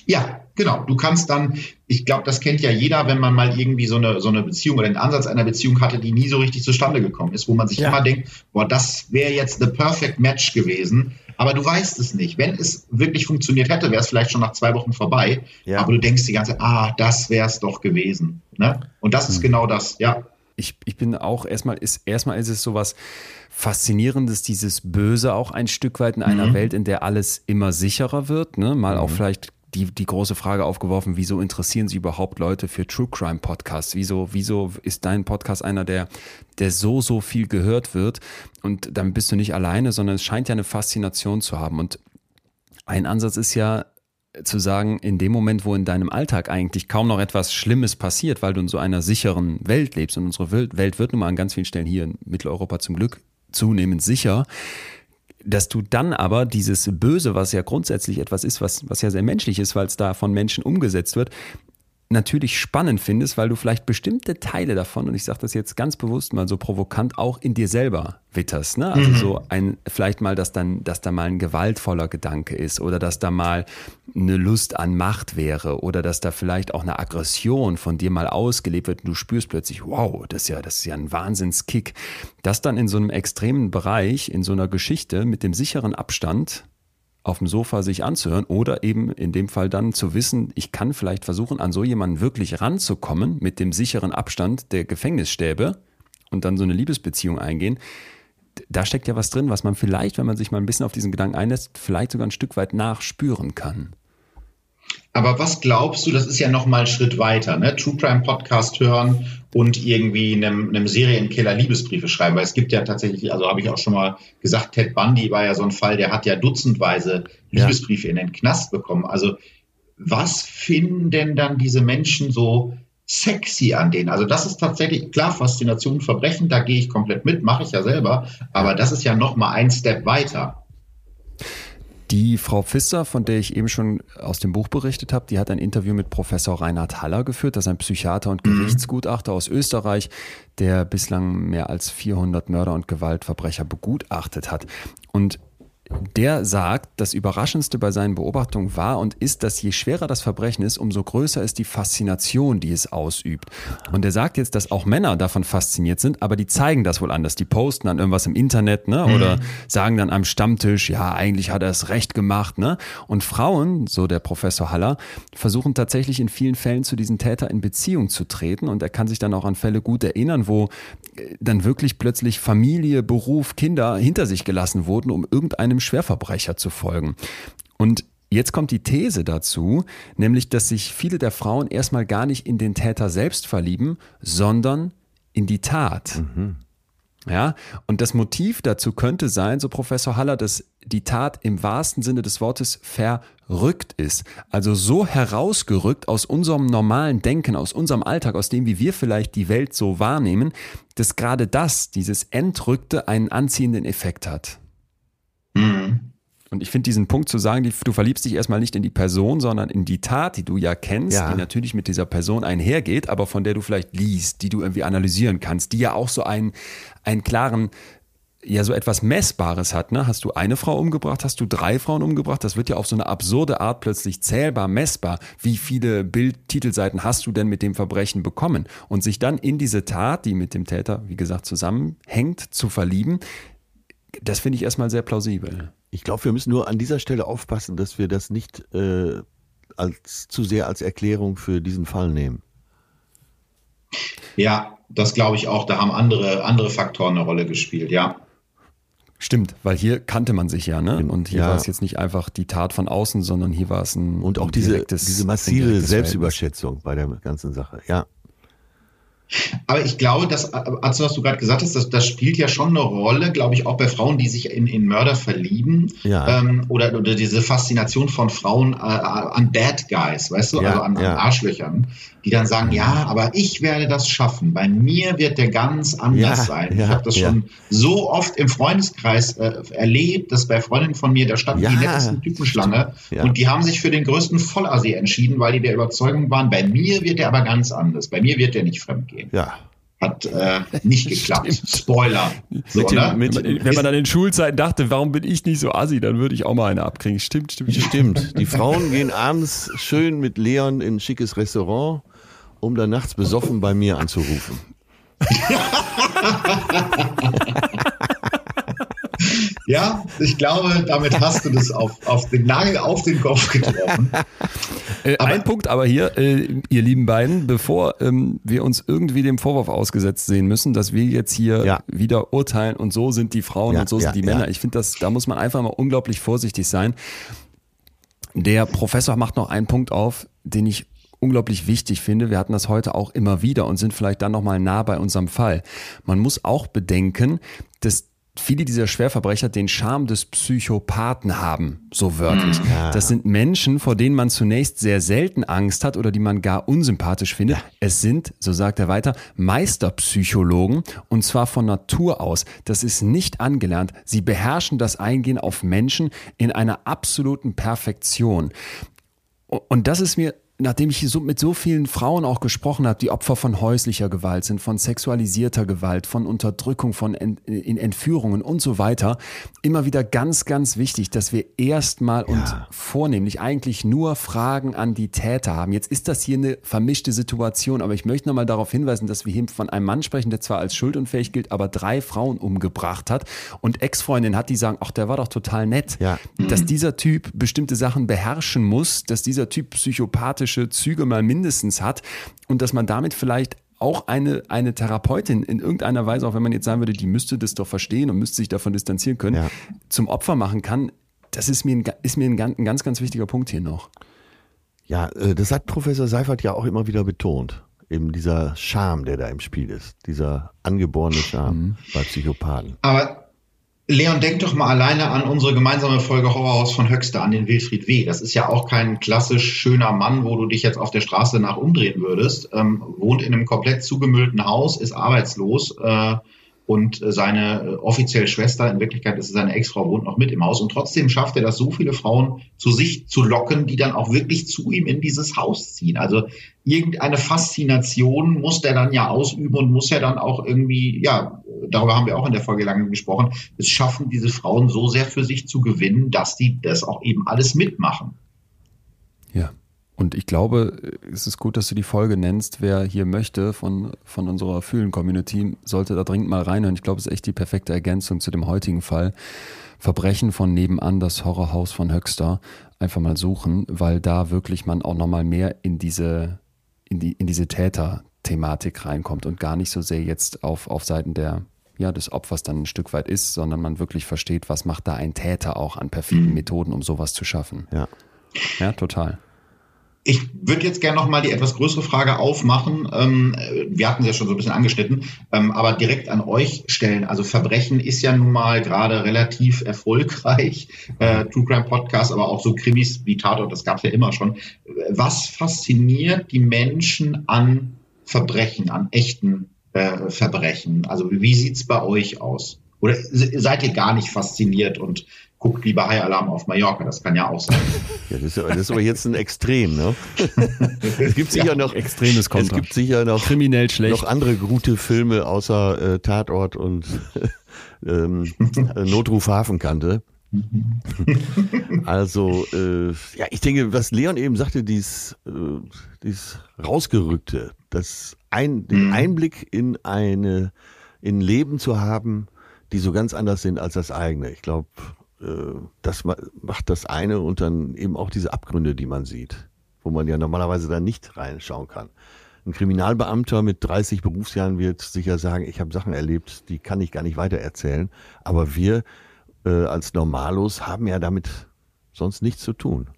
Ja, genau. Du kannst dann, ich glaube, das kennt ja jeder, wenn man mal irgendwie so eine, so eine Beziehung oder den Ansatz einer Beziehung hatte, die nie so richtig zustande gekommen ist, wo man sich ja. immer denkt, boah, das wäre jetzt the perfect match gewesen. Aber du weißt es nicht. Wenn es wirklich funktioniert hätte, wäre es vielleicht schon nach zwei Wochen vorbei. Ja. Aber du denkst die ganze Zeit, ah, das wäre es doch gewesen. Ne? Und das ist hm. genau das, ja. Ich, ich bin auch erstmal ist erstmal ist es sowas Faszinierendes, dieses Böse auch ein Stück weit in einer mhm. Welt, in der alles immer sicherer wird. Ne? Mal mhm. auch vielleicht die, die große Frage aufgeworfen, wieso interessieren sich überhaupt Leute für True Crime Podcasts? Wieso, wieso ist dein Podcast einer, der, der so, so viel gehört wird? Und dann bist du nicht alleine, sondern es scheint ja eine Faszination zu haben. Und ein Ansatz ist ja, zu sagen, in dem Moment, wo in deinem Alltag eigentlich kaum noch etwas Schlimmes passiert, weil du in so einer sicheren Welt lebst und unsere Welt wird nun mal an ganz vielen Stellen hier in Mitteleuropa zum Glück zunehmend sicher, dass du dann aber dieses Böse, was ja grundsätzlich etwas ist, was, was ja sehr menschlich ist, weil es da von Menschen umgesetzt wird, natürlich spannend findest, weil du vielleicht bestimmte Teile davon, und ich sage das jetzt ganz bewusst mal so provokant, auch in dir selber witterst. Ne? Also mhm. so ein, vielleicht mal, dass dann, dass da mal ein gewaltvoller Gedanke ist oder dass da mal eine Lust an Macht wäre oder dass da vielleicht auch eine Aggression von dir mal ausgelebt wird und du spürst plötzlich, wow, das ist ja, das ist ja ein Wahnsinnskick. Das dann in so einem extremen Bereich, in so einer Geschichte mit dem sicheren Abstand auf dem Sofa sich anzuhören oder eben in dem Fall dann zu wissen, ich kann vielleicht versuchen, an so jemanden wirklich ranzukommen mit dem sicheren Abstand der Gefängnisstäbe und dann so eine Liebesbeziehung eingehen. Da steckt ja was drin, was man vielleicht, wenn man sich mal ein bisschen auf diesen Gedanken einlässt, vielleicht sogar ein Stück weit nachspüren kann. Aber was glaubst du, das ist ja noch mal ein Schritt weiter, ne? True Crime Podcast hören und irgendwie einem, einem Serienkiller Liebesbriefe schreiben, weil es gibt ja tatsächlich, also habe ich auch schon mal gesagt, Ted Bundy war ja so ein Fall, der hat ja dutzendweise Liebesbriefe ja. in den Knast bekommen. Also was finden denn dann diese Menschen so sexy an denen? Also das ist tatsächlich klar Faszination Verbrechen, da gehe ich komplett mit, mache ich ja selber, aber das ist ja noch mal ein Step weiter. Die Frau Pfister, von der ich eben schon aus dem Buch berichtet habe, die hat ein Interview mit Professor Reinhard Haller geführt. Das ist ein Psychiater und mhm. Gerichtsgutachter aus Österreich, der bislang mehr als 400 Mörder und Gewaltverbrecher begutachtet hat. Und der sagt, das Überraschendste bei seinen Beobachtungen war und ist, dass je schwerer das Verbrechen ist, umso größer ist die Faszination, die es ausübt. Und er sagt jetzt, dass auch Männer davon fasziniert sind, aber die zeigen das wohl anders. Die posten dann irgendwas im Internet ne? oder mhm. sagen dann am Stammtisch, ja, eigentlich hat er es recht gemacht. Ne? Und Frauen, so der Professor Haller, versuchen tatsächlich in vielen Fällen zu diesen Täter in Beziehung zu treten. Und er kann sich dann auch an Fälle gut erinnern, wo äh, dann wirklich plötzlich Familie, Beruf, Kinder hinter sich gelassen wurden, um irgendeinem Schwerverbrecher zu folgen. Und Jetzt kommt die These dazu, nämlich dass sich viele der Frauen erstmal gar nicht in den Täter selbst verlieben, sondern in die Tat. Mhm. Ja, und das Motiv dazu könnte sein, so Professor Haller, dass die Tat im wahrsten Sinne des Wortes verrückt ist. Also so herausgerückt aus unserem normalen Denken, aus unserem Alltag, aus dem, wie wir vielleicht die Welt so wahrnehmen, dass gerade das, dieses Entrückte, einen anziehenden Effekt hat. Mhm. Und ich finde diesen Punkt zu sagen, du verliebst dich erstmal nicht in die Person, sondern in die Tat, die du ja kennst, ja. die natürlich mit dieser Person einhergeht, aber von der du vielleicht liest, die du irgendwie analysieren kannst, die ja auch so einen, einen klaren ja so etwas Messbares hat. Ne? Hast du eine Frau umgebracht, hast du drei Frauen umgebracht? Das wird ja auf so eine absurde Art plötzlich zählbar, messbar. Wie viele Bildtitelseiten hast du denn mit dem Verbrechen bekommen? Und sich dann in diese Tat, die mit dem Täter, wie gesagt, zusammenhängt, zu verlieben, das finde ich erstmal sehr plausibel. Ich glaube, wir müssen nur an dieser Stelle aufpassen, dass wir das nicht äh, als, zu sehr als Erklärung für diesen Fall nehmen. Ja, das glaube ich auch. Da haben andere, andere Faktoren eine Rolle gespielt, ja. Stimmt, weil hier kannte man sich ja, ne? Und hier Ja. war es jetzt nicht einfach die Tat von außen, sondern hier war es ein Und auch ein diese, diese massive Selbstüberschätzung bei der ganzen Sache. Ja, Aber ich glaube, dass, also was du gerade gesagt hast, das, das spielt ja schon eine Rolle, glaube ich, auch bei Frauen, die sich in, in Mörder verlieben. Ja. Ähm, oder, oder diese Faszination von Frauen äh, an Bad Guys, weißt du, Ja, also an, ja. an Arschlöchern, die dann sagen, ja, aber ich werde das schaffen. Bei mir wird der ganz anders Ja, sein. ich habe das schon so oft im Freundeskreis äh, erlebt, dass bei Freundinnen von mir, da standen die nettesten Typenschlange und die haben sich für den größten Vollassi entschieden, weil die der Überzeugung waren, bei mir wird der aber ganz anders. Bei mir wird der nicht fremdgehen. Ja. Hat äh, nicht geklappt. Spoiler. So, Mit dem- ne? mit- Wenn man- an den Schulzeiten dachte, warum bin ich nicht so assi, dann würde ich auch mal eine abkriegen. Stimmt, stimmt, stimmt. Stimmt. Die Frauen gehen abends schön mit Leon in ein schickes Restaurant, um dann nachts besoffen bei mir anzurufen. ja, ich glaube, damit hast du das auf, auf den Nagel auf den Kopf getroffen. Äh, ein Punkt aber hier, äh, ihr lieben beiden, bevor ähm, wir uns irgendwie dem Vorwurf ausgesetzt sehen müssen, dass wir jetzt hier Ja. wieder urteilen und so sind die Frauen Ja, und so ja, sind die ja. Männer. Ich finde, das, da muss man einfach mal unglaublich vorsichtig sein. Der Professor macht noch einen Punkt auf, den ich unglaublich wichtig finde. Wir hatten das heute auch immer wieder und sind vielleicht dann nochmal nah bei unserem Fall. Man muss auch bedenken, dass viele dieser Schwerverbrecher den Charme des Psychopathen haben, so wörtlich. Das sind Menschen, vor denen man zunächst sehr selten Angst hat oder die man gar unsympathisch findet. Es sind, so sagt er weiter, Meisterpsychologen und zwar von Natur aus. Das ist nicht angelernt. Sie beherrschen das Eingehen auf Menschen in einer absoluten Perfektion. Und das ist mir, nachdem ich so mit so vielen Frauen auch gesprochen habe, die Opfer von häuslicher Gewalt sind, von sexualisierter Gewalt, von Unterdrückung, von Ent, in Entführungen und so weiter, immer wieder ganz, ganz wichtig, dass wir erstmal und vornehmlich eigentlich nur Fragen an die Täter haben. Jetzt ist das hier eine vermischte Situation, aber ich möchte nochmal darauf hinweisen, dass wir hier von einem Mann sprechen, der zwar als schuldunfähig gilt, aber drei Frauen umgebracht hat und Ex-Freundin hat, die sagen, ach, der war doch total nett Ja. dass dieser Typ bestimmte Sachen beherrschen muss, dass dieser Typ psychopathische Züge mal mindestens hat und dass man damit vielleicht auch eine, eine Therapeutin in irgendeiner Weise, auch wenn man jetzt sagen würde, die müsste das doch verstehen und müsste sich davon distanzieren können, Ja. zum Opfer machen kann, das ist mir, ein, ist mir ein, ganz- ein ganz, ganz wichtiger Punkt hier noch. Ja, äh, das hat Professor Seifert ja auch immer wieder betont. Eben dieser Charme, der da im Spiel ist. Dieser angeborene Charme bei Psychopathen. Aber Leon, denk doch mal alleine an unsere gemeinsame Folge Horrorhaus von Höxter, an den Wilfried W. Das ist ja auch kein klassisch schöner Mann, wo du dich jetzt auf der Straße nach umdrehen würdest. Ähm, wohnt in einem komplett zugemüllten Haus, ist arbeitslos äh, und seine äh, offizielle Schwester, in Wirklichkeit ist es seine Ex-Frau, wohnt noch mit im Haus. Und trotzdem schafft er das, so viele Frauen zu sich zu locken, die dann auch wirklich zu ihm in dieses Haus ziehen. Also irgendeine Faszination muss der dann ja ausüben und muss ja dann auch irgendwie, ja, darüber haben wir auch in der Folge lange gesprochen, es schaffen, diese Frauen so sehr für sich zu gewinnen, dass die das auch eben alles mitmachen. Ja. Und ich glaube, es ist gut, dass du die Folge nennst. Wer hier möchte von, von unserer Fühlen-Community, sollte da dringend mal reinhören. Ich glaube, es ist echt die perfekte Ergänzung zu dem heutigen Fall. Verbrechen von nebenan, das Horrorhaus von Höxter. Einfach mal suchen, weil da wirklich man auch nochmal mehr in diese, in die, in diese Täter-Thematik reinkommt und gar nicht so sehr jetzt auf, auf Seiten der, ja, des Opfers dann ein Stück weit ist, sondern man wirklich versteht, was macht da ein Täter auch an perfiden Methoden, um sowas zu schaffen. Ja. Ja, total. Ich würde jetzt gerne noch mal die etwas größere Frage aufmachen. Ähm, wir hatten sie ja schon so ein bisschen angeschnitten, ähm, aber direkt an euch stellen. Also Verbrechen ist ja nun mal gerade relativ erfolgreich. Äh, True Crime Podcast, aber auch so Krimis wie Tatort, das gab es ja immer schon. Was fasziniert die Menschen an Verbrechen, an echten äh, Verbrechen? Also wie sieht's bei euch aus? Oder se- seid ihr gar nicht fasziniert und guckt lieber High Alarm auf Mallorca. Das kann ja auch sein. Ja, das, ist, das ist aber jetzt ein Extrem, ne? es gibt sicher ja, noch extremes Kontra. Es gibt sicher noch kriminell schlecht. noch andere gute Filme außer äh, Tatort und ähm, Notruf Hafenkante. also äh, ja, ich denke, was Leon eben sagte, dies, äh, dies rausgerückte, das ein, den mhm. Einblick in eine in Leben zu haben, die so ganz anders sind als das eigene. Ich glaube, äh, das macht das eine und dann eben auch diese Abgründe, die man sieht, wo man ja normalerweise dann nicht reinschauen kann. Ein Kriminalbeamter mit 30 Berufsjahren wird sicher sagen, ich habe Sachen erlebt, die kann ich gar nicht weitererzählen. Aber wir äh, als Normalos haben ja damit sonst nichts zu tun.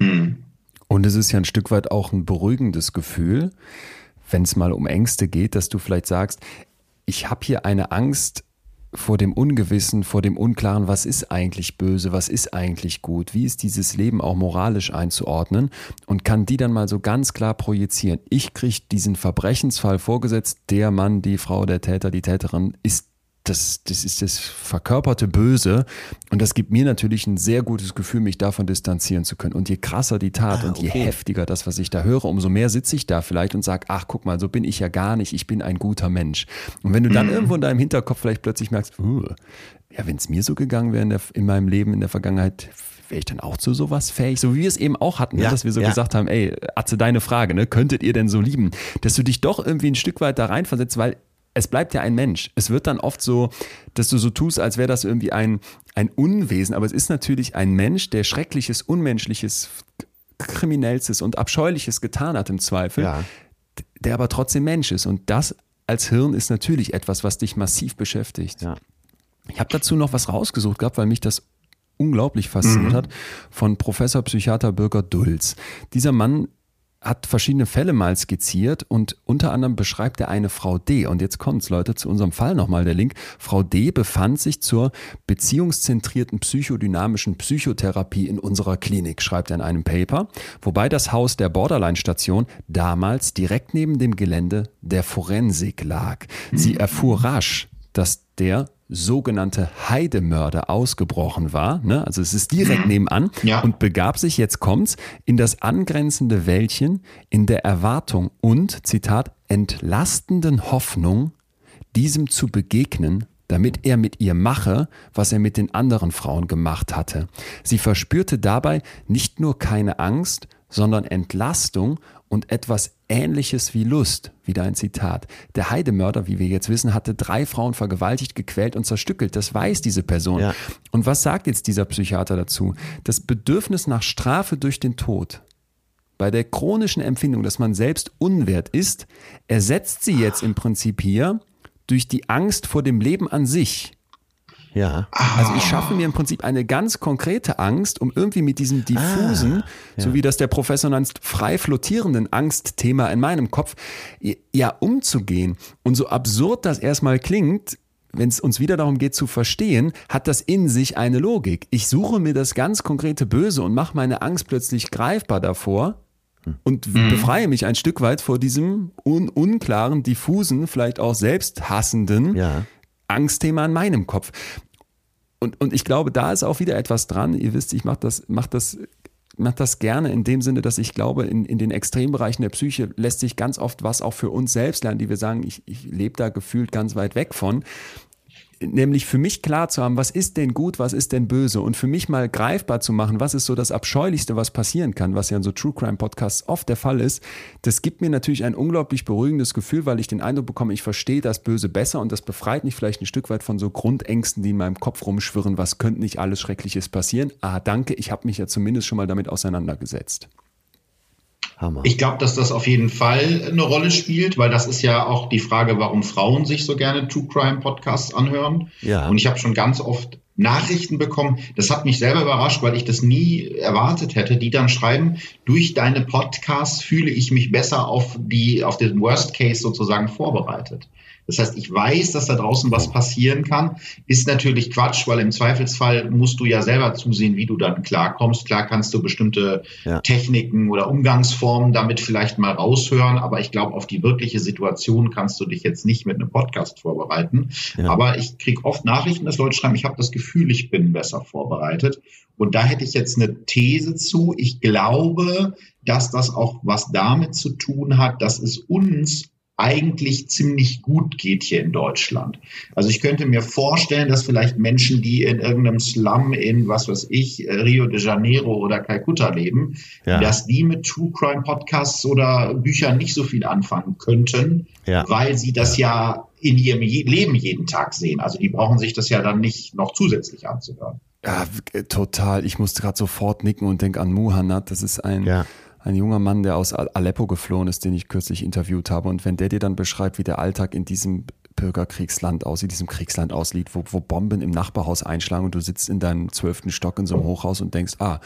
Hm. Und es ist ja ein Stück weit auch ein beruhigendes Gefühl, wenn es mal um Ängste geht, dass du vielleicht sagst, ich habe hier eine Angst, vor dem Ungewissen, vor dem Unklaren, was ist eigentlich böse, was ist eigentlich gut, wie ist dieses Leben auch moralisch einzuordnen und kann die dann mal so ganz klar projizieren. Ich kriege diesen Verbrechensfall vorgesetzt, der Mann, die Frau, der Täter, die Täterin ist das, das ist das verkörperte Böse. Und das gibt mir natürlich ein sehr gutes Gefühl, mich davon distanzieren zu können. Und je krasser die Tat ah, und je heftiger das, was ich da höre, umso mehr sitze ich da vielleicht und sage, ach, guck mal, so bin ich ja gar nicht, ich bin ein guter Mensch. Und wenn du dann mhm. irgendwo in deinem Hinterkopf vielleicht plötzlich merkst, uh, ja, wenn es mir so gegangen wäre in, in meinem Leben in der Vergangenheit, wäre ich dann auch zu sowas fähig? So wie wir es eben auch hatten, ne? ja, ne? dass wir so ja. gesagt haben, ey, Atze, deine Frage, ne? könntet ihr denn so lieben? Dass du dich doch irgendwie ein Stück weit da reinversetzt, weil es bleibt ja ein Mensch. Es wird dann oft so, dass du so tust, als wäre das irgendwie ein, ein Unwesen, aber es ist natürlich ein Mensch, der Schreckliches, Unmenschliches, Kriminellstes und Abscheuliches getan hat im Zweifel, ja. der aber trotzdem Mensch ist. Und das als Hirn ist natürlich etwas, was dich massiv beschäftigt. Ja. Ich habe dazu noch was rausgesucht gehabt, weil mich das unglaublich fasziniert mhm. hat, von Professor Psychiater Birger Dulz. Dieser Mann hat verschiedene Fälle mal skizziert und unter anderem beschreibt er eine Frau D. Und jetzt kommt's, Leute, zu unserem Fall nochmal der Link. Frau D. befand sich zur beziehungszentrierten psychodynamischen Psychotherapie in unserer Klinik, schreibt er in einem Paper, wobei das Haus der Borderline-Station damals direkt neben dem Gelände der Forensik lag. Sie erfuhr rasch, dass der sogenannte Heidemörder ausgebrochen war, ne? also es ist direkt mhm. nebenan ja. und begab sich, jetzt kommt's, in das angrenzende Wäldchen in der Erwartung und, Zitat, entlastenden Hoffnung, diesem zu begegnen, damit er mit ihr mache, was er mit den anderen Frauen gemacht hatte. Sie verspürte dabei nicht nur keine Angst, sondern Entlastung und etwas Ähnliches wie Lust. Wieder ein Zitat. Der Heidemörder, wie wir jetzt wissen, hatte drei Frauen vergewaltigt, gequält und zerstückelt. Das weiß diese Person. Ja. Und was sagt jetzt dieser Psychiater dazu? Das Bedürfnis nach Strafe durch den Tod. Bei der chronischen Empfindung, dass man selbst unwert ist, ersetzt sie jetzt im Prinzip hier durch die Angst vor dem Leben an sich. Ja. Also ich schaffe mir im Prinzip eine ganz konkrete Angst, um irgendwie mit diesem diffusen, ah, ja. so wie das der Professor nennt, frei flottierenden Angstthema in meinem Kopf, ja umzugehen. Und so absurd das erstmal klingt, wenn es uns wieder darum geht zu verstehen, hat das in sich eine Logik. Ich suche mir das ganz konkrete Böse und mache meine Angst plötzlich greifbar davor und mhm. befreie mich ein Stück weit vor diesem un unklaren, diffusen, vielleicht auch selbsthassenden ja. Angstthema in meinem Kopf. Und, und ich glaube, da ist auch wieder etwas dran. Ihr wisst, ich mache das, mach das, mach das gerne in dem Sinne, dass ich glaube, in, in den Extrembereichen der Psyche lässt sich ganz oft was auch für uns selbst lernen, die wir sagen, ich, ich lebe da gefühlt ganz weit weg von nämlich für mich klar zu haben, was ist denn gut, was ist denn böse und für mich mal greifbar zu machen, was ist so das Abscheulichste, was passieren kann, was ja in so True Crime Podcasts oft der Fall ist, das gibt mir natürlich ein unglaublich beruhigendes Gefühl, weil ich den Eindruck bekomme, ich verstehe das Böse besser und das befreit mich vielleicht ein Stück weit von so Grundängsten, die in meinem Kopf rumschwirren, was könnte nicht alles Schreckliches passieren. Ah, danke, ich habe mich ja zumindest schon mal damit auseinandergesetzt. Hammer. Ich glaube, dass das auf jeden Fall eine Rolle spielt, weil das ist ja auch die Frage, warum Frauen sich so gerne True Crime Podcasts anhören. Ja. Und ich habe schon ganz oft Nachrichten bekommen. Das hat mich selber überrascht, weil ich das nie erwartet hätte, die dann schreiben, durch deine Podcasts fühle ich mich besser auf die, auf den Worst Case sozusagen vorbereitet. Das heißt, ich weiß, dass da draußen was passieren kann. Ist natürlich Quatsch, weil im Zweifelsfall musst du ja selber zusehen, wie du dann klarkommst. Klar kannst du bestimmte ja. Techniken oder Umgangsformen damit vielleicht mal raushören, aber ich glaube, auf die wirkliche Situation kannst du dich jetzt nicht mit einem Podcast vorbereiten. Ja. Aber ich kriege oft Nachrichten, dass Leute schreiben, ich habe das Gefühl, ich bin besser vorbereitet. Und da hätte ich jetzt eine These zu. Ich glaube, dass das auch was damit zu tun hat, dass es uns eigentlich ziemlich gut geht hier in Deutschland. Also ich könnte mir vorstellen, dass vielleicht Menschen, die in irgendeinem Slum in, was weiß ich, Rio de Janeiro oder Calcutta leben, ja. dass die mit True Crime Podcasts oder Büchern nicht so viel anfangen könnten, ja. weil sie das ja in ihrem Leben jeden Tag sehen. Also die brauchen sich das ja dann nicht noch zusätzlich anzuhören. Ja, total. Ich musste gerade sofort nicken und denke an Muhannad. Das ist ein, ja. Ein junger Mann, der aus Aleppo geflohen ist, den ich kürzlich interviewt habe. Und wenn der dir dann beschreibt, wie der Alltag in diesem Bürgerkriegsland aussieht, diesem Kriegsland aussieht, wo, wo Bomben im Nachbarhaus einschlagen und du sitzt in deinem zwölften Stock in so einem Hochhaus und denkst, ah,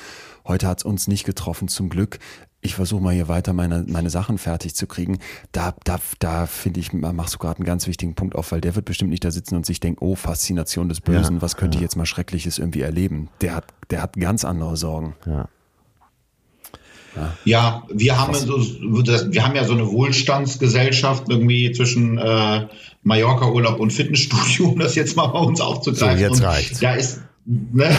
heute hat es uns nicht getroffen, zum Glück ich versuche mal hier weiter meine, meine Sachen fertig zu kriegen. Da, da, da finde ich, machst du gerade einen ganz wichtigen Punkt auf, weil der wird bestimmt nicht da sitzen und sich denken, oh, Faszination des Bösen, ja, was könnte ja. ich jetzt mal Schreckliches irgendwie erleben? Der hat, der hat ganz andere Sorgen. Ja. Ja, wir haben, so, wir haben ja so eine Wohlstandsgesellschaft irgendwie zwischen äh, Mallorca-Urlaub und Fitnessstudio, um das jetzt mal bei uns aufzugreifen. So, jetzt reicht's. Da ist, ne?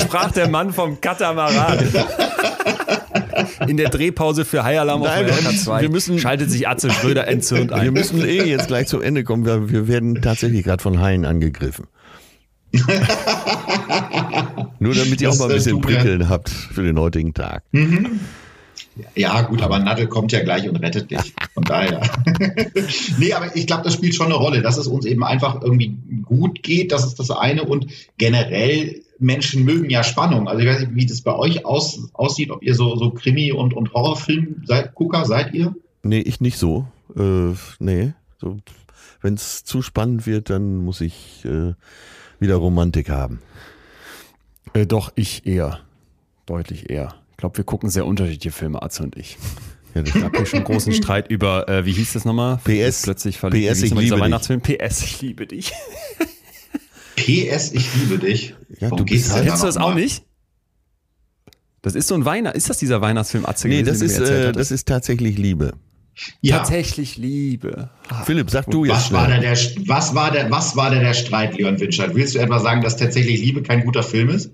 Sprach der Mann vom Katamaran. In der Drehpause für High Alarm Nein, auf Mallorca 2 wir müssen, schaltet sich Atze Schröder entzürnt ein. Wir müssen eh jetzt gleich zum Ende kommen. Wir, wir werden tatsächlich gerade von Haien angegriffen. Nur damit ihr das, auch mal ein bisschen Prickeln habt für den heutigen Tag. Mhm. Ja, gut, aber Nadel kommt ja gleich und rettet dich. Von daher. nee, aber ich glaube, das spielt schon eine Rolle, dass es uns eben einfach irgendwie gut geht. Das ist das eine. Und generell Menschen mögen ja Spannung. Also ich weiß nicht, wie das bei euch aus, aussieht, ob ihr so, so Krimi- und, und Horrorfilm-Gucker seid ihr? Nee, ich nicht so. Äh, nee. So, Wenn es zu spannend wird, dann muss ich äh, wieder Romantik haben. Äh, doch, ich eher. Deutlich eher. Ich glaube, wir gucken sehr unterschiedliche Filme, Atze und ich. Ja, das gab hier schon einen großen Streit über, äh, wie hieß das nochmal? PS. Plötzlich verliebt. PS, ich liebe Weihnachtsfilm. PS, ich liebe dich. PS, ich liebe dich. Ja, Warum du bist halt Kennst du das auch nicht? Das ist so ein Weihnachts, ist das dieser Weihnachtsfilm Atze Nee, das ist, äh, das ist tatsächlich Liebe. Ja. Tatsächlich Liebe. Ah. Philipp, sag du jetzt was schnell. War der, der, was, war der, was war denn der Streit, Leon Winscheid? Willst du etwa sagen, dass tatsächlich Liebe kein guter Film ist?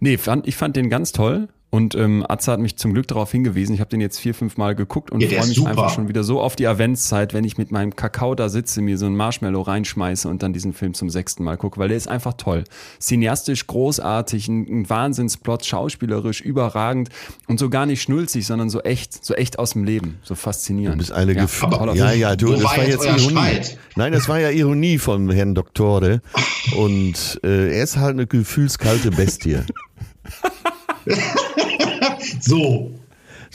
Nee, fand, ich fand den ganz toll. Und ähm, Atze hat mich zum Glück darauf hingewiesen. Ich habe den jetzt vier, fünf Mal geguckt und ja, freue mich super. einfach schon wieder so auf die Adventszeit, wenn ich mit meinem Kakao da sitze, mir so ein Marshmallow reinschmeiße und dann diesen Film zum sechsten Mal gucke, weil der ist einfach toll. Cineastisch großartig, ein, ein Wahnsinnsplot, schauspielerisch überragend und so gar nicht schnulzig, sondern so echt, so echt aus dem Leben, so faszinierend. Du bist eine ja, Gef ja, ja, du, das war jetzt Ironie. Streit? Nein, das war ja Ironie von Herrn Doktore und äh, er ist halt eine gefühlskalte Bestie. so,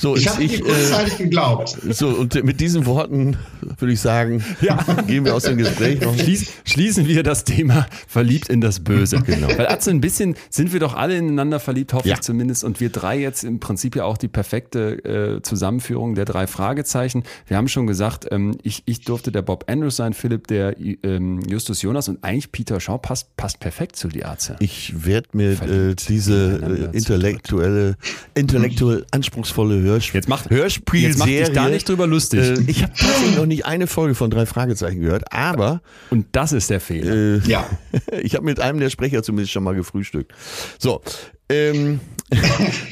so, ich habe dir kurzzeitig äh, geglaubt. So, und mit diesen Worten würde ich sagen, ja. gehen wir aus dem Gespräch noch. Schließ, schließen wir das Thema verliebt in das Böse. Genau. Weil Atze, ein bisschen sind wir doch alle ineinander verliebt, hoffe ja. ich zumindest. Und wir drei jetzt im Prinzip ja auch die perfekte äh, Zusammenführung der drei Fragezeichen. Wir haben schon gesagt, ähm, ich, ich durfte der Bob Andrews sein, Philipp der ähm, Justus Jonas und eigentlich Peter Shaw passt, passt perfekt zu die Atze. Ich werde mir äh, diese äh, intellektuelle, intellektuell anspruchsvolle Hörspiel. Jetzt macht Hörspiel jetzt mach dich da nicht drüber lustig. Äh, ich habe tatsächlich noch nicht eine Folge von drei Fragezeichen gehört, aber und das ist der Fehler. Äh, ja, ich habe mit einem der Sprecher zumindest schon mal gefrühstückt. So, ähm,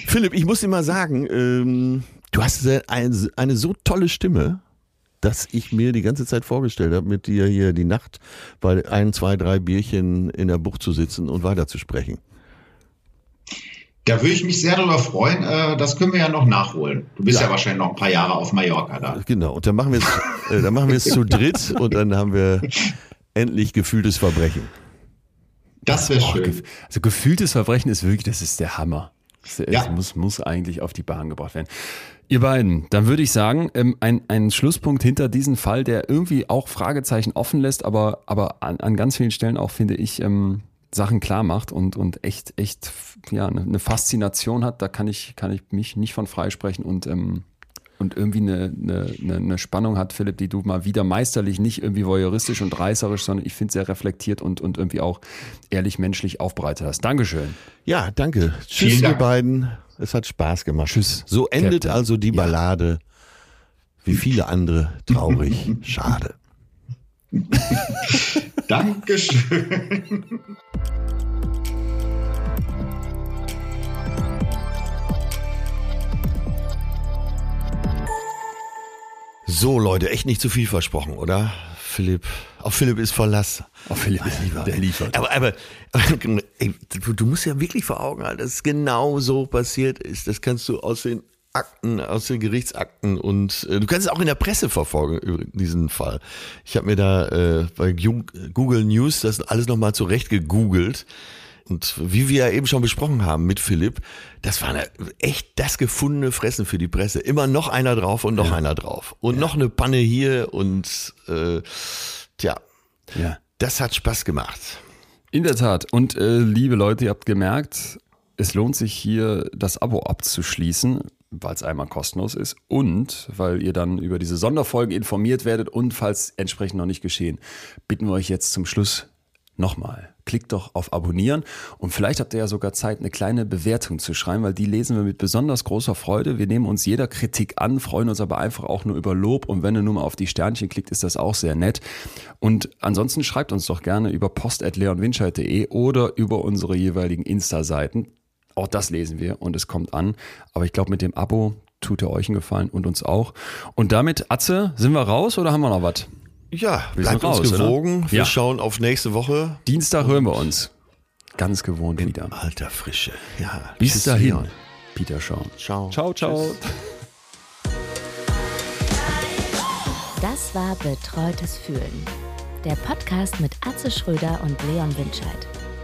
Philipp, ich muss dir mal sagen, ähm, du hast eine, eine so tolle Stimme dass ich mir die ganze Zeit vorgestellt habe, mit dir hier die Nacht bei ein, zwei, drei Bierchen in der Bucht zu sitzen und weiterzusprechen. Da würde ich mich sehr darüber freuen. Äh, das können wir ja noch nachholen. Du bist ja, ja wahrscheinlich noch ein paar Jahre auf Mallorca da. Genau. Und dann machen wir es, äh, dann machen wir es zu dritt und dann haben wir endlich gefühltes Verbrechen. Das wäre schön. Also gefühltes Verbrechen ist wirklich, das ist der Hammer. Das, ja. muss, muss eigentlich auf die Bahn gebracht werden. Ihr beiden, dann würde ich sagen, ähm, ein, ein Schlusspunkt hinter diesem Fall, der irgendwie auch Fragezeichen offen lässt, aber, aber an, an ganz vielen Stellen auch, finde ich, ähm, Sachen klar macht und, und echt, echt, ja, eine, eine Faszination hat, da kann ich, kann ich mich nicht von freisprechen und ähm, und irgendwie eine, eine, eine, eine Spannung hat, Philipp, die du mal wieder meisterlich, nicht irgendwie voyeuristisch und reißerisch, sondern ich finde sehr reflektiert und, und irgendwie auch ehrlich menschlich aufbereitet hast. Dankeschön. Ja, danke. Tschüss, Vielen ihr Dank. beiden. Es hat Spaß gemacht. Tschüss, So endet Captain. also die Ballade. Wie viele andere traurig. Schade. Dankeschön. So, Leute, echt nicht zu viel versprochen, oder? Philipp. Auf Philipp ist Verlass. Auf Philipp, Mein Lieber. der liefert. Aber, aber, ey, du du musst ja wirklich vor Augen halten, dass es genau so passiert ist. Das kannst du aus den Akten, aus den Gerichtsakten und äh, du kannst es auch in der Presse verfolgen, über diesen Fall. Ich habe mir da äh, bei Google News das alles nochmal zurecht gegoogelt. Und wie wir ja eben schon besprochen haben mit Philipp, das war echt das gefundene Fressen für die Presse. Immer noch einer drauf und noch einer drauf. Und noch eine Panne hier und äh, tja, Ja. das hat Spaß gemacht. In der Tat. Und äh, liebe Leute, ihr habt gemerkt, es lohnt sich hier das Abo abzuschließen, weil es einmal kostenlos ist und weil ihr dann über diese Sonderfolgen informiert werdet und falls entsprechend noch nicht geschehen, bitten wir euch jetzt zum Schluss nochmal. Klickt doch auf Abonnieren und vielleicht habt ihr ja sogar Zeit, eine kleine Bewertung zu schreiben, weil die lesen wir mit besonders großer Freude. Wir nehmen uns jeder Kritik an, freuen uns aber einfach auch nur über Lob und wenn ihr nur mal auf die Sternchen klickt, ist das auch sehr nett. Und ansonsten schreibt uns doch gerne über post.leonwinscheid.de oder über unsere jeweiligen Insta-Seiten. Auch das lesen wir und es kommt an. Aber ich glaube, mit dem Abo tut er euch einen Gefallen und uns auch. Und damit, Atze, sind wir raus oder haben wir noch was? Ja, Wir bleibt sind raus, uns oder? gewogen. Wir Ja. schauen auf nächste Woche. Dienstag hören wir uns. Ganz gewohnt wieder. Alter Frische. Ja, Bis tschüss, dahin, Leon. Peter Schaum. Ciao. Ciao, ciao. Das war Betreutes Fühlen. Der Podcast mit Atze Schröder und Leon Winscheid.